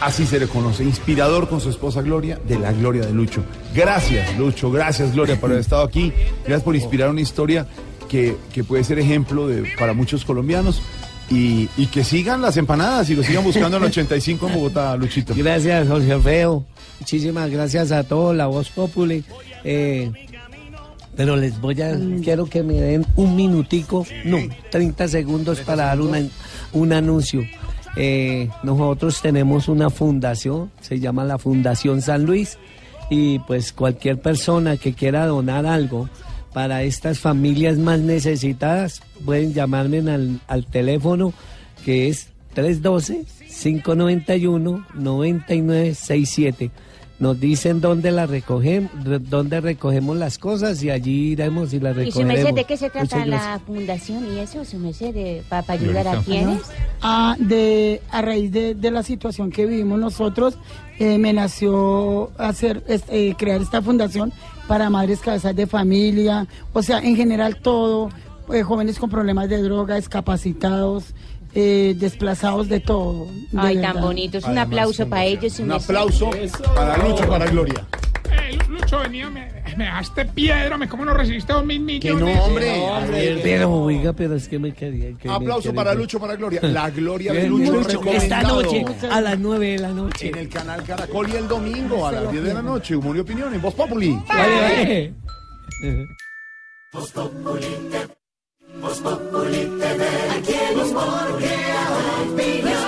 Así se le conoce, inspirador con su esposa Gloria, de la Gloria de Lucho. Gracias, Lucho, gracias, Gloria, por haber estado aquí. Gracias por inspirar una historia que, que puede ser ejemplo de, para muchos colombianos. Y, y que sigan las empanadas y lo sigan buscando en el 85 en Bogotá, Luchito. Gracias, Jorge Alfredo. Muchísimas gracias a todos, la voz populi. Eh, pero les voy a, quiero que me den un minutico, no, 30 segundos para dar un anuncio. Eh, nosotros tenemos una fundación, se llama la Fundación San Luis, y pues cualquier persona que quiera donar algo para estas familias más necesitadas, pueden llamarme al, al teléfono que es 312-591-9967. Nos dicen dónde la recogemos, dónde recogemos las cosas y allí iremos y las ¿Y su merced de qué se trata Muchas gracias. la fundación y eso? ¿Su merced de para ayudar a quiénes? Ah, de, a raíz de, de la situación que vivimos nosotros, eh, me nació hacer, es- eh, crear esta fundación para madres cabezas de familia, o sea, en general todo, eh, jóvenes con problemas de droga, discapacitados, eh, desplazados de todo. de Ay, verdad. tan bonitos. Un aplauso para ellos. su Un merced. aplauso para Lucho, para Gloria. Eh, Lu- Lucho, venía, me, me dejaste piedra, me cómo no recibiste dos mil millones. Que no, hombre. Pero, oiga, pero es que me quería. que me Aplauso quería- para Lucho, para Gloria. La Gloria de Lucho, Lucho, Esta noche, a las 9 de la noche. En el canal Caracol y el domingo a las 10 de la noche. Humor y opinión en Voz Populi. Vale, Voz Populi Voz Populi TV. Aquí opinión.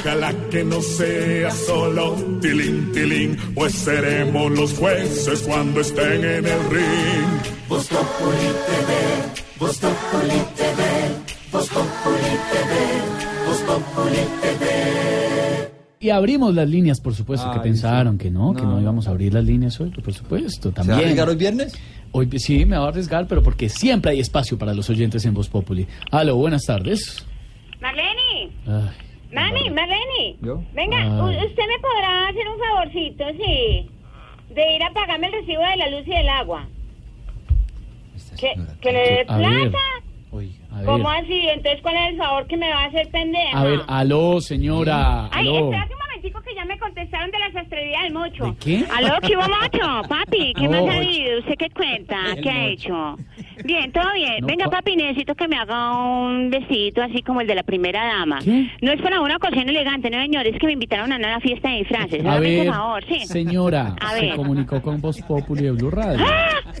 Ojalá que no sea solo tilín, tilín, pues seremos los jueces cuando estén en el ring. Voz Populi TV. Voz Populi TV. Voz Populi TV. Populi TV. Y abrimos las líneas, por supuesto, que Ay, pensaron que no, que no No. íbamos a abrir las líneas hoy, por supuesto, también. a arriesgar hoy viernes? Hoy sí, me va a arriesgar, pero porque siempre hay espacio para los oyentes en Voz Populi. Aló, buenas tardes. Marlene, Ay, mami, Marlene. ¿Yo? Venga, Ay. usted me podrá hacer un favorcito, sí, de ir a pagarme el recibo de la luz y del agua. ¿Que, que le dé A ver, plata? a ver. ¿Cómo así? Entonces, ¿cuál es el favor que me va a hacer pendeja? A ver, aló, señora. Ay, Aló. espera un momentico que ya me contestaron de la sastrería del mocho. ¿De qué? Aló, ¿qué hubo, mocho? Papi, ¿qué No, más ha Mocho. habido? ¿Usted qué cuenta? ¿Qué ha hecho? Bien, todo bien. No, Venga, pa- papi, necesito que me haga un vestidito así como el de la primera dama. ¿Qué? No es para una ocasión elegante, no, señor, es que me invitaron a una fiesta de disfraces. A ver, favor, sí. señora, A se ver. comunicó con Voz Populi de Blue Radio. ¡Ah!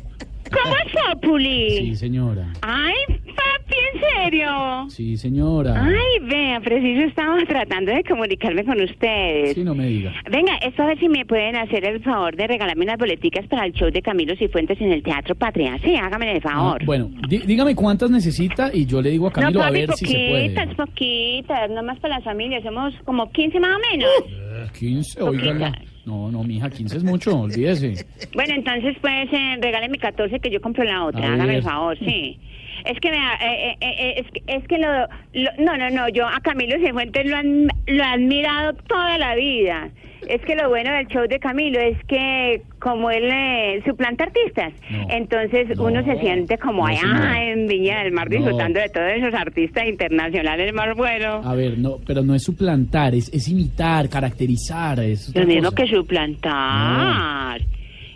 ¿Cómo es Populi? Sí, señora. Ay, papi, ¿en serio? Sí, señora. Ay, vea, preciso estaba tratando de comunicarme con ustedes. Sí, no me diga. Venga, esto a ver si me pueden hacer el favor de regalarme unas boleticas para el show de Camilo Cifuentes en el Teatro Patria. Sí, hágame el favor. Ah, bueno, dí- dígame cuántas necesita y yo le digo a Camilo no, a ver si se puede. poquitas, poquitas, nomás para las familias, somos como 15 más o menos. 15, oígala. No, no, mija, 15 es mucho, olvídese. Bueno, entonces pues eh, regáleme 14 que yo compro la otra, A hágame ver. el favor, sí. Es que, vea, eh, eh, eh, es, que- es que lo, lo- No, no, no, yo a Camilo Cifuentes lo, han- lo he admirado toda la vida. Es que lo bueno del show de Camilo es que como él eh, suplanta artistas, entonces uno se siente como no, allá señora. en Viña del Mar disfrutando de todos esos artistas internacionales más buenos. A ver, no, pero no es suplantar, es, es imitar, caracterizar. Es Lo mismo que suplantar.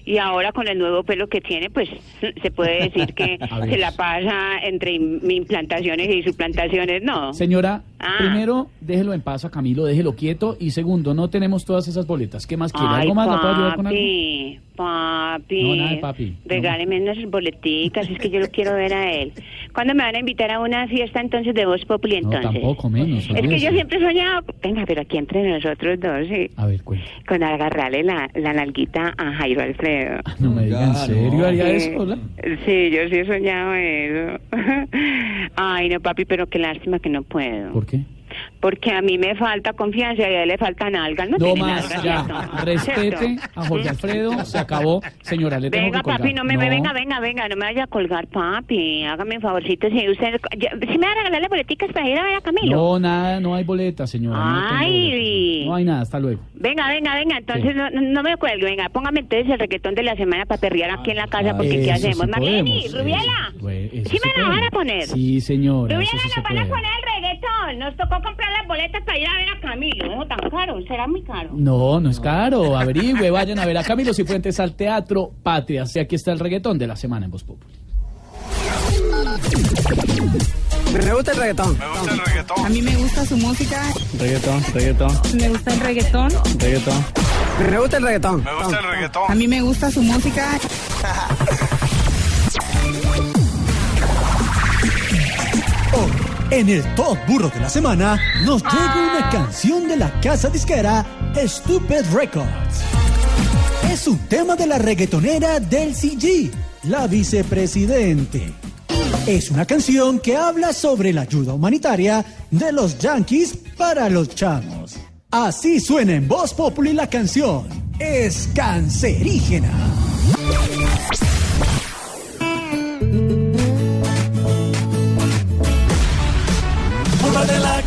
Y ahora con el nuevo pelo que tiene, pues se puede decir que se la pasa entre im- implantaciones y suplantaciones, ¿no? Señora, Ah. primero, déjelo en paz a Camilo, déjelo quieto. Y segundo, no tenemos todas esas boletas. ¿Qué más quiere? Ay, ¿Algo más? ¿La puedo ayudar con algo? papi, papi. No, nada de papi. Regáleme unas boleticas, es que yo lo quiero ver a él. ¿Cuándo me van a invitar a una fiesta entonces de Voz Populi No, entonces? tampoco, menos. Es que yo siempre he soñado, venga, pero aquí entre nosotros dos, sí, A ver, cuenta. con agarrarle la, la nalguita a Jairo Alfredo. No me diga en serio, ¿haría Sí. eso? hola? Sí, yo sí he soñado eso. Ay, no, papi, pero qué lástima que no puedo. ¿Por qué? Porque a mí me falta confianza y a él le falta nalgas. No, No más, ya. ¿cierto? Respete ¿Cierto? a Jorge Alfredo. Se acabó. Señora, le tengo Venga, que papi, no me venga, venga, venga, no me vaya a colgar, papi. Hágame un favorcito. Si usted, si me va a regalar las boleticas para ir a ver a Camilo. No, nada, no hay boleta, señora. Ay. No hay nada, hasta luego. Venga, venga, venga, entonces no, no me cuelgue, venga, póngame entonces el reggaetón de la semana para perrear aquí en la casa, porque ¿qué Ah, hacemos? sí podemos, Rubiela, ¿sí sí me la van a poner? Sí, señora, Rubiela, sí nos van a poner el reggaetón, nos tocó comprar las boletas para ir a ver a Camilo, no tan caro, será muy caro. No, no es caro. Averigüe, vayan a ver a Camilo Cifuentes al Teatro Patria. Y aquí está el reggaetón de la semana en Voz Populi. Me gusta el reggaetón. Me gusta el reggaetón. A mí me gusta su música, Reggaetón, reggaetón, me gusta el reggaetón. reggaetón. Me gusta el reggaetón. Me gusta el reggaetón. A mí me gusta su música. en el Top Burro de la Semana, nos llega una canción de la casa disquera Stupid Records. Es un tema de la reggaetonera del CG, la vicepresidente. Es una canción que habla sobre la ayuda humanitaria de los yankees para los chamos. Así suena en Voz Populi la canción. Es cancerígena.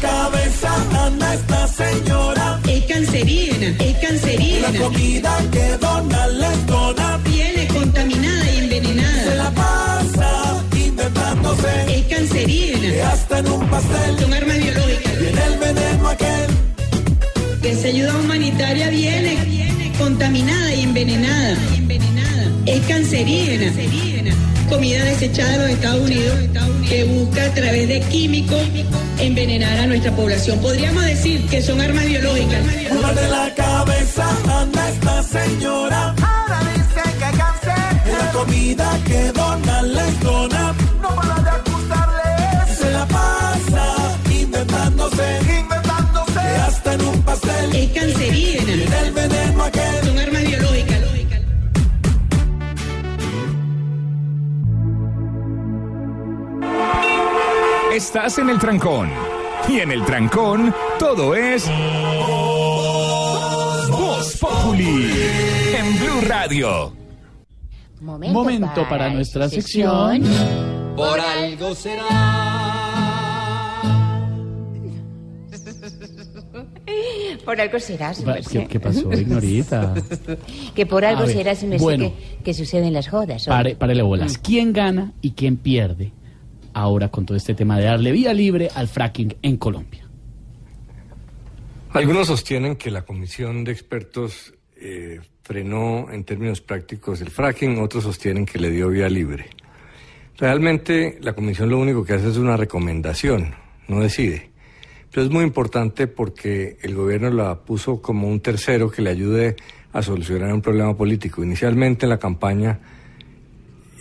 Cabeza anda esta señora. Es cancerígena, es cancerígena. La comida que Donald les dona. Viene contaminada y envenenada. Se la pasa intentándose. Es cancerígena. Que hasta en un pastel. Son armas biológicas. Viene el veneno aquel. Que esa ayuda humanitaria viene, viene contaminada y envenenada. Es cancerígena. Comida desechada de los Estados Unidos que busca a través de químicos envenenar a nuestra población. Podríamos decir que son armas biológicas. Una de la cabeza anda esta señora. Ahora dicen que cáncer. La comida que Donald les dona. No para de acusarle. Se la pasa. Inventándose. Que hasta en un pastel. Es cancerígena. Estás en el trancón. Y en el trancón, todo es. Voz Populi. En Blue Radio. Momento, para, nuestra sección. Por algo será. Por algo será. ¿Qué, qué pasó, Ignorita? Que por algo será, bueno. que, que suceden las jodas. Pare, párele bolas. ¿Quién gana y quién pierde ahora con todo este tema de darle vía libre al fracking en Colombia? Algunos sostienen que la comisión de expertos eh, frenó en términos prácticos el fracking, otros sostienen que le dio vía libre. Realmente la comisión lo único que hace es una recomendación, no decide. Pero es muy importante porque el gobierno la puso como un tercero que le ayude a solucionar un problema político. Inicialmente en la campaña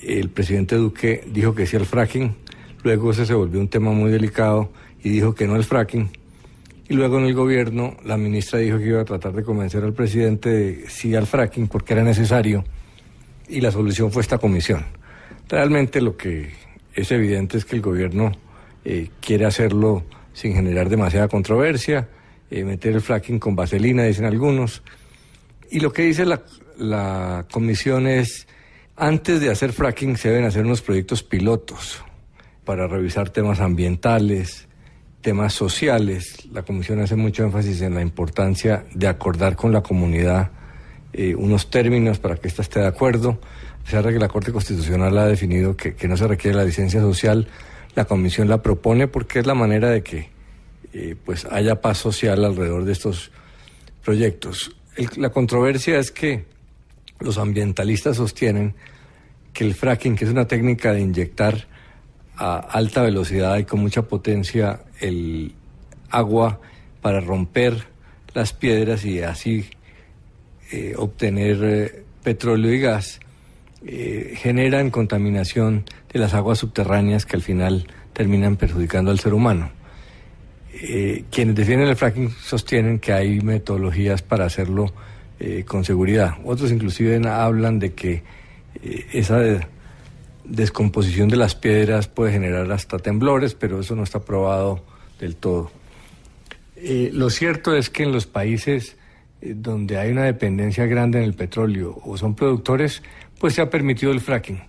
el presidente Duque dijo que sí al fracking, luego se volvió un tema muy delicado y dijo que no al fracking. Y luego en el gobierno la ministra dijo que iba a tratar de convencer al presidente de sí al fracking porque era necesario y la solución fue esta comisión. Realmente lo que es evidente es que el gobierno eh, quiere hacerlo sin generar demasiada controversia, eh, meter el fracking con vaselina, dicen algunos. Y lo que dice la comisión es, antes de hacer fracking se deben hacer unos proyectos pilotos para revisar temas ambientales, temas sociales. La comisión hace mucho énfasis en la importancia de acordar con la comunidad eh, unos términos para que ésta esté de acuerdo. A pesar de que la Corte Constitucional ha definido que, no se requiere la licencia social, la comisión la propone porque es la manera de que eh, pues haya paz social alrededor de estos proyectos. La controversia es que los ambientalistas sostienen que el fracking, que es una técnica de inyectar a alta velocidad y con mucha potencia el agua para romper las piedras y así eh, obtener eh, petróleo y gas, eh, generan contaminación de las aguas subterráneas que al final terminan perjudicando al ser humano. Quienes defienden el fracking sostienen que hay metodologías para hacerlo con seguridad. Otros inclusive hablan de que esa descomposición de las piedras puede generar hasta temblores, pero eso no está probado del todo. Eh, lo cierto es que en los países eh, donde hay una dependencia grande en el petróleo o son productores, pues se ha permitido el fracking,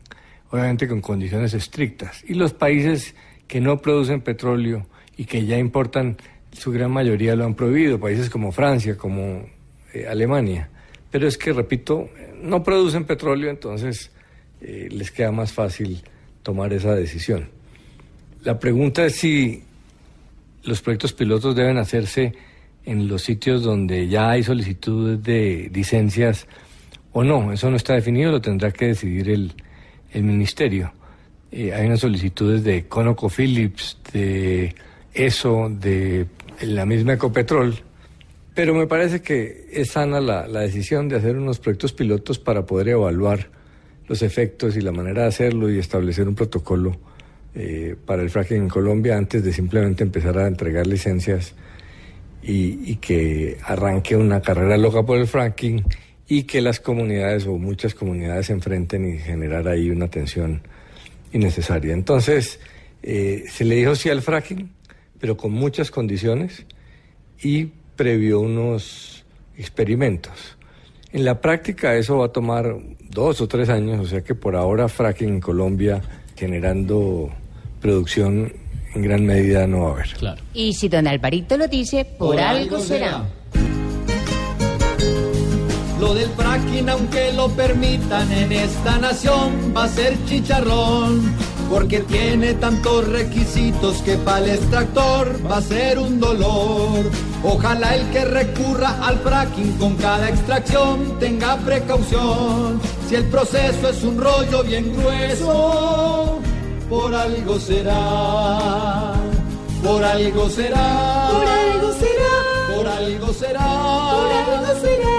obviamente con condiciones estrictas. Y los países que no producen petróleo y que ya importan, su gran mayoría lo han prohibido, países como Francia, como eh, Alemania. Pero es que, repito, no producen petróleo, entonces eh, les queda más fácil tomar esa decisión. La pregunta es si los proyectos pilotos deben hacerse en los sitios donde ya hay solicitudes de licencias o no. Eso no está definido, lo tendrá que decidir el, ministerio. Eh, hay unas solicitudes de ConocoPhillips, de ESO, de la misma Ecopetrol, pero me parece que es sana la, la decisión de hacer unos proyectos pilotos para poder evaluar los efectos y la manera de hacerlo y establecer un protocolo eh, para el fracking en Colombia antes de simplemente empezar a entregar licencias y, que arranque una carrera loca por el fracking y que las comunidades o muchas comunidades se enfrenten y generar ahí una tensión innecesaria. Entonces, eh, se le dijo sí al fracking, pero con muchas condiciones y previó unos experimentos. En la práctica eso va a tomar dos o tres años, o sea que por ahora fracking en Colombia generando producción en gran medida no va a haber. Claro. Y si don Alvarito lo dice, por, algo será. Lo del fracking, aunque lo permitan en esta nación, va a ser chicharrón. Porque tiene tantos requisitos que para el extractor va a ser un dolor. Ojalá el que recurra al fracking con cada extracción tenga precaución. Si el proceso es un rollo bien grueso, por algo será. Por algo será. Por algo será. Por algo será. Por algo será.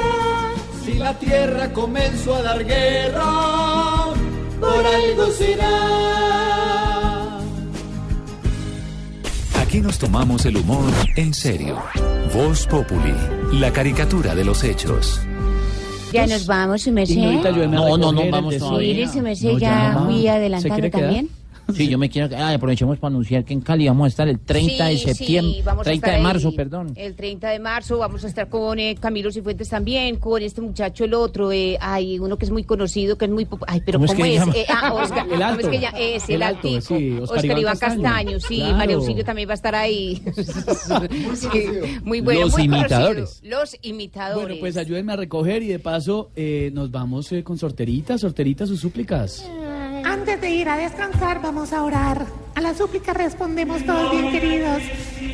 Si la tierra comenzó a dar guerra, por algo será. Aquí nos tomamos el humor en serio. Voz Populi, la caricatura de los hechos. Ya nos vamos, su merced. No, no, no, vamos todavía. Mire, su merced, No, ya ya. fui ¿Se adelantando quiere quedar? también. Sí, yo me quiero. Ah, aprovechemos para anunciar que en Cali vamos a estar el 30 de septiembre. sí, vamos a 30 estar de marzo, ahí perdón. El 30 de marzo vamos a estar con eh, Camilo Cifuentes también, con este muchacho, el otro, eh, hay uno que es muy conocido, que es muy... Ay, pero ¿Cómo ¿cómo, es que es? Eh, ah, Oscar, El ¿cómo alto. es que ya? Es el, El alto, altico. sí, Oscar Iván Iván Castaño. Castaño, sí, Claro. María Auxilio también va a estar ahí. Sí, muy bueno, Los muy imitadores. conocido. Los imitadores. Bueno, pues ayúdenme a recoger y de paso eh, nos vamos eh, con sorteritas, sorteritas sus súplicas. Antes de ir a descansar, vamos a orar. A la súplica respondemos todos bien queridos.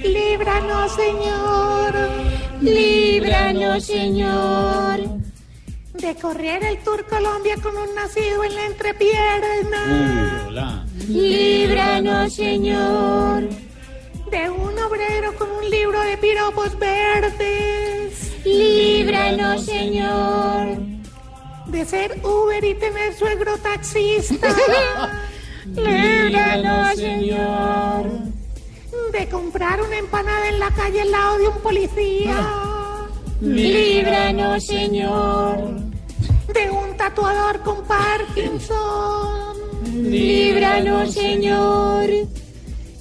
Líbranos, Señor. Líbranos, Señor. De correr el Tour Colombia con un nacido en la entrepierna. Líbranos, Señor. De un obrero con un libro de piropos verdes. Líbranos, Señor. De ser Uber y tener suegro taxista. Líbranos, Señor. De comprar una empanada en la calle al lado de un policía. Líbranos, Señor. De un tatuador con Parkinson. Líbranos, Señor.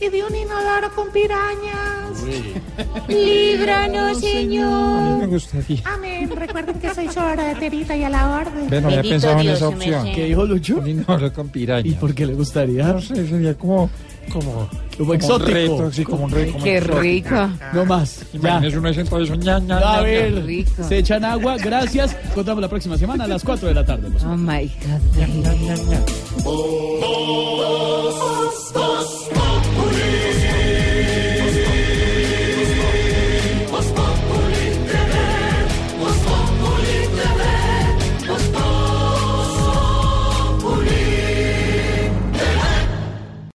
Y de un inodoro con pirañas. Líbranos, Señor. gustaría. Amén. Recuerden que soy sorterita y a la orden. Ven, no había pensado en Dios, esa su opción. ¿Qué dijo Lucho? Un inodoro con piraña. ¿Y por qué le gustaría? No sé, sería como. Como, Como exótico. Un reto, sí, como un reto. como Qué exótico. rico. No más. Ya. Imagínese uno sentado eso, ña, ña, ña, A ña. ver, rico. se echan agua. Gracias. Contamos la próxima semana a las 4 de la tarde. Oh my God. Oh, Livre.